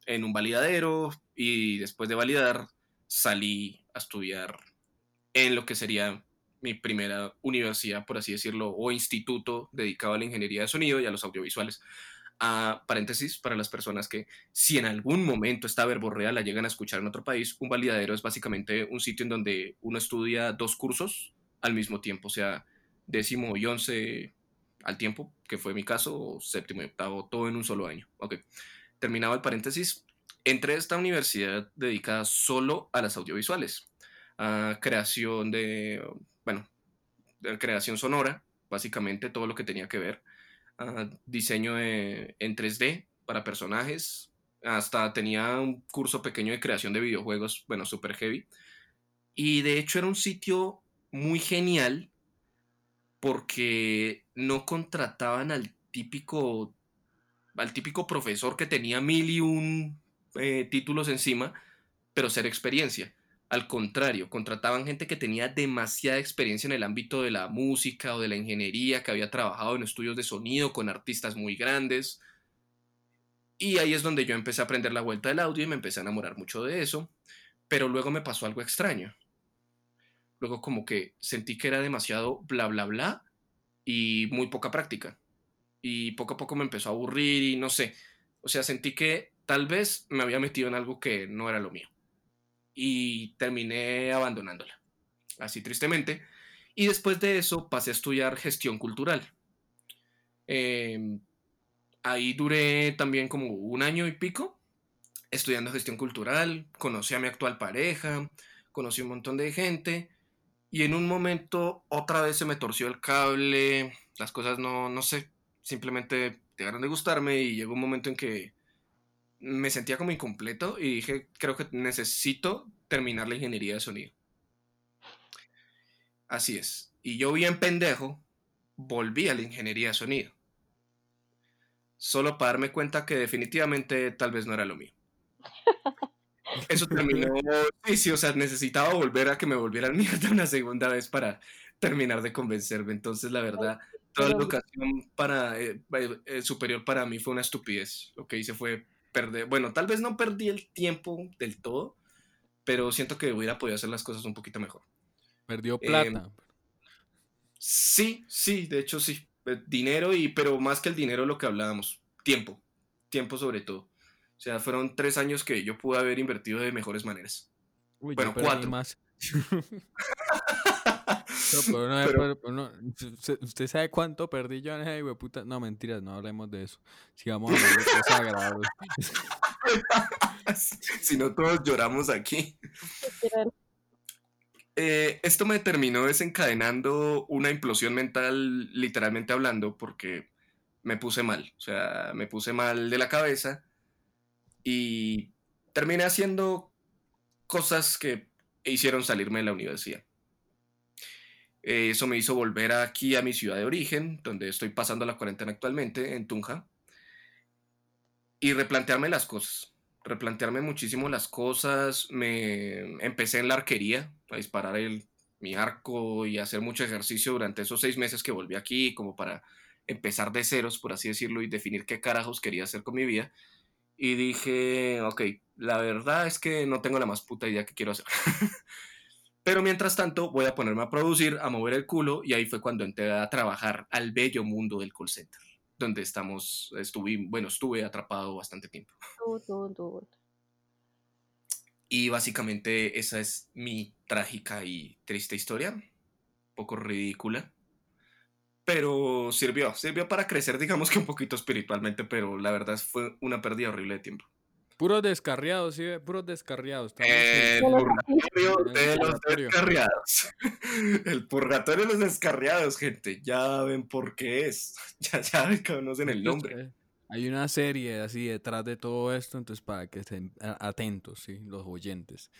en un validadero y después de validar salí a estudiar en lo que sería mi primera universidad, por así decirlo, o instituto dedicado a la ingeniería de sonido y a los audiovisuales. A paréntesis, para las personas que si en algún momento esta verborrea la llegan a escuchar en otro país, un validadero es básicamente un sitio en donde uno estudia dos cursos al mismo tiempo, sea, décimo y once al tiempo, que fue mi caso, o séptimo y octavo, todo en un solo año. Ok, terminaba el paréntesis. Entré esta universidad dedicada solo a las audiovisuales, a creación de bueno, creación sonora, básicamente todo lo que tenía que ver, ah, diseño en 3D para personajes, hasta tenía un curso pequeño de creación de videojuegos, bueno, super heavy. Y de hecho era un sitio muy genial porque no contrataban al típico al típico profesor que tenía mil y un eh, títulos encima, pero ser experiencia. Al contrario, contrataban gente que tenía demasiada experiencia en el ámbito de la música o de la ingeniería, que había trabajado en estudios de sonido con artistas muy grandes. Y ahí es donde yo empecé a aprender la vuelta del audio y me empecé a enamorar mucho de eso. Pero luego me pasó algo extraño. Luego como que sentí que era demasiado bla bla bla y muy poca práctica. Y poco a poco me empezó a aburrir y no sé. O sea, sentí que tal vez me había metido en algo que no era lo mío y terminé abandonándola, así tristemente. Y después de eso pasé a estudiar gestión cultural. Em, ahí duré también como un año y pico estudiando gestión cultural, conocí a mi actual pareja, conocí un montón de gente y en un momento otra vez se me torció el cable, las cosas no, no sé, simplemente dejaron de gustarme y llegó un momento en que me sentía como incompleto y dije, creo que necesito terminar la ingeniería de sonido. Así es. Y yo bien pendejo, volví a la ingeniería de sonido. Solo para darme cuenta que definitivamente tal vez no era lo mío. Eso terminó. Sí, sí, o sea, necesitaba volver a que me volvieran mierda una segunda vez para terminar de convencerme. Entonces, la verdad, toda la educación para, eh, eh, superior para mí fue una estupidez. Lo que hice fue bueno, tal vez no perdí el tiempo del todo, pero siento que hubiera podido hacer las cosas un poquito mejor. Perdió plata. Em, sí, sí, de hecho sí. Eh, dinero y, pero más que el dinero lo que hablábamos, tiempo, tiempo sobre todo. O sea, fueron tres años que yo pude haber invertido de mejores maneras. bueno, cuatro. Más. ¿Usted sabe cuánto perdí yo en ese puta? No, mentiras, no hablemos de eso. Sigamos hablando de cosas agradables. si no, todos lloramos aquí. Eh, esto me terminó desencadenando una implosión mental, literalmente hablando, porque me puse mal. O sea, me puse mal de la cabeza y terminé haciendo cosas que hicieron salirme de la universidad. Eh, eso me hizo volver aquí a mi ciudad de origen, donde estoy pasando la cuarentena actualmente, en Tunja, y replantearme las cosas. Replantearme muchísimo las cosas. Me empecé en la arquería, a disparar el, mi arco y hacer mucho ejercicio durante esos seis meses que volví aquí, como para empezar de ceros, por así decirlo, y definir qué carajos quería hacer con mi vida. Y dije, ok, la verdad es que no tengo la más puta idea que quiero hacer. Pero mientras tanto voy a ponerme a producir, a mover el culo y ahí fue cuando entré a trabajar al bello mundo del call center, donde estamos, estuve, bueno, estuve atrapado bastante tiempo. Y básicamente esa es mi trágica y triste historia, un poco ridícula, pero sirvió, sirvió para crecer, digamos que un poquito espiritualmente, pero la verdad fue una pérdida horrible de tiempo. Puros descarriados, sí, puros descarriados. El purgatorio de los descarriados. El purgatorio de los descarriados, gente. Ya ven por qué es. Ya, ya conocen el nombre. Hay una serie así detrás de todo esto, entonces para que estén atentos, ¿sí? los oyentes.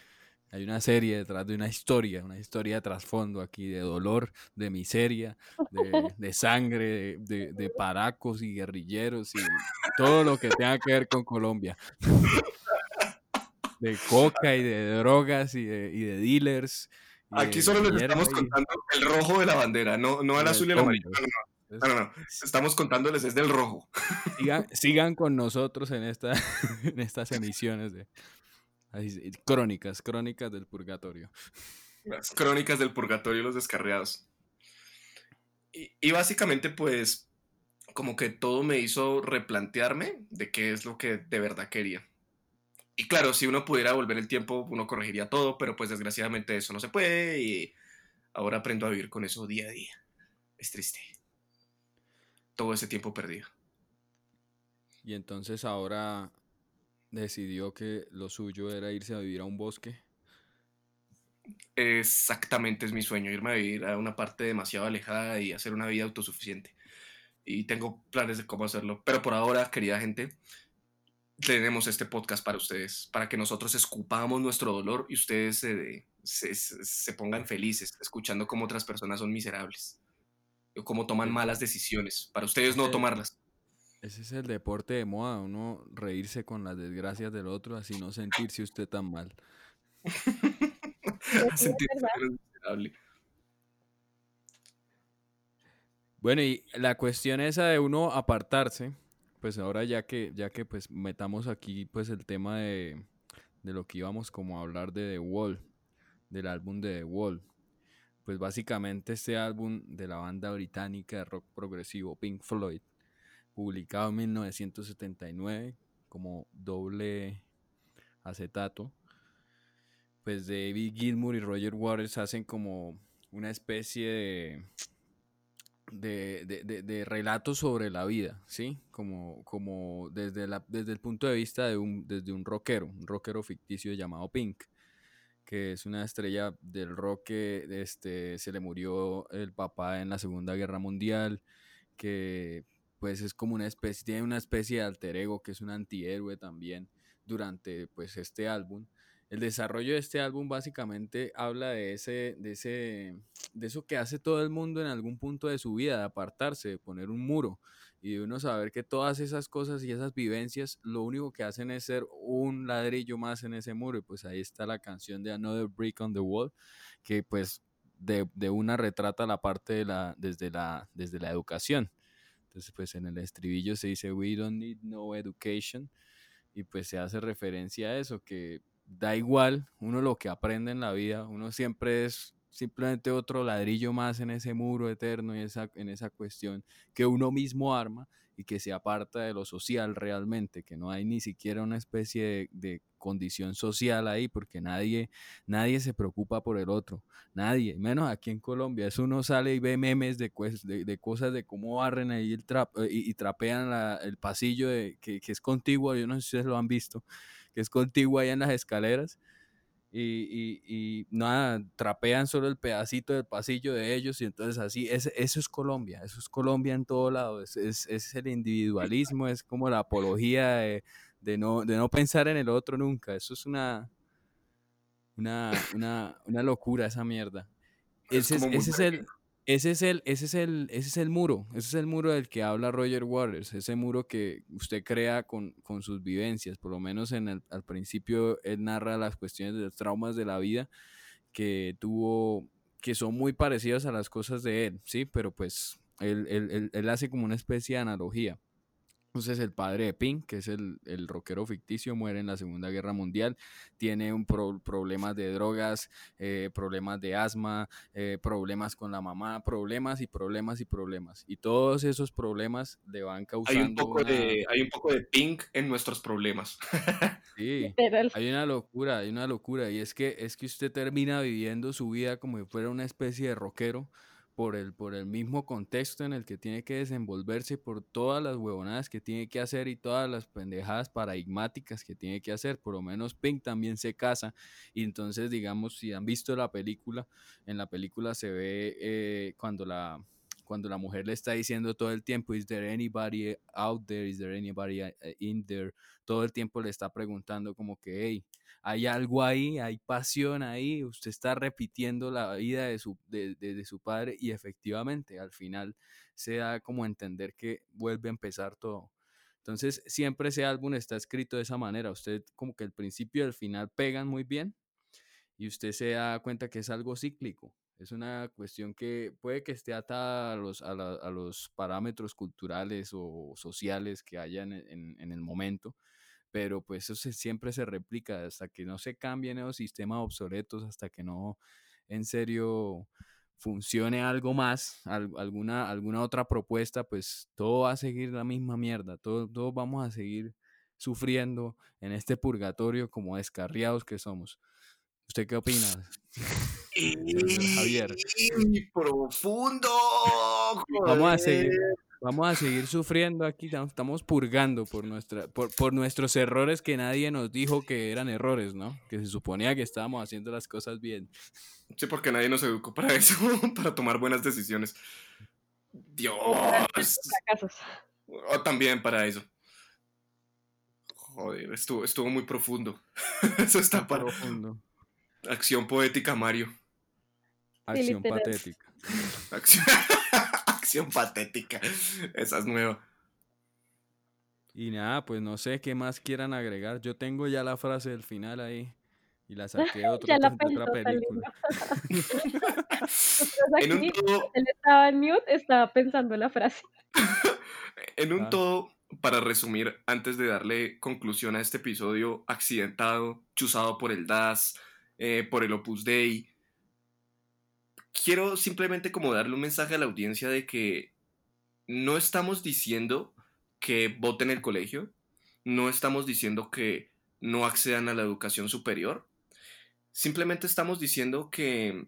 Hay una serie detrás de una historia, una historia de trasfondo aquí, de dolor, de miseria, de, de sangre, de, de, paracos y guerrilleros y todo lo que tenga que ver con Colombia. De coca y de drogas y de, y de dealers. Aquí solo les estamos contando el rojo de la bandera, no, no el azul y el amarillo. No, no, no. Estamos contándoles desde el rojo. Sigan, sigan con nosotros en, esta, en estas emisiones de, crónicas, crónicas del purgatorio. Las crónicas del purgatorio los descarriados. Y, básicamente, pues, como que todo me hizo replantearme de qué es lo que de verdad quería. Y claro, si uno pudiera volver el tiempo, uno corregiría todo, pero pues desgraciadamente eso no se puede y ahora aprendo a vivir con eso día a día. Es triste. Todo ese tiempo perdido. Y entonces ahora decidió que lo suyo era irse a vivir a un bosque. Exactamente, es mi sueño, irme a vivir a una parte demasiado alejada y hacer una vida autosuficiente. Y tengo planes de cómo hacerlo. Pero por ahora, querida gente, tenemos este podcast para ustedes, para que nosotros escupamos nuestro dolor y ustedes se, se, pongan felices escuchando cómo otras personas son miserables, o cómo toman malas decisiones, para ustedes no tomarlas. Ese es el deporte de moda, uno reírse con las desgracias del otro, así no sentirse usted tan mal. Bueno, y la cuestión esa de uno apartarse, pues ahora ya que, ya que pues metamos aquí pues el tema de, de lo que íbamos como a hablar de The Wall, del álbum de The Wall, pues básicamente este álbum de la banda británica de rock progresivo Pink Floyd, publicado en 1979 como doble acetato, pues David Gilmour y Roger Waters hacen como una especie de, de, de, relato sobre la vida, ¿sí? Como, como desde, la, desde el punto de vista de un, desde un rockero, un rockero ficticio llamado Pink, que es una estrella del rock que este, se le murió el papá en la Segunda Guerra Mundial, que pues es como una especie, tiene una especie de alter ego que es un antihéroe también durante pues este álbum. El desarrollo de este álbum básicamente habla de ese, de ese, de eso que hace todo el mundo en algún punto de su vida, de apartarse, de poner un muro y de uno saber que todas esas cosas y esas vivencias lo único que hacen es ser un ladrillo más en ese muro y pues ahí está la canción de Another Brick on the Wall que pues de, de una retrata la parte de la, desde la, desde la educación entonces, pues en el estribillo se dice, we don't need no education. Y pues se hace referencia a eso, que da igual uno lo que aprende en la vida, uno siempre es simplemente otro ladrillo más en ese muro eterno y esa, en esa cuestión que uno mismo arma y que se aparta de lo social realmente, que no hay ni siquiera una especie de, condición social ahí, porque nadie, nadie se preocupa por el otro, nadie, menos aquí en Colombia, eso uno sale y ve memes de, cosas de cómo barren ahí el trap, eh, y, trapean el pasillo que, que es contiguo, yo no sé si ustedes lo han visto, que es contiguo ahí en las escaleras, y, y, nada, trapean solo el pedacito del pasillo de ellos y entonces así, es, eso es Colombia, eso es Colombia en todo lado, es, es, el individualismo, es como la apología de, de, no, de no pensar en el otro nunca, eso es una, una, una, una locura esa mierda. ese es el, ese es el, ese es el, ese es el muro, ese es el muro del que habla Roger Waters, ese muro que usted crea con, con sus vivencias, por lo menos en el, al principio él narra las cuestiones de los traumas de la vida que tuvo, que son muy parecidas a las cosas de él, sí, pero pues él, él, él, él hace como una especie de analogía. Entonces el padre de Pink, que es el, el rockero ficticio, muere en la Segunda Guerra Mundial, tiene un problemas de drogas, eh, problemas de asma, eh, problemas con la mamá, problemas y problemas y problemas. Y todos esos problemas le van causando... Hay un poco, de, hay un poco de Pink en nuestros problemas. sí, hay una locura, hay una locura. Y es que, es que usted termina viviendo su vida como si fuera una especie de rockero por el, por el mismo contexto en el que tiene que desenvolverse, por todas las huevonadas que tiene que hacer y todas las pendejadas paradigmáticas que tiene que hacer. Por lo menos Pink también se casa y entonces, digamos, si han visto la película, en la película se ve eh, cuando la cuando la mujer le está diciendo todo el tiempo, is there anybody out there, is there anybody eh, in there, todo el tiempo le está preguntando como que, hey, hay algo ahí, hay pasión ahí, usted está repitiendo la vida de su, de, su padre y efectivamente al final se da como entender que vuelve a empezar todo. Entonces siempre ese álbum está escrito de esa manera, usted como que el principio y el final pegan muy bien y usted se da cuenta que es algo cíclico. Es una cuestión que puede que esté atada a los, a, los parámetros culturales o sociales que hayan en, en el momento, pero pues eso siempre se replica hasta que no se cambien esos sistemas obsoletos, hasta que no en serio funcione algo más, alguna, alguna otra propuesta, pues todo va a seguir la misma mierda, todos todo vamos a seguir sufriendo en este purgatorio como descarriados que somos. ¿Usted qué opina? Javier. Profundo. Vamos a seguir, Vamos a seguir sufriendo aquí, estamos purgando por, nuestra, por, por, nuestros errores que nadie nos dijo que eran errores, ¿no? Que se suponía que estábamos haciendo las cosas bien. Sí, porque nadie nos educó para eso, para tomar buenas decisiones. Dios. O también para eso. Joder, estuvo, estuvo muy profundo. Eso está para... profundo. Acción poética, Mario. Acción patética. Acción patética. Esa es nueva. Y nada, pues no sé qué más quieran agregar. Yo tengo ya la frase del final ahí. Y la saqué de, otra película. en un todo... Él estaba en mute, estaba pensando la frase. en un ah. todo, para resumir, antes de darle conclusión a este episodio accidentado, chuzado por el DAS, eh, por el Opus Dei, quiero simplemente como darle un mensaje a la audiencia de que no estamos diciendo que voten el colegio, no estamos diciendo que no accedan a la educación superior, simplemente estamos diciendo que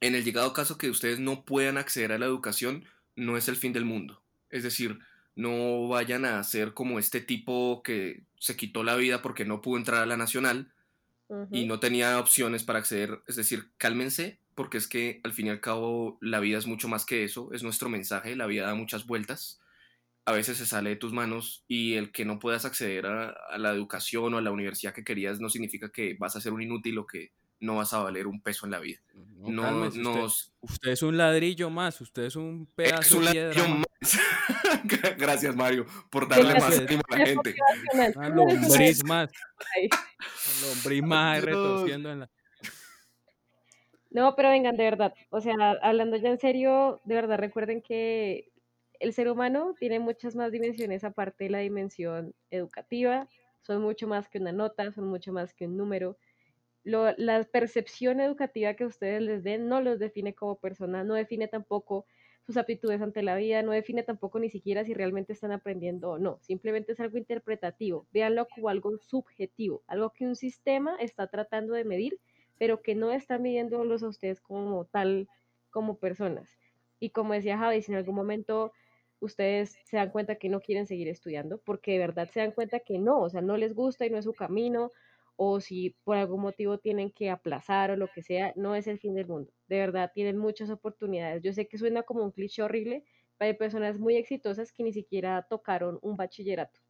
en el llegado caso que ustedes no puedan acceder a la educación, no es el fin del mundo. Es decir, no vayan a ser como este tipo que se quitó la vida porque no pudo entrar a la nacional y no tenía opciones para acceder. Es decir, cálmense, porque es que al fin y al cabo la vida es mucho más que eso, es nuestro mensaje, la vida da muchas vueltas, a veces se sale de tus manos y el que no puedas acceder a, la educación o a la universidad que querías no significa que vas a ser un inútil o que no vas a valer un peso en la vida. No, usted, es un ladrillo más, usted es un pedazo de piedra más. Gracias Mario por darle más ánimo a la gente. Una lombriz más. lombriz más retorciendo en la... No, pero vengan, de verdad, o sea, hablando ya en serio, de verdad recuerden que el ser humano tiene muchas más dimensiones aparte de la dimensión educativa, son mucho más que una nota, son mucho más que un número. La percepción educativa que ustedes les den no los define como persona, no define tampoco sus aptitudes ante la vida, no define tampoco ni siquiera si realmente están aprendiendo o no, simplemente es algo interpretativo, véanlo como algo subjetivo, algo que un sistema está tratando de medir pero que no están midiéndolos a ustedes como tal, como personas. Y como decía Javi, si en algún momento ustedes se dan cuenta que no quieren seguir estudiando, porque de verdad se dan cuenta que no, o sea, no les gusta y no es su camino, o si por algún motivo tienen que aplazar o lo que sea, no es el fin del mundo. De verdad, tienen muchas oportunidades. Yo sé que suena como un cliché horrible, pero hay personas muy exitosas que ni siquiera tocaron un bachillerato.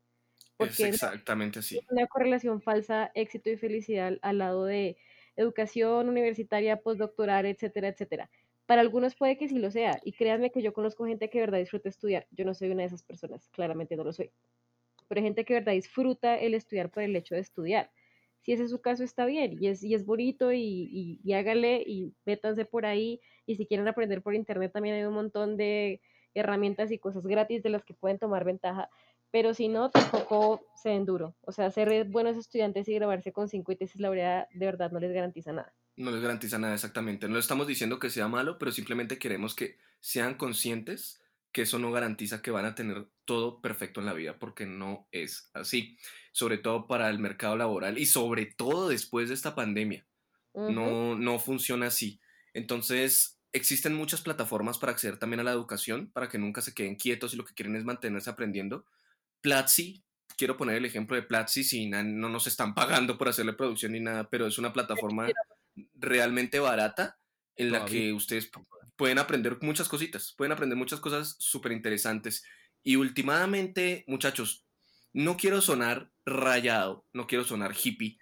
Porque es exactamente así. Una correlación falsa, éxito y felicidad al lado de educación universitaria, postdoctoral, etcétera, etcétera. Para algunos puede que sí lo sea, y créanme que yo conozco gente que de verdad disfruta estudiar. Yo no soy una de esas personas, claramente no lo soy. Pero hay gente que de verdad disfruta el estudiar por el hecho de estudiar. Si ese es su caso, está bien, y es, y es bonito, y, y, hágale, y métanse por ahí, y si quieren aprender por internet también hay un montón de herramientas y cosas gratis de las que pueden tomar ventaja, pero si no, tampoco se den duro. O sea, ser buenos estudiantes y grabarse con cinco y tesis laureada de verdad no les garantiza nada. No les garantiza nada exactamente. No estamos diciendo que sea malo, pero simplemente queremos que sean conscientes que eso no garantiza que van a tener todo perfecto en la vida, porque no es así. Sobre todo para el mercado laboral y sobre todo después de esta pandemia. no, no funciona así. Entonces, existen muchas plataformas para acceder también a la educación, para que nunca se queden quietos y lo que quieren es mantenerse aprendiendo. Platzi, quiero poner el ejemplo de Platzi, si no nos están pagando por hacerle producción ni nada, pero es una plataforma realmente barata en la que ustedes pueden aprender muchas cositas, pueden aprender muchas cosas súper interesantes. Y últimamente, muchachos, no quiero sonar rayado, no quiero sonar hippie,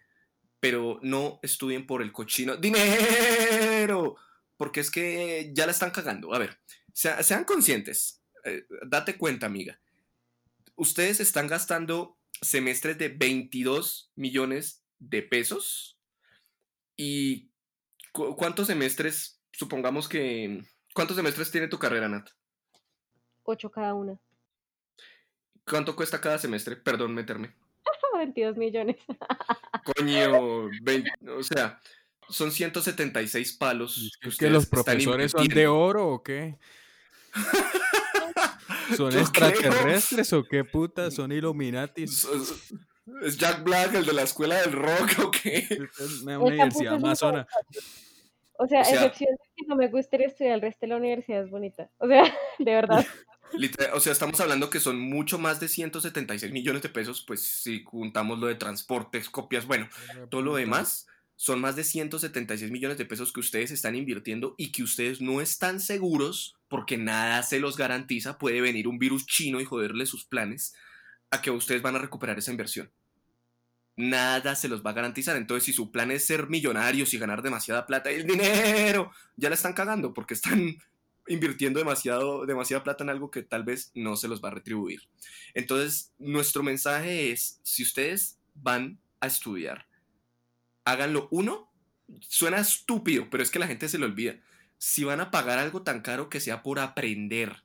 pero no estudien por el cochino dinero, porque es que ya la están cagando. A ver, sean conscientes, eh, date cuenta, amiga. Ustedes están gastando semestres de 22 millones de pesos y ¿cuántos semestres, supongamos que, ¿cuántos semestres tiene tu carrera, Nat? Ocho cada una. ¿Cuánto cuesta cada semestre? Perdón, meterme. 22 millones. Coño, o sea, son 176 palos. ¿Es que los profesores son de oro o qué? ¿Son extraterrestres o qué puta? ¿Son Illuminatis? ¿Es Jack Black el de la escuela del rock o qué? Es una universidad amazona. O sea, excepción de que no me gustaría estudiar, el resto de la universidad es bonita. O sea, de verdad. O sea, estamos hablando que son mucho más de 176 millones de pesos, pues si juntamos lo de transportes, copias, bueno, todo lo demás, son más de 176 millones de pesos que ustedes están invirtiendo y que ustedes no están seguros, porque nada se los garantiza, puede venir un virus chino y joderle sus planes, a que ustedes van a recuperar esa inversión. Nada se los va a garantizar. Entonces, si su plan es ser millonarios y ganar demasiada plata y el dinero, ya la están cagando porque están invirtiendo demasiado, demasiada plata en algo que tal vez no se los va a retribuir. Entonces, nuestro mensaje es, si ustedes van a estudiar, háganlo uno, suena estúpido, pero es que la gente se lo olvida. Si van a pagar algo tan caro que sea por aprender,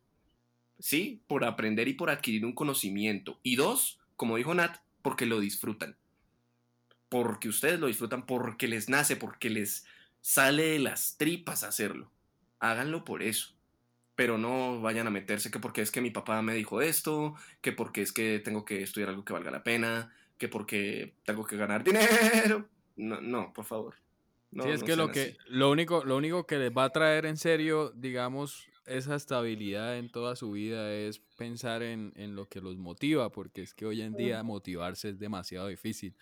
¿sí? Por aprender y por adquirir un conocimiento. Y dos, como dijo Nat, porque lo disfrutan. Porque ustedes lo disfrutan, porque les nace, porque les sale de las tripas hacerlo háganlo por eso. Pero no vayan a meterse que porque es que mi papá me dijo esto, que porque es que tengo que estudiar algo que valga la pena, que porque tengo que ganar dinero. No, no por favor. sí, es que lo que lo único lo único que les va a traer en serio, digamos, esa estabilidad en toda su vida es pensar en, en lo que los motiva, porque es que hoy en día motivarse es demasiado difícil.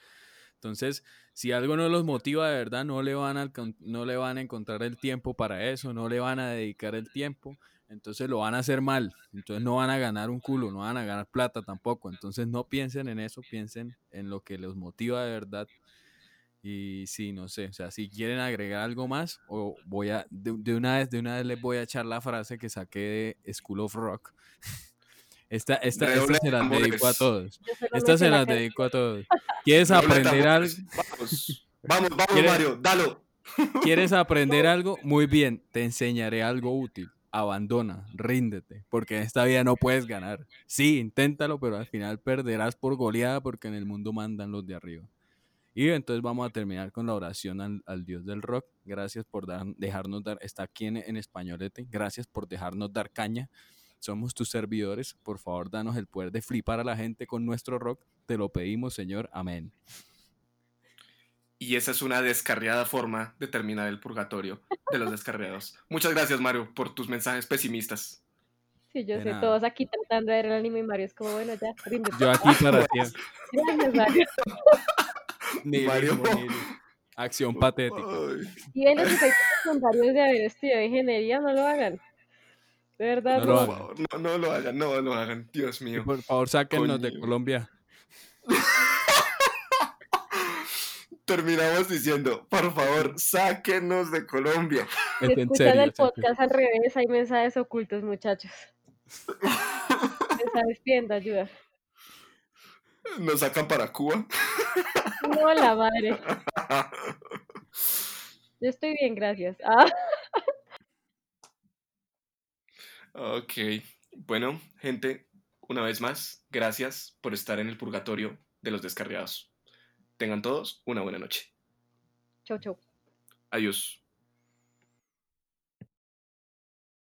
Entonces, si algo no los motiva de verdad, no le, van a, no le van a encontrar el tiempo para eso, no le van a dedicar el tiempo, entonces lo van a hacer mal, entonces no van a ganar un culo, no van a ganar plata tampoco, entonces no piensen en eso, piensen en lo que los motiva de verdad. Y sí, no sé, o sea, si quieren agregar algo más, o voy a, de, de una vez, de una vez les voy a echar la frase que saqué de School of Rock. Esta, esta, esta se las dedico a todos. Esta se las dedico a todos. ¿Quieres aprender algo? Vamos, vamos, vamos Mario, dalo. ¿Quieres aprender algo? Muy bien, te enseñaré algo útil. Abandona, ríndete, porque en esta vida no puedes ganar. Sí, inténtalo, pero al final perderás por goleada porque en el mundo mandan los de arriba. Y entonces vamos a terminar con la oración al, Dios del rock. Gracias por dejarnos dar, está aquí en, en españolete, gracias por dejarnos dar caña somos tus servidores. Por favor, danos el poder de flipar a la gente con nuestro rock. Te lo pedimos, Señor. Amén. Y esa es una descarriada forma de terminar el purgatorio de los descarriados. Muchas gracias, Mario, por tus mensajes pesimistas. Sí, yo sé, todos aquí tratando de ver el anime y Mario es como, bueno, ya, Yo aquí para ti. Gracias, Mario. Mario. Acción patética. Y en los efectos secundarios de haber estudiado ingeniería, no lo hagan. ¿Verdad? No, lo no, no, lo hagan, no lo hagan, Dios mío. por favor, sáquennos de Colombia. Terminamos diciendo, por favor, sáquenos de Colombia. Si escuchan el podcast al revés, hay mensajes ocultos, muchachos. Mensajes pidiendo ayuda. ¿Nos sacan para Cuba? No, la madre. Yo estoy bien, gracias. Ah. Ok, bueno, gente, una vez más, gracias por estar en el purgatorio de los descarriados. Tengan todos una buena noche. Chau, chau. Adiós.